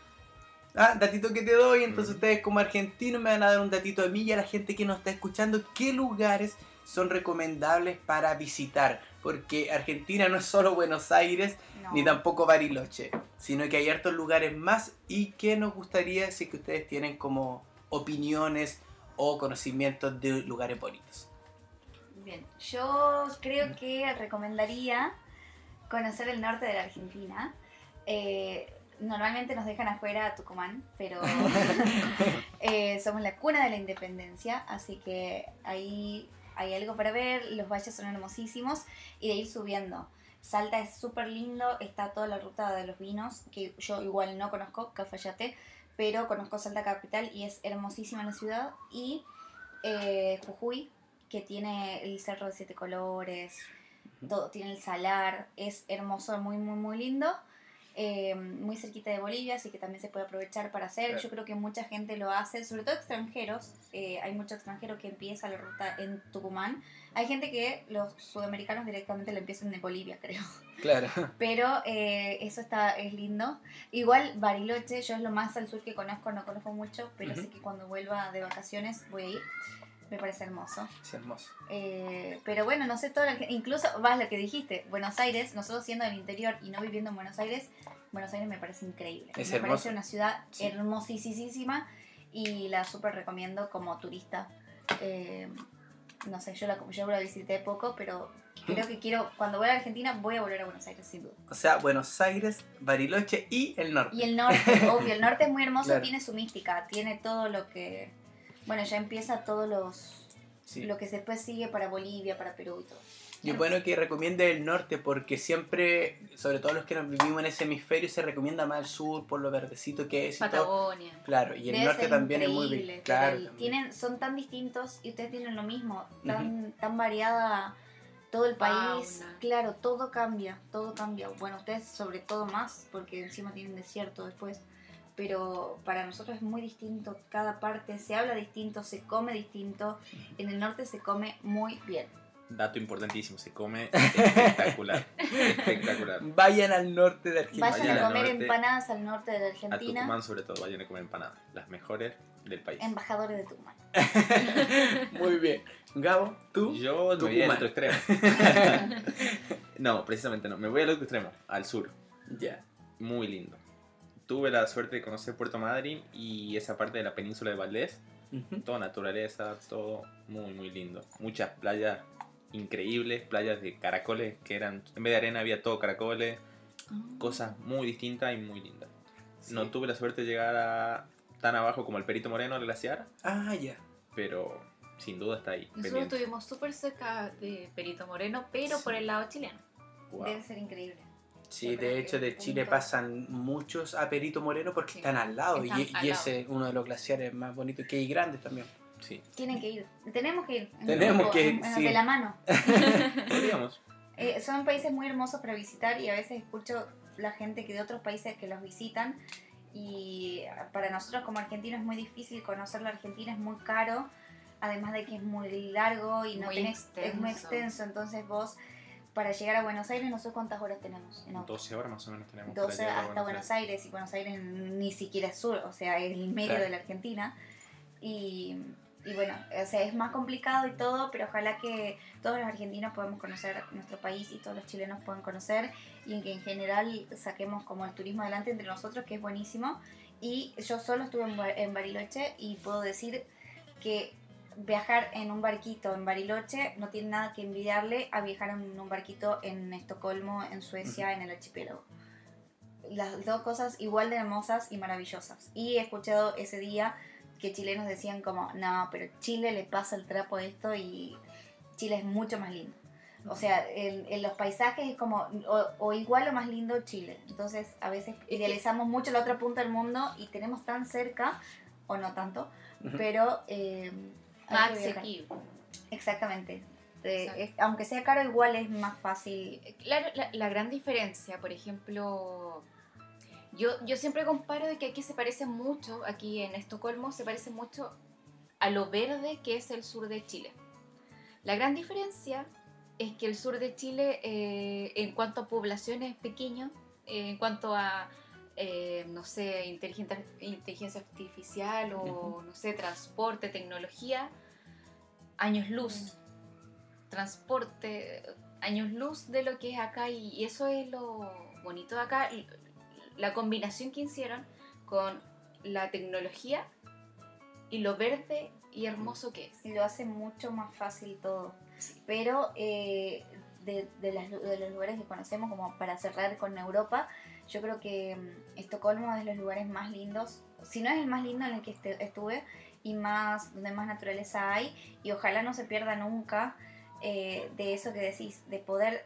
Ah, datito que te doy, entonces Mm. ustedes como argentinos me van a dar un datito de mí y a la gente que nos está escuchando, qué lugares son recomendables para visitar, porque Argentina no es solo Buenos Aires, No. ni tampoco Bariloche. sino que hay hartos lugares más y que nos gustaría si que ustedes tienen como opiniones o conocimientos de lugares bonitos. Bien, yo creo que recomendaría conocer el norte de la Argentina. Eh, normalmente nos dejan afuera a Tucumán, pero eh, somos la cuna de la independencia, así que ahí hay algo para ver, los valles son hermosísimos y de ir subiendo. Salta es súper lindo, está toda la ruta de los vinos, que yo igual no conozco, Cafayate, pero conozco Salta Capital y es hermosísima la ciudad. Y eh, Jujuy, que tiene el Cerro de Siete Colores, todo, tiene el salar, es hermoso, muy, muy, muy lindo. Eh, muy cerquita de Bolivia, así que también se puede aprovechar para hacer. Claro. Yo creo que mucha gente lo hace, sobre todo extranjeros. eh, hay mucho extranjero que empieza la ruta en Tucumán. Hay gente que los sudamericanos directamente lo empiezan de Bolivia, creo. Claro. Pero eh, eso está es lindo. Igual Bariloche, yo es lo más al sur que conozco, no conozco mucho, pero Ujú. sé que cuando vuelva de vacaciones voy a ir. Me parece hermoso. Es hermoso. Eh, pero bueno, no sé todo, lo que- incluso vas lo que dijiste, Buenos Aires, nosotros siendo del interior y no viviendo en Buenos Aires, Buenos Aires me parece increíble. Es me hermoso. parece una ciudad Sí. hermosísima y la súper recomiendo como turista. Eh, no sé, yo la, yo la visité poco, pero creo que quiero, cuando voy a Argentina voy a volver a Buenos Aires sin duda. O sea, Buenos Aires, Bariloche y el norte. Y el norte, obvio, el norte es muy hermoso, Claro. tiene su mística, tiene todo lo que, bueno, ya empieza todos los, Sí. lo que después sigue para Bolivia, para Perú y todo. Y es bueno que recomiende el norte porque siempre, sobre todo los que nos vivimos en ese hemisferio, se recomienda más el sur por lo verdecito que es y todo. Patagonia. Claro, y el Debe norte también es muy bien. Claro, tienen, son tan distintos y ustedes tienen lo mismo, tan, tan variada todo el país. Fauna. Claro, todo cambia, todo cambia. Bueno, ustedes sobre todo más, porque encima tienen desierto después. Pero para nosotros es muy distinto cada parte, se habla distinto, se come distinto. En el norte se come muy bien. Dato importantísimo, se come espectacular. espectacular. Vayan al norte de Argentina. Vayan Vayan a comer norte, empanadas al norte de A Argentina. Tucumán sobre todo, vayan a comer empanadas. Las mejores del país. Embajadores de Tucumán. Muy bien. Gabo, tú. Yo me voy al otro extremo. no, precisamente no. Me voy al otro extremo, al sur. Ya. Muy lindo. Tuve la suerte de conocer Puerto Madryn y esa parte de la península de Valdés. Ujú. Toda naturaleza, todo muy, muy lindo. Muchas playas increíbles, playas de caracoles que eran, en vez de arena había todo caracoles, cosas muy distintas y muy lindas. No Sí. tuve la suerte de llegar a tan abajo como el Perito Moreno, el glaciar, Ah, ya. pero sin duda está ahí. Nosotros pendiente. estuvimos súper cerca de Perito Moreno, pero Sí. por el lado chileno. Wow. Debe ser increíble. Sí, de hecho de punto. Chile pasan muchos a Perito Moreno porque Sí. están al lado Están y, al y lado. ese es uno de los glaciares más bonitos que hay grandes también. Sí, Tienen que ir. Tenemos que ir. en Tenemos grupo, que ir, sí. De la mano. podríamos. Eh, son países muy hermosos para visitar y a veces escucho la gente que de otros países que los visitan y para nosotros como argentinos es muy difícil conocer la Argentina, es muy caro, además de que es muy largo y no Muy tenés- es muy extenso. extenso, entonces vos para llegar a Buenos Aires no sé cuántas horas tenemos en auto. 12 horas más o menos tenemos. para 12 llegar a hasta Buenos Aires. Aires y Buenos Aires ni siquiera es sur, o sea, es el medio Claro. de la Argentina. Y, y bueno, o sea, es más complicado y todo, pero ojalá que todos los argentinos podamos conocer nuestro país y todos los chilenos puedan conocer y en que en general saquemos como el turismo adelante entre nosotros, que es buenísimo. Y yo solo estuve en Bariloche y puedo decir que viajar en un barquito en Bariloche no tiene nada que envidiarle a viajar en un barquito en Estocolmo, en Suecia, en el archipiélago. Las dos cosas igual de hermosas y maravillosas. Y he escuchado ese día que chilenos decían como, no, pero Chile le pasa el trapo a esto y Chile es mucho más lindo. O sea, en, en los paisajes es como, o, o igual o más lindo Chile. Entonces, a veces idealizamos mucho la otra punta del mundo y tenemos tan cerca, o no tanto, pero... eh, Más asequible. Exactamente. Eh, es- aunque sea caro, igual es más fácil. Claro, la, la gran diferencia, por ejemplo, yo, yo siempre comparo de que aquí se parece mucho, aquí en Estocolmo se parece mucho a lo verde que es el sur de Chile. La gran diferencia es que el sur de Chile, eh, en cuanto a población, es pequeño, eh, en cuanto a, eh, no sé, inteligencia, artificial o, no sé, transporte, tecnología, años luz. Transporte, años luz de lo que es acá y, eso es lo bonito de acá. La combinación que hicieron con la tecnología y lo verde y hermoso que es. Lo hace mucho más fácil todo. Pero eh, de, de, las- de los lugares que conocemos, como para cerrar con Europa, yo creo que mm, Estocolmo es de los lugares más lindos, si no es el más lindo en el que este- estuve, y más donde más naturaleza hay, y ojalá no se pierda nunca eh, de eso que decís, de poder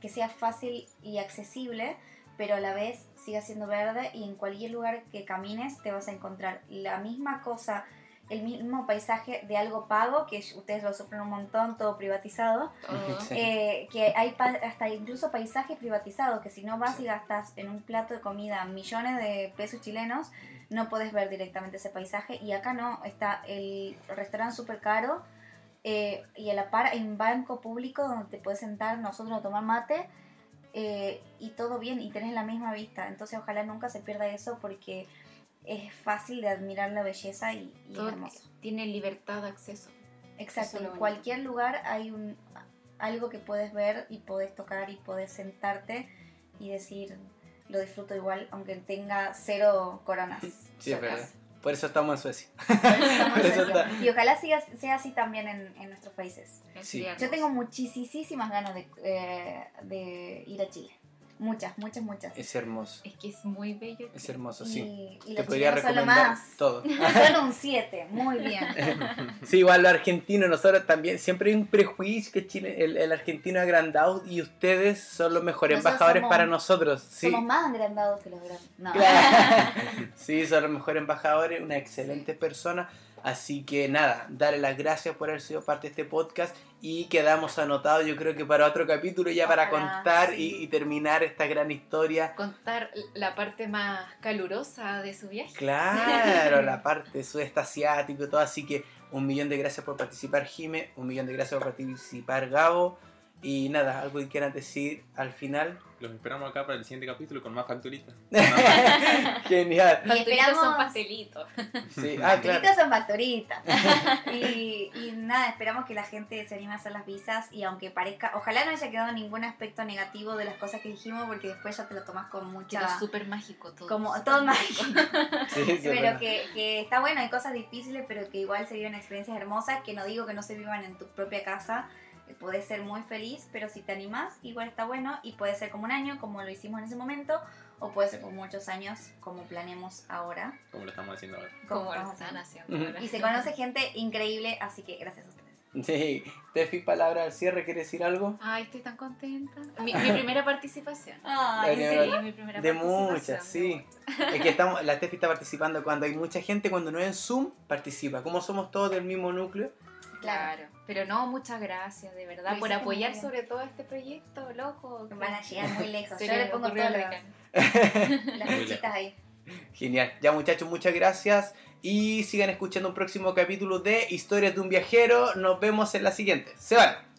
que sea fácil y accesible, pero a la vez siga siendo verde y en cualquier lugar que camines te vas a encontrar la misma cosa, el mismo paisaje de algo pago, que ustedes lo sufren un montón, todo privatizado. Sí. eh, que hay pa- hasta incluso paisajes privatizados, que si no vas Sí. y gastas en un plato de comida millones de pesos chilenos, no puedes ver directamente ese paisaje. Y acá no, está el restaurante súper caro eh, y a la par hay un banco público donde te puedes sentar nosotros a tomar mate eh, y todo bien y tenés la misma vista. Entonces ojalá nunca se pierda eso porque es fácil de admirar la belleza y, y es Todo hermoso. tiene libertad de acceso. Exacto, en cualquier lugar hay un algo que puedes ver y puedes tocar y puedes sentarte y decir lo disfruto igual aunque tenga cero coronas. Sí, es verdad. Por eso estamos en Suecia. Estamos en Eso Suecia. está- Y ojalá siga, sea así también en, en nuestros países. Sí. Yo tengo muchísimas ganas de, eh, de ir a Chile. Muchas, muchas, muchas. Es hermoso. Es que es muy bello. Es hermoso, y, sí. y Te los podría recomendar más. todo. Son un 7, muy bien. Sí, igual los argentinos, nosotros también, siempre hay un prejuicio que Chile, el, el argentino agrandado y ustedes son los mejores Nosotros embajadores somos- para nosotros. Sí, Somos más agrandados que los grandes. No. Claro. sí, son los mejores embajadores, una excelente persona. Así que nada, darle las gracias por haber sido parte de este podcast y quedamos anotados yo creo que para otro capítulo ya para contar sí. y, y terminar esta gran historia. Contar la parte más calurosa de su viaje. Claro, la parte sudeste asiático y todo, así que un millón de gracias por participar Jime, un millón de gracias por participar Gabo y nada, algo que quieran decir al final. Los esperamos acá para el siguiente capítulo con más facturitas. Genial. Pastelitos son pastelitos. Sí, ah, claro. Facturitas son facturitas. y, y nada, esperamos que la gente se anime a hacer las visas y aunque parezca, ojalá no haya quedado ningún aspecto negativo de las cosas que dijimos porque después ya te lo tomas con Quedó mucha... súper mágico todo. Como todo mágico. Sí, pero que, que está bueno, hay cosas difíciles, pero que igual se viven experiencias hermosas, que no digo que no se vivan en tu propia casa, eh, podés ser muy feliz, pero si te animás, igual está bueno y puede ser como un año, como lo hicimos en ese momento, o puede ser por muchos años, como planeamos ahora. Como lo estamos haciendo ahora. como Como lo estamos están haciendo. ahora. Y se conoce gente increíble, así que gracias a ustedes. Sí, Tefi, palabra al cierre, ¿quieres decir algo? Ay, estoy tan contenta. Mi, mi primera participación. Ay, sí. haber- mi primera De participación, muchas, de sí. muchas. Es que estamos, la Tefi está participando cuando hay mucha gente, cuando no es en Zoom, participa. Como somos todos del mismo núcleo. Claro. Pero no, muchas gracias, de verdad, por apoyar sobre todo este proyecto, loco. que Van a llegar muy lejos. Yo le pongo todas las, fichitas ahí. Genial. Ya muchachos, muchas gracias. Y sigan escuchando un próximo capítulo de Historias de un viajero. Nos vemos en la siguiente. Se van.